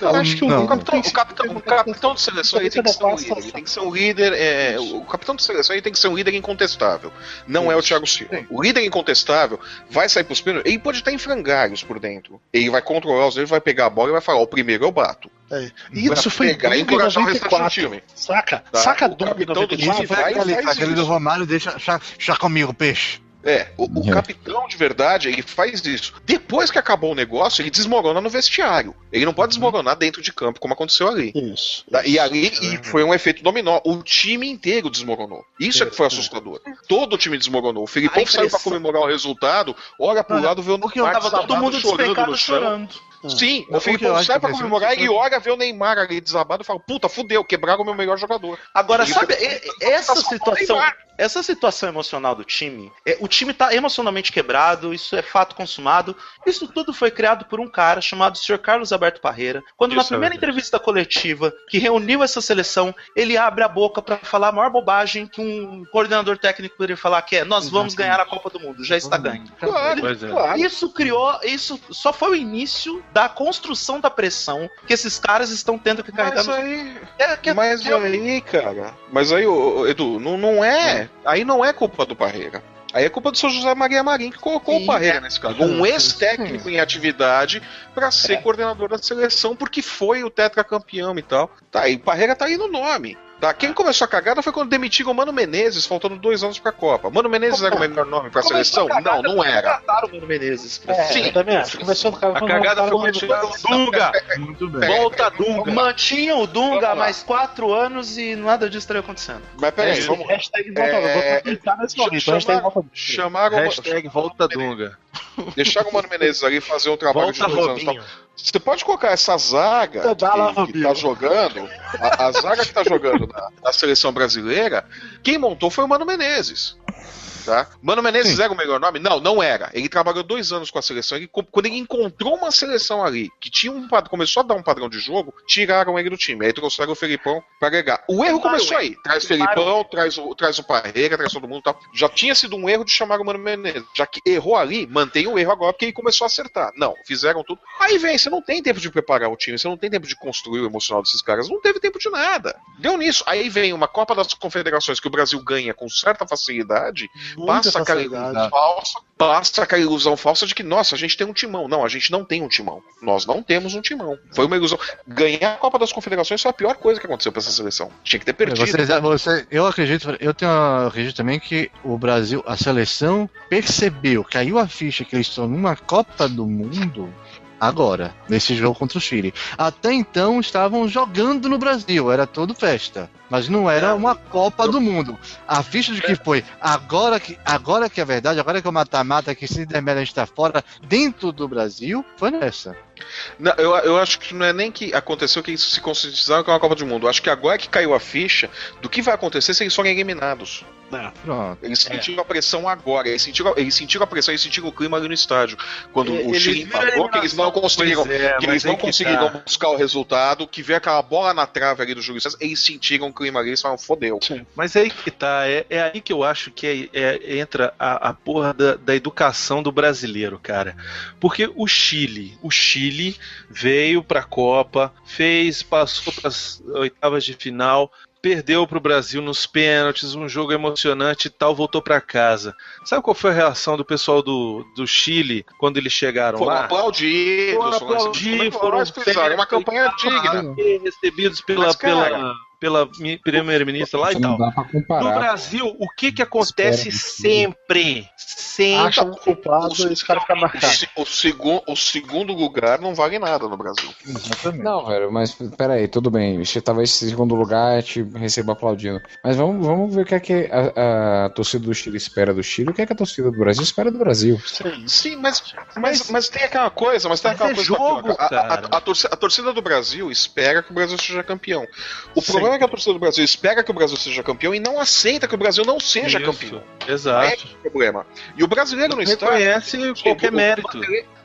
Eu acho que o Não. O capitão, o capitão, o capitão de seleção ele tem que ser um líder. Ele tem que ser um líder. é, o capitão de seleção ele tem que ser um líder incontestável. Não é o Thiago Silva. Sim. O líder incontestável vai sair pros pênaltis. Ele pode estar em frangalhos por dentro. Ele vai controlar os dedos, vai pegar a bola e vai falar: o primeiro eu bato. É. Isso foi pegar em encorajar o restante do 94. time. Saca? Tá? Saca em capitão do time 94. Isso foi vai e aquele, do. Romário, deixa chá, chá comigo, peixe. É, o, o É. capitão verdade, ele faz isso. Depois que acabou o negócio, ele desmorona no vestiário. Ele não pode desmoronar dentro de campo, como aconteceu ali. Isso. Tá? E ali e foi um efeito dominó. O time inteiro desmoronou. Isso é que foi assustador. Todo o time desmoronou. O Filipão saiu pra comemorar o resultado, olha pro Olha, lado, vê o Tava todo mundo chorando no chão. chorando. Sim, Não, o Filipão porque eu sai pra comemorar e olha, vê o Neymar ali desabado e fala: Puta, fudeu, quebraram o meu melhor jogador. Agora, Ele sabe, e- essa situação, essa situação emocional do time, é, o time tá emocionalmente quebrado, isso é fato consumado. Isso tudo foi criado por um cara chamado Sr. Carlos Alberto Parreira. Quando na Isso é primeira verdade. entrevista coletiva que reuniu essa seleção, ele abre a boca pra falar a maior bobagem que um coordenador técnico poderia falar, que é: nós vamos ganhar a Copa do Mundo, já está ganho. Claro, Pois é. claro. Isso criou, isso só foi o início da construção da pressão que esses caras estão tendo que carregar Mas aí, É, que- mas que- aí, cara. Mas aí, Edu, não, não é. Aí não é culpa do Parreira. Aí é culpa do seu José Maria Marim que colocou Sim, o Parreira é. nesse caso. Um ex-técnico em atividade pra ser coordenador da seleção, porque foi o tetracampeão e tal. Tá, e Parreira tá aí no nome. Tá, quem começou a cagada foi quando demitiram o Mano Menezes, faltando dois anos pra Copa. Mano Menezes era o melhor nome pra seleção? Não, não era. Contrataram o Mano Menezes. É, Sim. eu também acho. Começou no cara. A cagada foi quando tiraram o Dunga. Muito bem. Volta Dunga. Mantinha o Dunga mais quatro anos e nada disso estaria acontecendo. Mas peraí, É, vamos. Hashtag volta É, Vou clicar nesse momento. chama- Hashtag volta Chamaram, Hashtag volta Dunga. deixaram o Mano Menezes ali fazer um trabalho Volta de dois anos. Você pode colocar essa zaga que, que tá jogando, a, a zaga que tá jogando na, na seleção brasileira, quem montou foi o Mano Menezes. Tá? Mano Menezes era o melhor nome? Não, não era. Ele trabalhou dois anos com a seleção. Ele, quando ele encontrou uma seleção ali que tinha um padrão, começou a dar um padrão de jogo, tiraram ele do time. Aí trouxeram o Felipão pra agregar. O erro começou aí. Traz Felipão, traz o, traz o Parreira, traz todo mundo e tal. Já tinha sido um erro de chamar o Mano Menezes. Já que errou ali, mantém o erro agora, porque ele começou a acertar. Não, fizeram tudo. Aí vem, você não tem tempo de preparar o time, você não tem tempo de construir o emocional desses caras. Não teve tempo de nada. Deu nisso. Aí vem uma Copa das Confederações que o Brasil ganha com certa facilidade passa aquela ilusão falsa, passa aquela ilusão falsa de que, nossa, a gente tem um timão. Não, a gente não tem um timão. Nós não temos um timão. Foi uma ilusão. Ganhar a Copa das Confederações foi a pior coisa que aconteceu pra essa seleção. Tinha que ter perdido. Vocês- você- eu acredito, eu tenho, eu acredito também que o Brasil, a seleção percebeu, caiu a ficha que eles estão numa Copa do Mundo agora, nesse jogo contra o Chile. Até então estavam jogando no Brasil, era todo festa, mas não era uma Copa do Mundo. A ficha de que foi agora que agora que é verdade, agora que é o mata-mata que se merda a gente tá fora dentro do Brasil, foi nessa. Não, eu, eu acho que não é nem que aconteceu que eles se conscientizaram que é uma Copa do Mundo. Eu acho que agora que caiu a ficha do que vai acontecer se eles forem eliminados. Pronto. Eles sentiram a pressão agora, eles sentiram, eles sentiram a pressão, eles sentiram o clima ali no estádio. Quando o Eles Chile empatou, que eles não conseguiram, é, que eles não conseguiram tá. buscar o resultado, que veio aquela bola na trave ali do Júlio César, eles sentiram o clima ali, eles falaram, fodeu. Mas é aí que tá, é, é aí que eu acho que é- é- entra a, a porra da, da educação do brasileiro, cara. Porque o Chile, o Chile veio pra Copa, fez, passou pras oitavas de final, perdeu pro Brasil nos pênaltis, um jogo emocionante e tal, voltou pra casa. Sabe qual foi a reação do pessoal do, do Chile quando eles chegaram Foram lá? aplaudidos, Foram foram aplaudir, recebidos, foram fizeram uma campanha digna. recebidos pela, Mas, cara, pela, pela mi- primeira-ministra lá e Não tal. dá pra No. Brasil, o que que acontece sempre? Sempre. Acha um culpado e esse cara fica O, marcado. o, segun- o segundo lugar não vale nada no Brasil. Exatamente. Não, velho, mas peraí, tudo bem. Você talvez em segundo lugar te receba aplaudindo. Mas vamos, vamos ver o que é que a, a torcida do Chile espera do Chile. O que é que a torcida do Brasil espera do Brasil. Sim. Sim, mas, mas, mas tem aquela coisa, mas tem Mas aquela é coisa. jogo. A- a-. A, a torcida, a torcida do Brasil espera que o Brasil seja campeão. O Sim. Problema é que a torcida do Brasil espera que o Brasil seja campeão e não aceita que o Brasil não seja Isso, campeão. É Exato. esse o problema. E o brasileiro não está. Reconhece qualquer O mérito.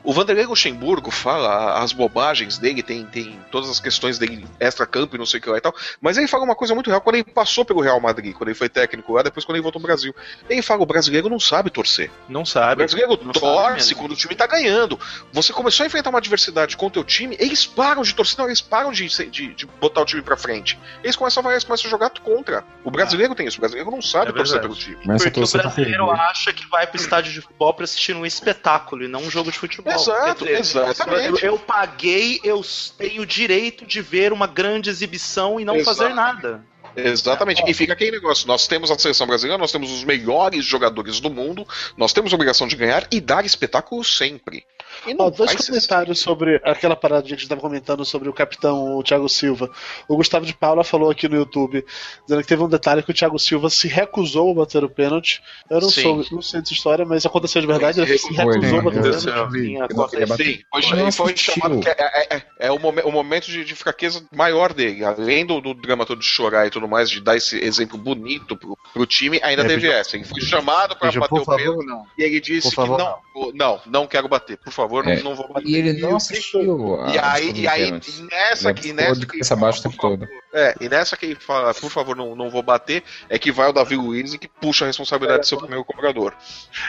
O Vanderlei Luxemburgo fala as bobagens dele, tem, tem todas as questões dele extra-campo e não sei o que lá e tal, mas ele fala uma coisa muito real quando ele passou pelo Real Madrid, quando ele foi técnico lá, depois quando ele voltou ao Brasil. Ele fala: o brasileiro não sabe torcer. Não O sabe. brasileiro Não torce quando o time tá ganhando. Você começou a enfrentar uma adversidade com o teu time, eles param de torcer, não, eles param de, de, de botar o time pra frente. Eles começam a, eles começam a jogar contra. O brasileiro tem isso, o brasileiro não sabe É torcer pelo time. Porque o brasileiro acha que vai pro estádio de futebol pra assistir um espetáculo e não um jogo de futebol. Exato, dizer, exatamente. Eu, eu paguei, eu tenho o direito de ver uma grande exibição e não Exato. fazer nada. Exatamente. E fica aquele negócio: nós temos a seleção brasileira, nós temos os melhores jogadores do mundo, nós temos a obrigação de ganhar e dar espetáculo sempre. E não Ó, dois comentários sobre aquela parada que a gente estava comentando sobre o capitão o Thiago Silva. O Gustavo de Paula falou aqui no YouTube, dizendo que teve um detalhe que o Thiago Silva se recusou a bater o pênalti. Eu não, Sim. sou, não sei dessa história, mas aconteceu de verdade. Ele se Recusou, recusou a né? bater o pênalti. Sim, foi, chamado que é, é- é- é o, momen- o momento de, de fraqueza maior dele. Além do, do drama todo de chorar e tudo mais, de dar esse exemplo bonito pro, pro time, ainda É, teve essa. Ele foi chamado pra Biju, bater o pênalti e ele disse favor, que não, não, não quero bater. Por favor, não, É. não vou bater. E ele não assistiu. E aí, e do aí nessa, e ficou nessa que cabeça baixa todo. É, e nessa que ele fala, por favor, não, não vou bater, é que vai o Davi Luiz e que puxa a responsabilidade de ser o primeiro cobrador.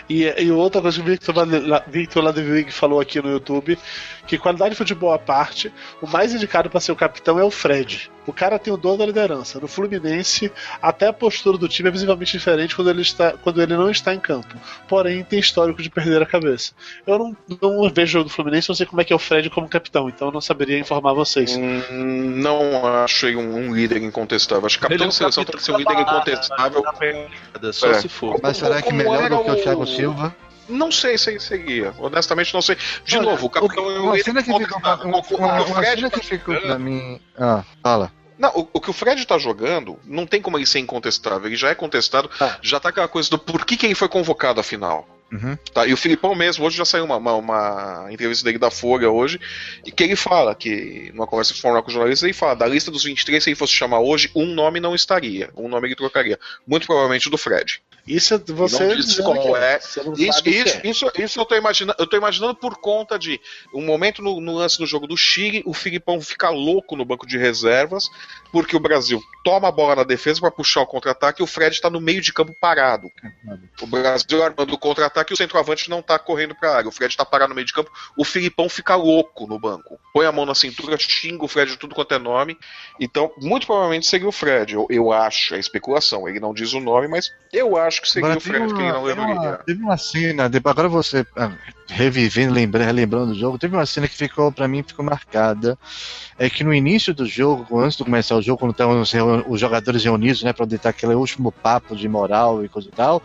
E, e outra coisa que o Victor Ladevig falou aqui no YouTube, que qualidade de futebol à parte, o mais indicado para ser o capitão é o Fred. O cara tem o dono da liderança. No Fluminense, até a postura do time é visivelmente diferente quando ele, está, quando ele não está em campo. Porém, tem histórico de perder a cabeça. Eu não, não vejo o jogo do Fluminense, não sei como é que é o Fred como capitão, então eu não saberia informar vocês. Hum, não acho ele um, um líder incontestável. Acho que Ele é capitão um de seleção tem que ser um líder incontestável. Só É. se for. Mas será que Como melhor do que o o- Thiago Silva? Não sei se ele seria. Honestamente, não sei. De Olha, novo, o capitão é um Uma líder cena que ficou pra, incontestável. uma, O- uma- uma Fred cena que ficou pra mim. Ah, fala. Não, o, o que o Fred tá jogando, não tem como ele ser incontestável. Ele já é contestado. Ah. Já tá aquela coisa do por que, que ele foi convocado afinal. Uhum. Tá, e o Filipão mesmo, hoje já saiu uma, uma, uma entrevista dele da Folha hoje, e que ele fala que, numa conversa formal com o jornalista, ele fala, da lista dos 23, se ele fosse chamar hoje, um nome não estaria, um nome ele trocaria. Muito provavelmente o do Fred. Isso é você Não dizendo como é. Não Isso, isso, é. isso, isso eu, tô imaginando, eu tô imaginando por conta de um momento no, no lance do jogo do Chile, o Filipão fica louco no banco de reservas, porque o Brasil toma a bola na defesa para puxar o contra-ataque e o Fred tá no meio de campo parado. O Brasil armando o contra-ataque e o centroavante não tá correndo pra área. O Fred tá parado no meio de campo, o Filipão fica louco no banco. Põe a mão na cintura, xinga o Fred de tudo quanto é nome. Então, muito provavelmente seria o Fred. Eu, eu acho, é especulação. Ele não diz o nome, mas eu acho que seria Agora, o Fred teve que ele não uma, teve, uma, teve uma cena, agora você ah, revivendo, lembrando, relembrando do jogo, teve uma cena que ficou, pra mim, ficou marcada. É que no início do jogo, antes de começar o jogo, quando estavam os, reu- os jogadores reunidos, né, pra dar aquele último papo de moral e coisa e tal,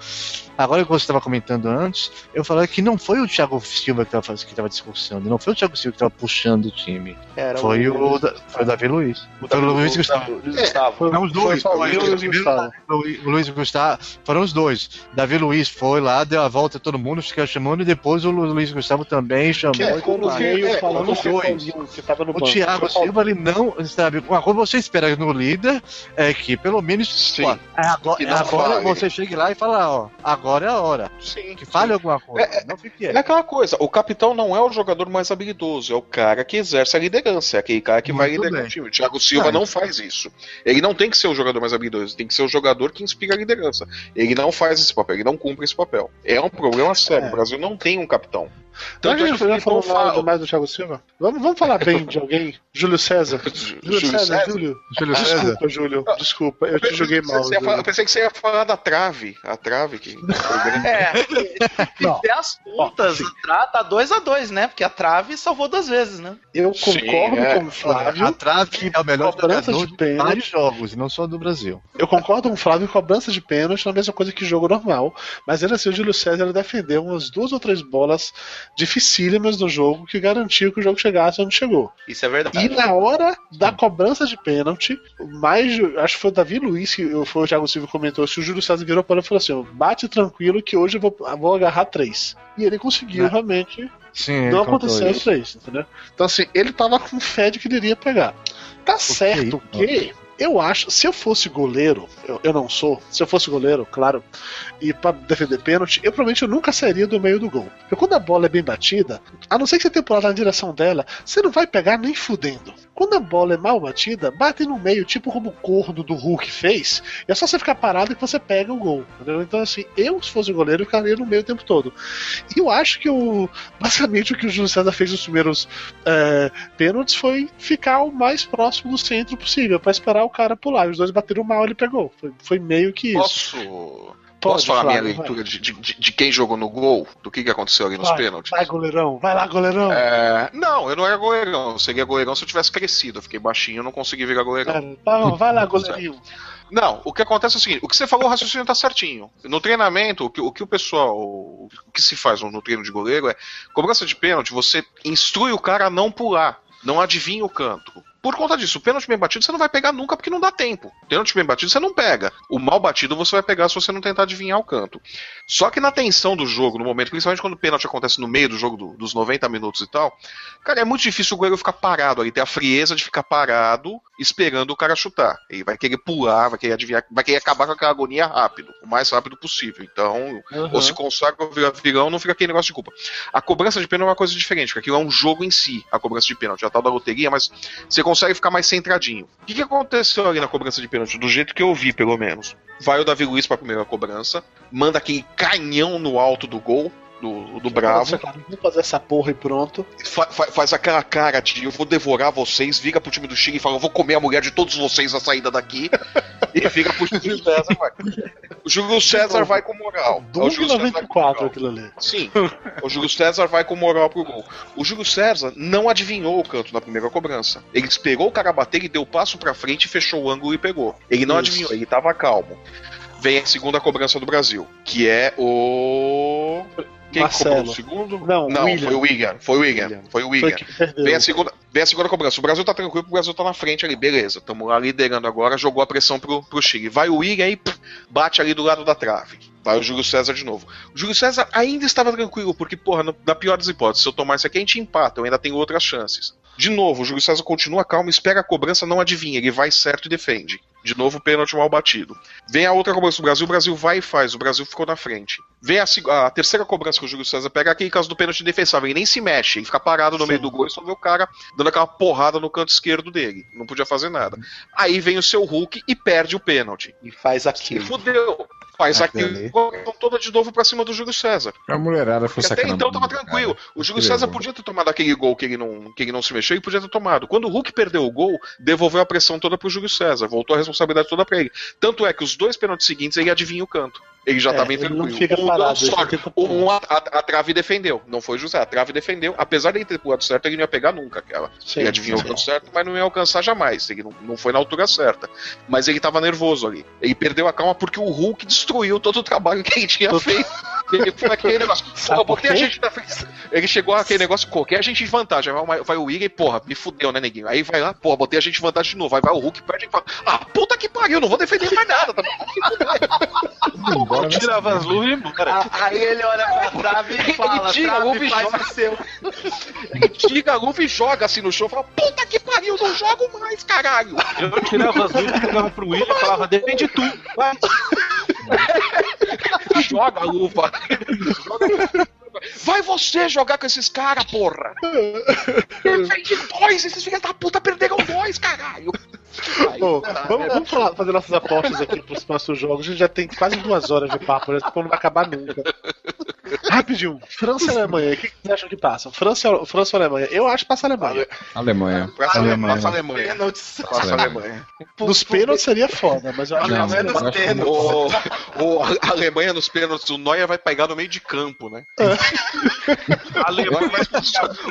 agora que você estava comentando antes, eu falei que não foi o Thiago Silva que estava que tava discursando, não foi o Thiago Silva que estava puxando o time, Era foi o, da- foi o Davi Luiz. Foi o Luiz Gustavo. Foi, Não, os dois. Foi eu os e o. Gustavo. O Lu- o Luiz Gustavo, foram os dois. Davi Luiz foi lá, deu a volta a todo mundo, ficou chamando, e depois o Lu- Luiz Gustavo também chamou. Que é, e mais. meio é, falando os o dois. Paulinho, que tava no O banco. Thiago o Silva, ele não, sabe, uma coisa você espera no líder é que pelo menos Sim. ó, é agora, Que é não agora você chegue lá e fala, ó, agora é a hora. Sim. Que fale alguma coisa. não fique É aquela coisa, o capitão não é o jogador mais habilidoso, é o cara que exerce a liderança, é aquele cara que vai Muito liderar bem. o time. O Thiago Silva Ah, não faz isso. Ele não tem que ser o jogador mais habilidoso, ele tem que ser o jogador que inspira a liderança. Ele não faz esse papel, ele não cumpre esse papel. É um problema sério, É. o Brasil não tem um capitão. Então, é a gente já falou mal fala. demais do Thiago Silva? Vamos, vamos falar bem de alguém? Júlio César. Júlio, Júlio César, César? Júlio. Júlio César. Desculpa, Júlio. Júlio. Desculpa, eu te joguei mal. Falar- Júlio. eu pensei que você ia falar da trave. A trave que. É, Não. der as contas, a tra- tá 2x2, né? Porque a trave salvou duas vezes, né? Eu Sim, concordo é. com o Flávio. A trave é o melhor cobrança jogador de de pênalti. vários jogos, não só do Brasil. Eu concordo com o Flávio que cobrança de pênalti é a mesma coisa que jogo normal. Mas ainda assim, o Júlio César defendeu umas duas ou três bolas dificílimas no jogo que garantiu que o jogo chegasse onde chegou. Isso é verdade. E na hora da cobrança de pênalti, mais acho que foi o Davi Luiz que foi o Thiago Silva que comentou, se o Júlio César virou para ele e falou assim: bate tranquilo que hoje eu vou, vou agarrar três. E ele conseguiu Né? realmente Sim, não aconteceu os isso. três, entendeu? Então, assim, ele tava com fé de que ele iria pegar. Tá certo que eu acho, se eu fosse goleiro, eu, eu não sou, se eu fosse goleiro, claro, e pra defender pênalti, eu provavelmente eu nunca sairia do meio do gol. Porque quando a bola é bem batida, a não ser que você tenha pulado na direção dela, você não vai pegar nem fudendo. Quando a bola é mal batida, bate no meio, tipo como o corno do Hulk fez, e é só você ficar parado que você pega o gol. Entendeu? Então, assim, eu, se fosse goleiro, eu ficaria no meio o tempo todo. E eu acho que o. Basicamente o que o Júlio César fez nos primeiros é, pênaltis foi ficar o mais próximo do centro possível, pra esperar o cara pular. Os dois bateram mal, ele pegou. Foi, foi meio que isso. Posso. Posso falar a minha Flávio, vai. leitura de, de, de- quem jogou no gol? Do que, que aconteceu ali nos Vai, pênaltis? Vai, goleirão, vai lá, goleirão. É, não, eu não era goleirão. Eu seria goleirão se eu tivesse crescido. Eu fiquei baixinho, eu não consegui virar goleirão. Bom, vai lá, goleirinho. Não, o que acontece é o seguinte: o que você falou, o raciocínio tá certinho. No treinamento, o que o, que o pessoal. O que se faz no treino de goleiro é cobrança de pênalti, você instrui o cara a não pular, não adivinha o canto. Por conta disso, o pênalti bem batido você não vai pegar nunca porque não dá tempo. Pênalti bem batido você não pega. O mal batido você vai pegar se você não tentar adivinhar o canto. Só que na tensão do jogo, no momento, principalmente quando o pênalti acontece no meio do jogo do- dos 90 minutos e tal, cara, é muito difícil o goleiro ficar parado ali, ter a frieza de ficar parado esperando o cara chutar. Ele vai querer pular, vai querer adivinhar, vai querer acabar com aquela agonia rápido, o mais rápido possível. Então, ou se consagra ou virão, não fica aquele negócio de culpa. A cobrança de pênalti é uma coisa diferente, porque aquilo é um jogo em si, a cobrança de pênalti, a tal da loteria, mas você consegue ficar mais centradinho. O que, que aconteceu ali na cobrança de pênalti? Do jeito que eu vi, pelo menos. Vai o Davi Luiz pra primeira cobrança, manda aquele canhão no alto do gol. Do, do Bravo, Vamos fazer essa porra e pronto. fa- fa- faz aquela cara de eu vou devorar vocês, vira pro time do Chile e fala, eu vou comer a mulher de todos vocês na saída daqui, e fica pro Júlio César, vai. O Júlio César vai com moral. É o Júlio César vai com 94 moral. aquilo ali. Sim, o Júlio César vai com moral pro gol. O Júlio César não adivinhou o canto na primeira cobrança. Ele esperou o cara bater, ele deu o passo pra frente, fechou o ângulo e pegou. Ele não Isso. adivinhou, ele tava calmo. Vem a segunda cobrança do Brasil, que é o. Quem Marcelo. cobrou o segundo? Não, não William. foi o William. Foi o William. William. Foi o William. Vem a, segunda, vem a segunda cobrança. O Brasil tá tranquilo, o Brasil tá na frente ali, beleza. Tamo lá liderando agora, jogou a pressão pro, pro Chile. Vai o William aí, pff, bate ali do lado da trave. Vai o Júlio César de novo. O Júlio César ainda estava tranquilo, porque, porra, na pior das hipóteses, se eu tomar isso aqui, a gente empata, eu ainda tenho outras chances. De novo, o Júlio César continua calmo, espera a cobrança, não adivinha, ele vai certo e defende. De novo, pênalti mal batido. Vem a outra cobrança do Brasil, o Brasil vai e faz, o Brasil ficou na frente. Vem a, a terceira cobrança que o Júlio César pega, aquele caso do pênalti defensável, ele nem se mexe, ele fica parado no meio do gol e só vê o cara dando aquela porrada no canto esquerdo dele. Não podia fazer nada. Aí vem o seu Hulk e perde o pênalti. E faz aquilo. fudeu. Aquilo aquilo ali. colocação toda de novo pra cima do Júlio César. A mulherada foi até então tava tranquilo. O Júlio César podia ter tomado aquele gol que ele não, que ele não se mexeu e podia ter tomado. Quando o Hulk perdeu o gol, devolveu a pressão toda pro Júlio César, voltou a responsabilidade toda pra ele. Tanto é que os dois pênaltis seguintes ele adivinha o canto. Ele já É, tá bem ele tranquilo. não fica Um parado, pular. Um a, a- a trave defendeu. Não foi José, a trave defendeu. Apesar de ele ter pulado certo, ele não ia pegar nunca aquela. Sim, ele adivinhou sim. o canto certo, mas não ia alcançar jamais. Ele não, não foi na altura certa. Mas ele tava nervoso ali. Ele perdeu a calma porque o Hulk destruiu todo o trabalho que ele tinha feito. Ele foi aquele negócio. Porra, por botei a gente na frente. Ele chegou àquele negócio, qualquer a gente em vantagem. Vai, vai- vai o William e, porra, me fudeu, né, neguinho? Aí vai lá, porra, botei a gente em vantagem de novo. Aí vai o Hulk, perde e fala: Ah, puta que pariu, não vou defender mais nada. Tá? Embora? Tirava as luvas e embora. Aí ele olha pra trave e fala, Tira, trave ouve e faz joga. o seu. Ele tira a luva e joga assim no chão. Fala: Puta que pariu, não jogo mais, caralho. Eu tirava as luvas, jogava pro William e falava, defende tu. Vai. Joga a luva. Vai você jogar com esses caras, porra! Defende dois, esses filhos da puta perderam dois, caralho! Bom, vamos, vamos falar- fazer nossas apostas aqui pros próximos jogos. A gente já tem quase duas horas de papo, né? Papo não vai acabar nunca. Rapidinho. França e Alemanha. O que vocês acham que passa? França, França ou Alemanha? Eu acho que passa a Alemanha. Alemanha. Passa a Alemanha. Passa a Alemanha. Pênaltis. Passa Alemanha. Nos pênaltis seria foda, mas eu acho que Alemanha que não. O, o- a Alemanha nos pênaltis, o Neuer vai pegar no meio de campo, né? A Alemanha vai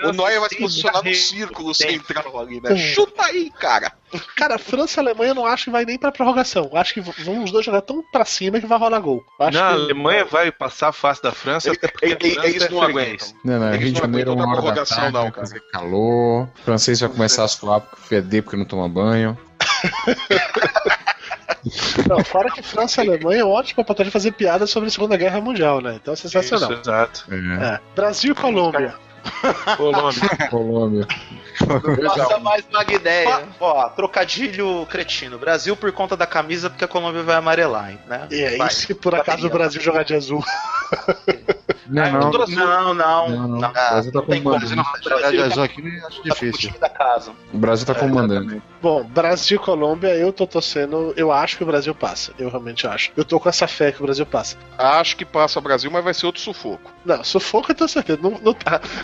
O Neuer vai se posicionar no círculo central ali, né? Chuta aí, cara. Cara, França e Alemanha eu não acho que vai nem pra prorrogação. Eu acho que vão os dois jogar tão pra cima que vai rolar gol. Eu acho Não, a que... Alemanha vai passar a face da França, Ele- até porque ele- a França eles é não aguentam. Não, não, Eles Rio de não Janeiro, aguentam uma hora da prorrogação, tarde, não, cara. calor. O francês vai começar a suar, porque feder, porque não toma banho. Não, fora que França e Alemanha é ótimo pra poder fazer piada sobre a Segunda Guerra Mundial, né? Então é sensacional. Isso, exato. É. É. Brasil e Colômbia. Colômbia. Colômbia. Passa mais Magnéia. Ó, trocadilho cretino. Brasil por conta da camisa, porque a Colômbia vai amarelar, hein, né? E é Vai. isso que por acaso o Brasil jogar de azul. Não, não. Não, não, não. Não, não. não. O Brasil tá Não tem com como. Brasil Não, O jogar de Brasil azul aqui eu acho tá com o difícil. Brasil tá comandando. Bom, Brasil e Colômbia, eu tô torcendo. Eu acho que o Brasil passa. Eu realmente acho. Eu tô com essa fé que o Brasil passa. Acho que passa o Brasil, mas vai ser outro sufoco. Não, sufoco eu tenho certeza. Não, não,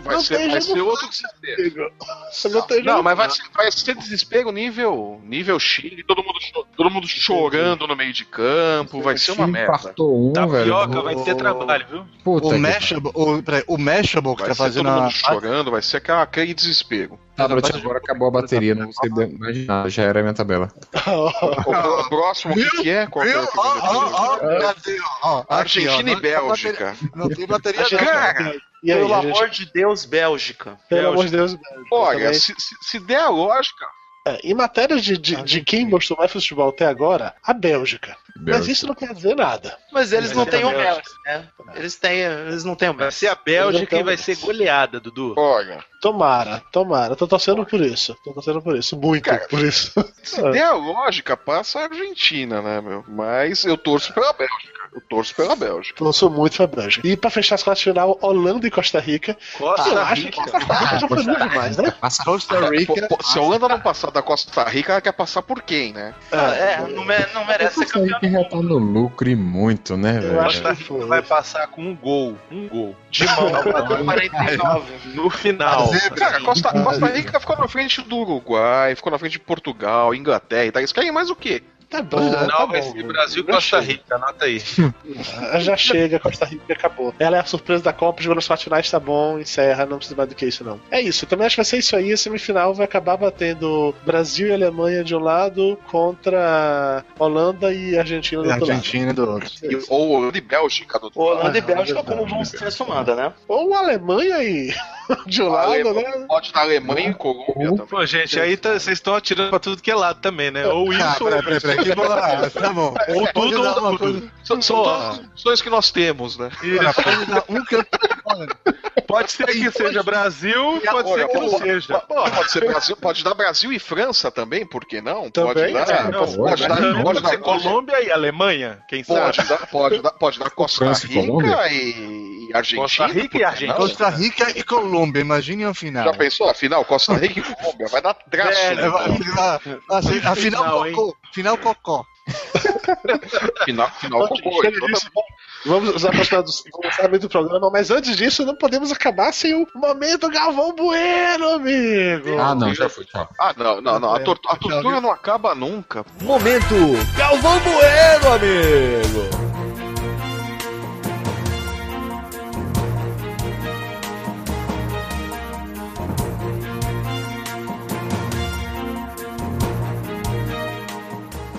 Vai não ser, vai ser outro desespero. fácil. Não tem Não, mas vai ser, vai ser desespero nível, nível Chile, todo mundo, todo mundo chorando no meio de campo, vai ser uma merda. Um, velho. Tapioca vai ter trabalho, viu? Puta O Mashable, o, peraí, o Mashable que Vai tá ser fazendo todo mundo a. chorando, vai ser aquela- aquele desespero. Tablet agora acabou a bateria, não sei imaginar, já era a minha tabela. O, o próximo, o que, que é? Qual é o Argentina e não tem Bélgica. bateria- Não tem bateria. Cara, E aí, Pelo gente? amor de Deus, Bélgica. Pelo amor de Deus. Bélgica. olha, se, se, se der a lógica, É, em matéria de, de, de quem mostrou mais futebol até agora, a Bélgica. Mas Bélgica. isso não quer dizer nada. Mas eles Mas não é têm o Bélgica. Messi, né? Eles, têm, eles não têm o Vai Messi. ser a Bélgica e vai ser goleada, Dudu. olha, Tomara, tomara. Tô torcendo por isso. Tô torcendo por isso. Muito Cara, por isso. se der a lógica, passa a Argentina, né, meu? Mas eu torço pela Bélgica. Eu torço pela Bélgica. Torço muito pra Bélgica. E pra fechar as quartas de final, Holanda e Costa Rica. eu Costa acho que Rica. Costa Rica já foi muito demais, né? Passa Costa Rica. Pô, pô, se a Holanda não passar da Costa Rica, ela quer passar por quem, né? Ah, é, não, me- não merece ser Costa Rica campeão. já tá no lucro e muito, né, Eu velho? acho Costa que vai passar com um gol. Um gol. De mão. Salvador 49. no final. Cara, Costa, Costa Rica ficou na frente do Uruguai, ficou na frente de Portugal, Inglaterra e tal. Eles querem mais o quê? Tá bom, é, tá Não, vai bom. ser Brasil e Costa chega. Rica, anota aí. Já chega, Costa Rica acabou. Ela é a surpresa da Copa, jogou nas quartas finais, tá bom, encerra, não precisa mais do que isso, não. É isso, também acho que vai ser isso aí. A semifinal vai acabar batendo Brasil e Alemanha de um lado contra Holanda e Argentina do E outro Argentina do outro. lado. E- Ou Holanda e Bélgica do outro lado. Holanda e Ah, Bélgica verdade, como vão ser somada, né? Ou Alemanha e de um lado, né? Pode dar Alemanha e Colômbia também. Pô, gente, aí tá- vocês estão atirando pra tudo que é lado também, né? Ou Ah, isso, ou peraí, peraí, peraí. Que bola. Tá bom. Ou tudo ou tudo. coisa- São, são todas as opções que nós temos, né? Olha, Pode dar um. Pode ser que seja Brasil, pode ser que não seja. Pode, ser Brasil, pode dar Brasil e França também, por que não? Também, pode dar, é, pode, dar, Não, pode pode dar, Colômbia e Alemanha, quem pode sabe? dar, pode dar, pode dar Costa França Rica e, e Argentina. Costa Rica e? Argentina. Costa Rica e Colômbia, imagine a final. Já pensou? Afinal, Costa Rica e Colômbia. Vai dar traço. É, vai- vai- vai- A final Final, hein? cocô. Final cocó. Final, final cocô. Chega disso, Vamos usar para vamos usar muito do programa, mas antes disso não podemos acabar sem o momento Galvão Bueno, amigo. Ah, não, já foi, tchau. Ah, não, não, não. A, tor- a tortura não acaba nunca. Momento Galvão Bueno, amigo.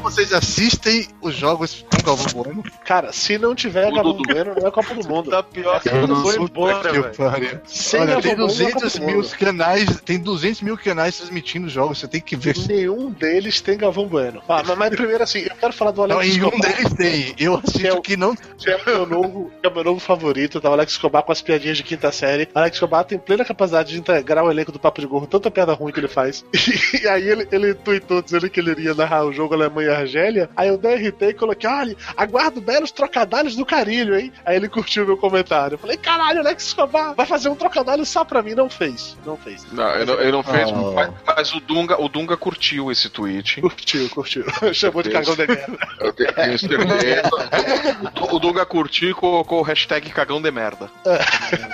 Vocês assistem os jogos com Galvão Bueno? Cara, se não tiver O Galvão. Bueno, não é Copa do Mundo. Tapioca Eu não foi sou embora, que velho. Olha, tem Bueno, não é 200 Copa do mil canais, tem 200 mil canais transmitindo jogos, você tem que ver. Nenhum deles tem Galvão Bueno. Ah, mas, mas primeiro assim, eu quero falar do Alex Escobar, deles tem. Eu assisto É o- que não. que é o meu novo, que é o meu novo favorito, tá? O Alex Escobar com as piadinhas de quinta série. Alex Escobar tem plena capacidade de integrar o elenco do Papo de Gorro, tanta piada ruim que ele faz. E aí ele, ele tweetou dizendo que ele iria narrar o jogo Alemanha Argélia. Aí eu dei RT e coloquei, olha, aguardo belos trocadilhos do carilho, hein? Aí ele curtiu meu comentário. Eu falei, caralho, Alex Escobar vai fazer um trocadilho só pra mim. Não fez, não fez. Não, ele, não- ele não fez, Oh. mas, mas o, Dunga, o Dunga curtiu esse tweet. Curtiu, curtiu. Chamou de cagão de merda. Eu te- tenho certeza. O, o Dunga curtiu e colocou o hashtag cagão de merda.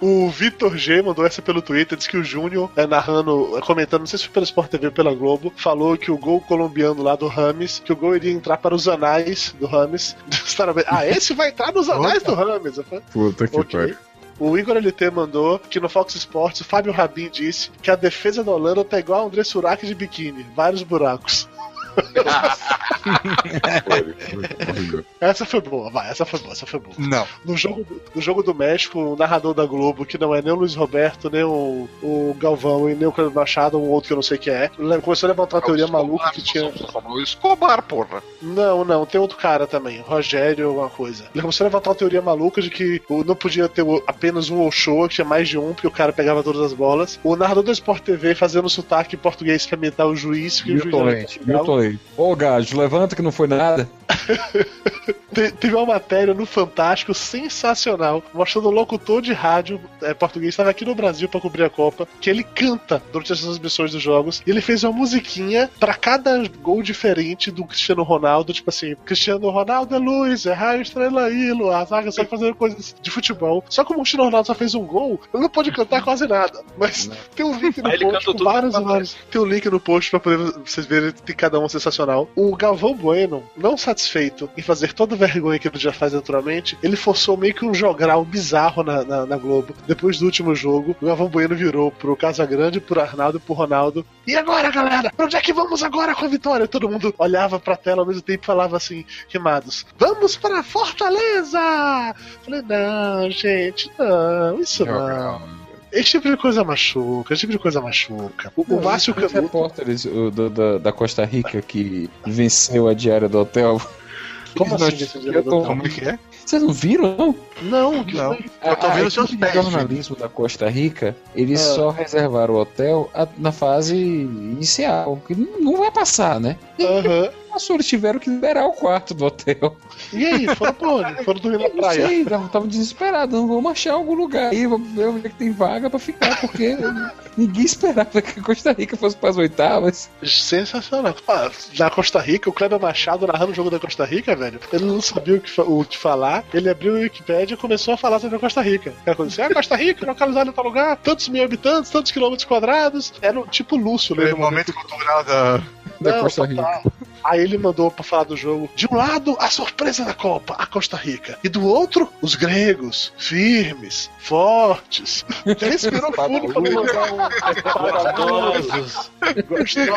O Vitor G mandou essa pelo Twitter, disse que o Júnior, é, narrando, é, comentando, não sei se foi pelo Sport TV ou pela Globo, falou que o gol colombiano lá do Rames, que o gol iria entrar para os anais do Rames. ah, esse vai entrar nos anais do Rames. Falei, Puta que Ok. pariu. O Igor LT mandou que no Fox Sports o Fábio Rabin disse que a defesa da Holanda tá igual a André Surak de biquíni, vários buracos. Essa foi boa, vai, essa foi boa, essa foi boa. Não. No jogo, do- no jogo do México, o narrador da Globo, que não é nem o Luiz Roberto, nem o, o Galvão e nem o Cleber Machado, um outro que eu não sei quem é, começou a levantar uma teoria maluca que tinha. O Escobar, porra. Não, não, tem outro cara também, Rogério, alguma coisa. Ele começou a levantar uma teoria maluca de que não podia ter apenas um Oshô, que tinha mais de um, porque o cara pegava todas as bolas. O narrador do Sport TV fazendo sotaque em português pra imitar o juiz, que o juiz Milton era Leite, Portugal. Milton Leite. Ô, Gajo, levanta que não foi nada. Te- teve uma matéria no Fantástico sensacional, mostrando o locutor de rádio é, português, estava aqui no Brasil pra cobrir a Copa, que ele canta durante as transmissões dos jogos, e ele fez uma musiquinha pra cada gol diferente do Cristiano Ronaldo, tipo assim, Cristiano Ronaldo é luz, é raio, estrela, ílo, a zaga só fazendo coisas de futebol. Só como o Cristiano Ronaldo só fez um gol, ele não pode cantar quase nada. Mas tem um link no Aí post vários vários. Tem um link no post pra poder vocês verem que cada um sensacional. O Galvão Bueno, não satisfeito em fazer toda vergonha que ele já faz naturalmente, ele forçou meio que um jogral bizarro na, na, na Globo. Depois do último jogo, o Galvão Bueno virou pro Casagrande, pro Arnaldo e pro Ronaldo. E agora, galera? Pra onde é que vamos agora com a vitória? Todo mundo olhava pra tela ao mesmo tempo e falava assim, rimados: Vamos pra Fortaleza! Falei, não, gente, não, isso não. Esse tipo de coisa machuca, esse tipo de coisa machuca. O, o Márcio Os Canuto. repórteres o, do- da, da Costa Rica que venceu a diária do hotel. Como assim, não esse diário do hotel? Como é que é? Vocês não viram, não? Não, que Não. Eu tô A- vendo a seus pés, jornalismo da Costa Rica, eles Ah. só reservaram o hotel a- na fase inicial, que não não vai passar, né? Aham. Passou, eles tiveram que liberar o quarto do hotel. E aí, foram pra onde? Foram dormir na Não praia. sei, tava, tava desesperado, não vamos achar algum lugar aí, vamos ver onde é que tem vaga pra ficar, porque ninguém esperava que a Costa Rica fosse pras oitavas. Sensacional. Ah, na Costa Rica, o Kleber Machado narrando o jogo da Costa Rica, velho. Ele não sabia o que, o que falar. Ele abriu o Wikipedia e começou a falar sobre a Costa Rica. Aquela coisa assim, ah, Costa Rica, localizada em tal lugar, tantos mil habitantes, tantos quilômetros quadrados. Era um tipo Lúcio, né? Foi o momento cultural da. Da Não, Costa. Rica. Aí ele mandou pra falar do jogo. De um lado, a surpresa da Copa, a Costa Rica. E do outro, os gregos, firmes, fortes. Respirou fundo pra mandar um Paradosos, gostoso.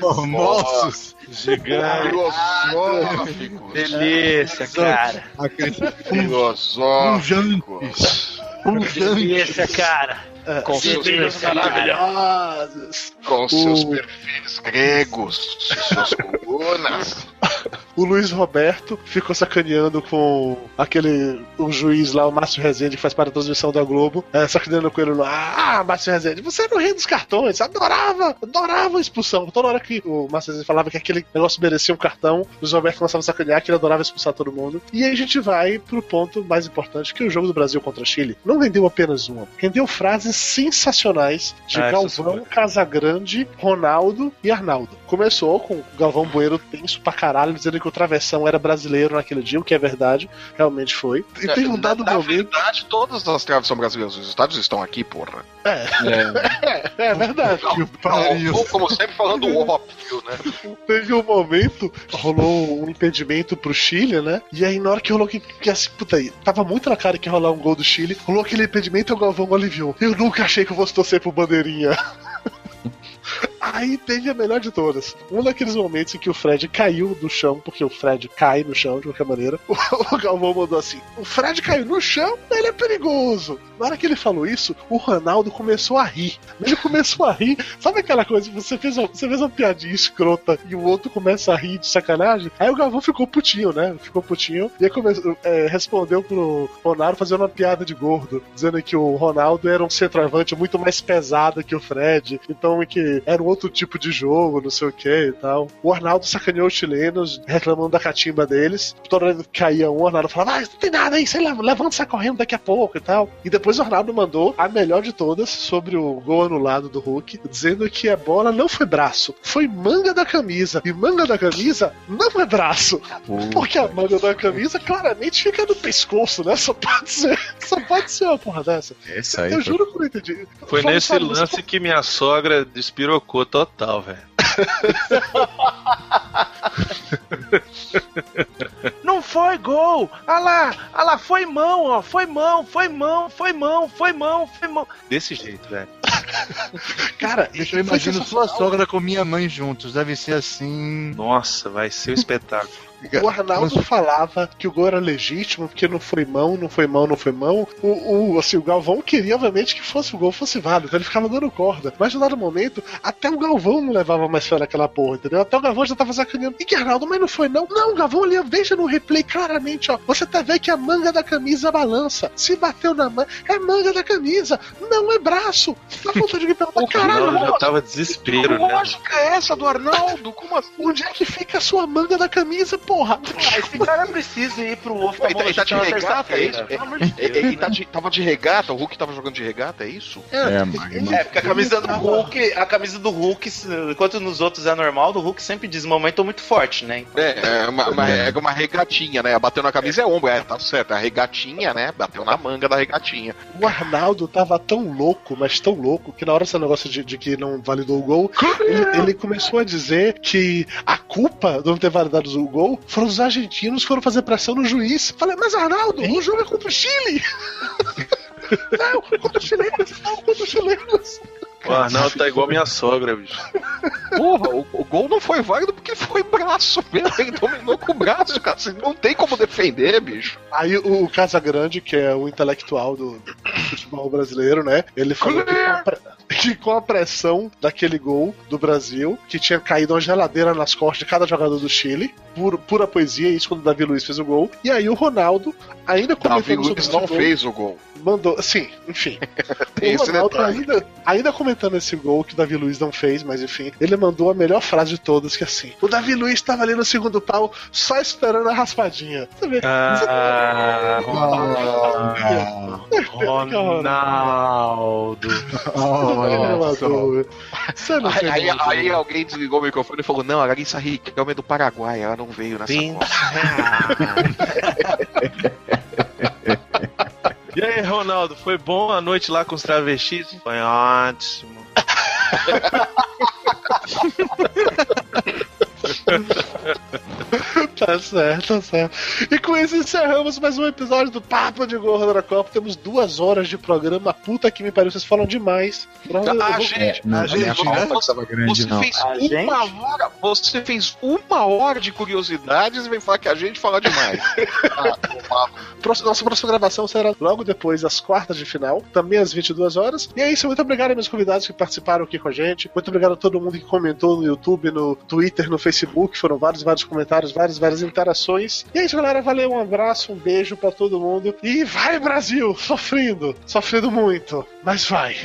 Formosos! gigantes. Filosóficos. Delícia, cara. Aqueles Filosóficos. Delícia, cara. Com seus, cara. Maravilhosos. com seus O- perfis gregos, suas colunas. O Luiz Roberto ficou sacaneando com aquele o juiz lá, o Márcio Rezende, que faz parte da transmissão da Globo, é, sacaneando com ele lá. Ah, Márcio Rezende, você era o rei dos cartões, adorava, adorava a expulsão. Toda hora que o Márcio Rezende falava que aquele negócio merecia um cartão, o Luiz Roberto começava a sacanear que ele adorava expulsar todo mundo. E aí a gente vai pro ponto mais importante, que é o jogo do Brasil contra Chile não vendeu apenas uma, rendeu frases sensacionais de Ah, Galvão, Casagrande, Ronaldo e Arnaldo. Começou com o Galvão Bueno tenso pra caralho, dizendo que o Travessão era brasileiro naquele dia, o que é verdade, realmente foi. E teve um dado Na momento. verdade, todas as traves são brasileiras. Os estádios estão aqui, porra. É, É, é verdade. Que pariu. Ou, como sempre, falando óbvio, né? Teve um momento, rolou um impedimento pro Chile, né? E aí, na hora que rolou que, que assim, puta aí, tava muito na cara que ia rolar um gol do Chile, rolou aquele impedimento e o Galvão aliviou. Eu nunca achei que eu fosse torcer pro Bandeirinha. Aí teve a melhor de todas. Um daqueles momentos em que o Fred caiu do chão, porque o Fred cai no chão de qualquer maneira. O, Galvão mandou assim: O Fred caiu no chão, ele é perigoso. Na hora que ele falou isso, o Ronaldo começou a rir. Ele começou a rir. Sabe aquela coisa? Você fez, uma, você fez uma piadinha escrota e o outro começa a rir de sacanagem? Aí o Galvão ficou putinho, né? Ficou putinho. E aí começou, é, respondeu pro Ronaldo fazendo uma piada de gordo, dizendo que o Ronaldo era um centroavante muito mais pesado que o Fred. Então que era um outro tipo de jogo, não sei o que e tal. O Arnaldo sacaneou os chilenos, reclamando da catimba deles. Toda vez que caía um, o Arnaldo falava, ah, não tem nada aí, sei lá, levanta e sai correndo daqui a pouco e tal. E depois o Arnaldo mandou a melhor de todas sobre o gol anulado do Hulk, dizendo que a bola não foi braço, foi manga da camisa. E manga da camisa não é braço. Porque a manga da camisa claramente fica no pescoço, né? Só pode ser, só pode ser uma porra dessa. Essa aí Eu foi- juro que eu não entendi. Foi Fala nesse lance que minha sogra despirocou total, velho. Não foi gol! Ah lá, ah lá, foi mão, ó, foi mão, foi mão, foi mão, foi mão, foi mão. Desse jeito, velho. Cara, Deixa eu imagino sua sogra com minha mãe juntos. Deve ser assim. Nossa, vai ser um espetáculo. O Arnaldo falava que o gol era legítimo, porque não foi mão, não foi mão, não foi mão. O, o, assim, o Galvão queria, obviamente, que fosse o gol fosse válido, então ele ficava dando corda. Mas no dado momento, até o Galvão não levava mais fé naquela porra, entendeu? Até o Galvão já tava sacaneando. E que Arnaldo, mas não foi não? Não, o Galvão ali, veja no replay claramente, ó. Você tá vendo que a manga da camisa balança. Se bateu na manga, é manga da camisa, não é braço. Dá vontade de perguntar, caralho, Não, já tava desespero, né? lógica é essa do Arnaldo? Como assim? onde é que fica a sua manga da camisa, porra? Esse cara precisa ir pro ovo Ele tá, ele tá de regata, é isso? Ele tá de- tava de regata, o Hulk tava jogando de regata, é isso? É, mas- É, porque a camisa do Hulk, a camisa do Hulk, enquanto nos outros é normal, do Hulk sempre diz momento muito forte, né? É, é uma, uma, é uma regatinha, né? Bateu na camisa é ombro, é, tá certo. A regatinha, né? Bateu na manga da regatinha. O Arnaldo tava tão louco, mas tão louco, que na hora desse negócio de, de que não validou o gol, ele, ele começou a dizer que a culpa de não ter validado o gol foram os argentinos que foram fazer pressão no juiz. Falei, mas Arnaldo, o jogo é contra o Chile! não, contra os chilenos, não, contra os chilenos. O Arnaldo tá igual minha sogra, bicho. Porra, o, o gol não foi válido porque foi braço mesmo. Ele dominou com o braço, cara. Você não tem como defender, bicho. Aí o, o Casagrande, que é o intelectual do, do futebol brasileiro, né? Ele falou que com, que com a pressão daquele gol do Brasil, que tinha caído uma geladeira nas costas de cada jogador do Chile, pura, pura poesia, isso quando o Davi Luiz fez o gol. E aí o Ronaldo, ainda Davi comentando sobre Luiz não gol, fez o gol. Mandou. Sim, enfim. Tem o esse Ronaldo detalhe. ainda, ainda comentando esse gol que o Davi Luiz não fez, mas enfim, ele mandou a melhor frase de todas, que é assim: o Davi Luiz estava ali no segundo pau, só esperando a raspadinha. Ah, Ronaldo. Ronaldo. Ronaldo. Você não Aí, aí, alguém desligou o microfone e falou: Não, a Larissa Riquelme é do Paraguai, ela não veio nessa Sim. Copa. E aí, Ronaldo, foi bom a noite lá com os travestis? Foi ótimo. Tá certo, tá certo. E com isso encerramos mais um episódio do Papo de Gordo da Copa. Temos duas horas de programa. Puta que me pariu, vocês falam demais. Eu Ah, vou- gente, Não, A a minha gente, né? estava grande, você não. fez A gente? uma hora. Você fez uma hora de curiosidades e vem falar que a gente fala demais. ah, Nossa próxima gravação será logo depois das quartas de final, também às 22 horas. E é isso, muito obrigado aos meus convidados que participaram aqui com a gente. Muito obrigado a todo mundo que comentou no YouTube, no Twitter, no Facebook. Foram vários, vários comentários, várias, várias interações. E é isso, galera. Valeu, um abraço, um beijo pra todo mundo. E vai, Brasil! Sofrendo, sofrendo muito, mas vai.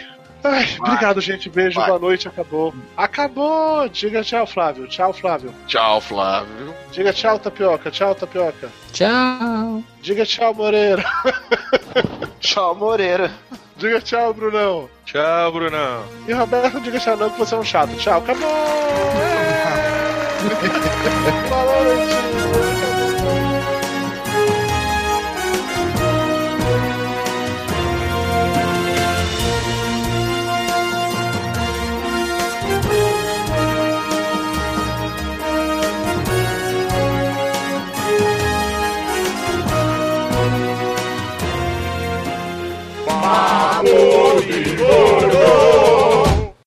Ai, obrigado, gente. Beijo, Vai. boa noite. Acabou. Acabou! Diga tchau, Flávio. Tchau, Flávio. Tchau, Flávio. Diga tchau, Tapioca. Tchau, Tapioca. Tchau. Diga tchau, Moreira. Tchau, Moreira. Diga tchau, Brunão. Tchau, Brunão. E Roberto, diga tchau não, que você é um chato. Tchau, acabou! Falou, Leitinho.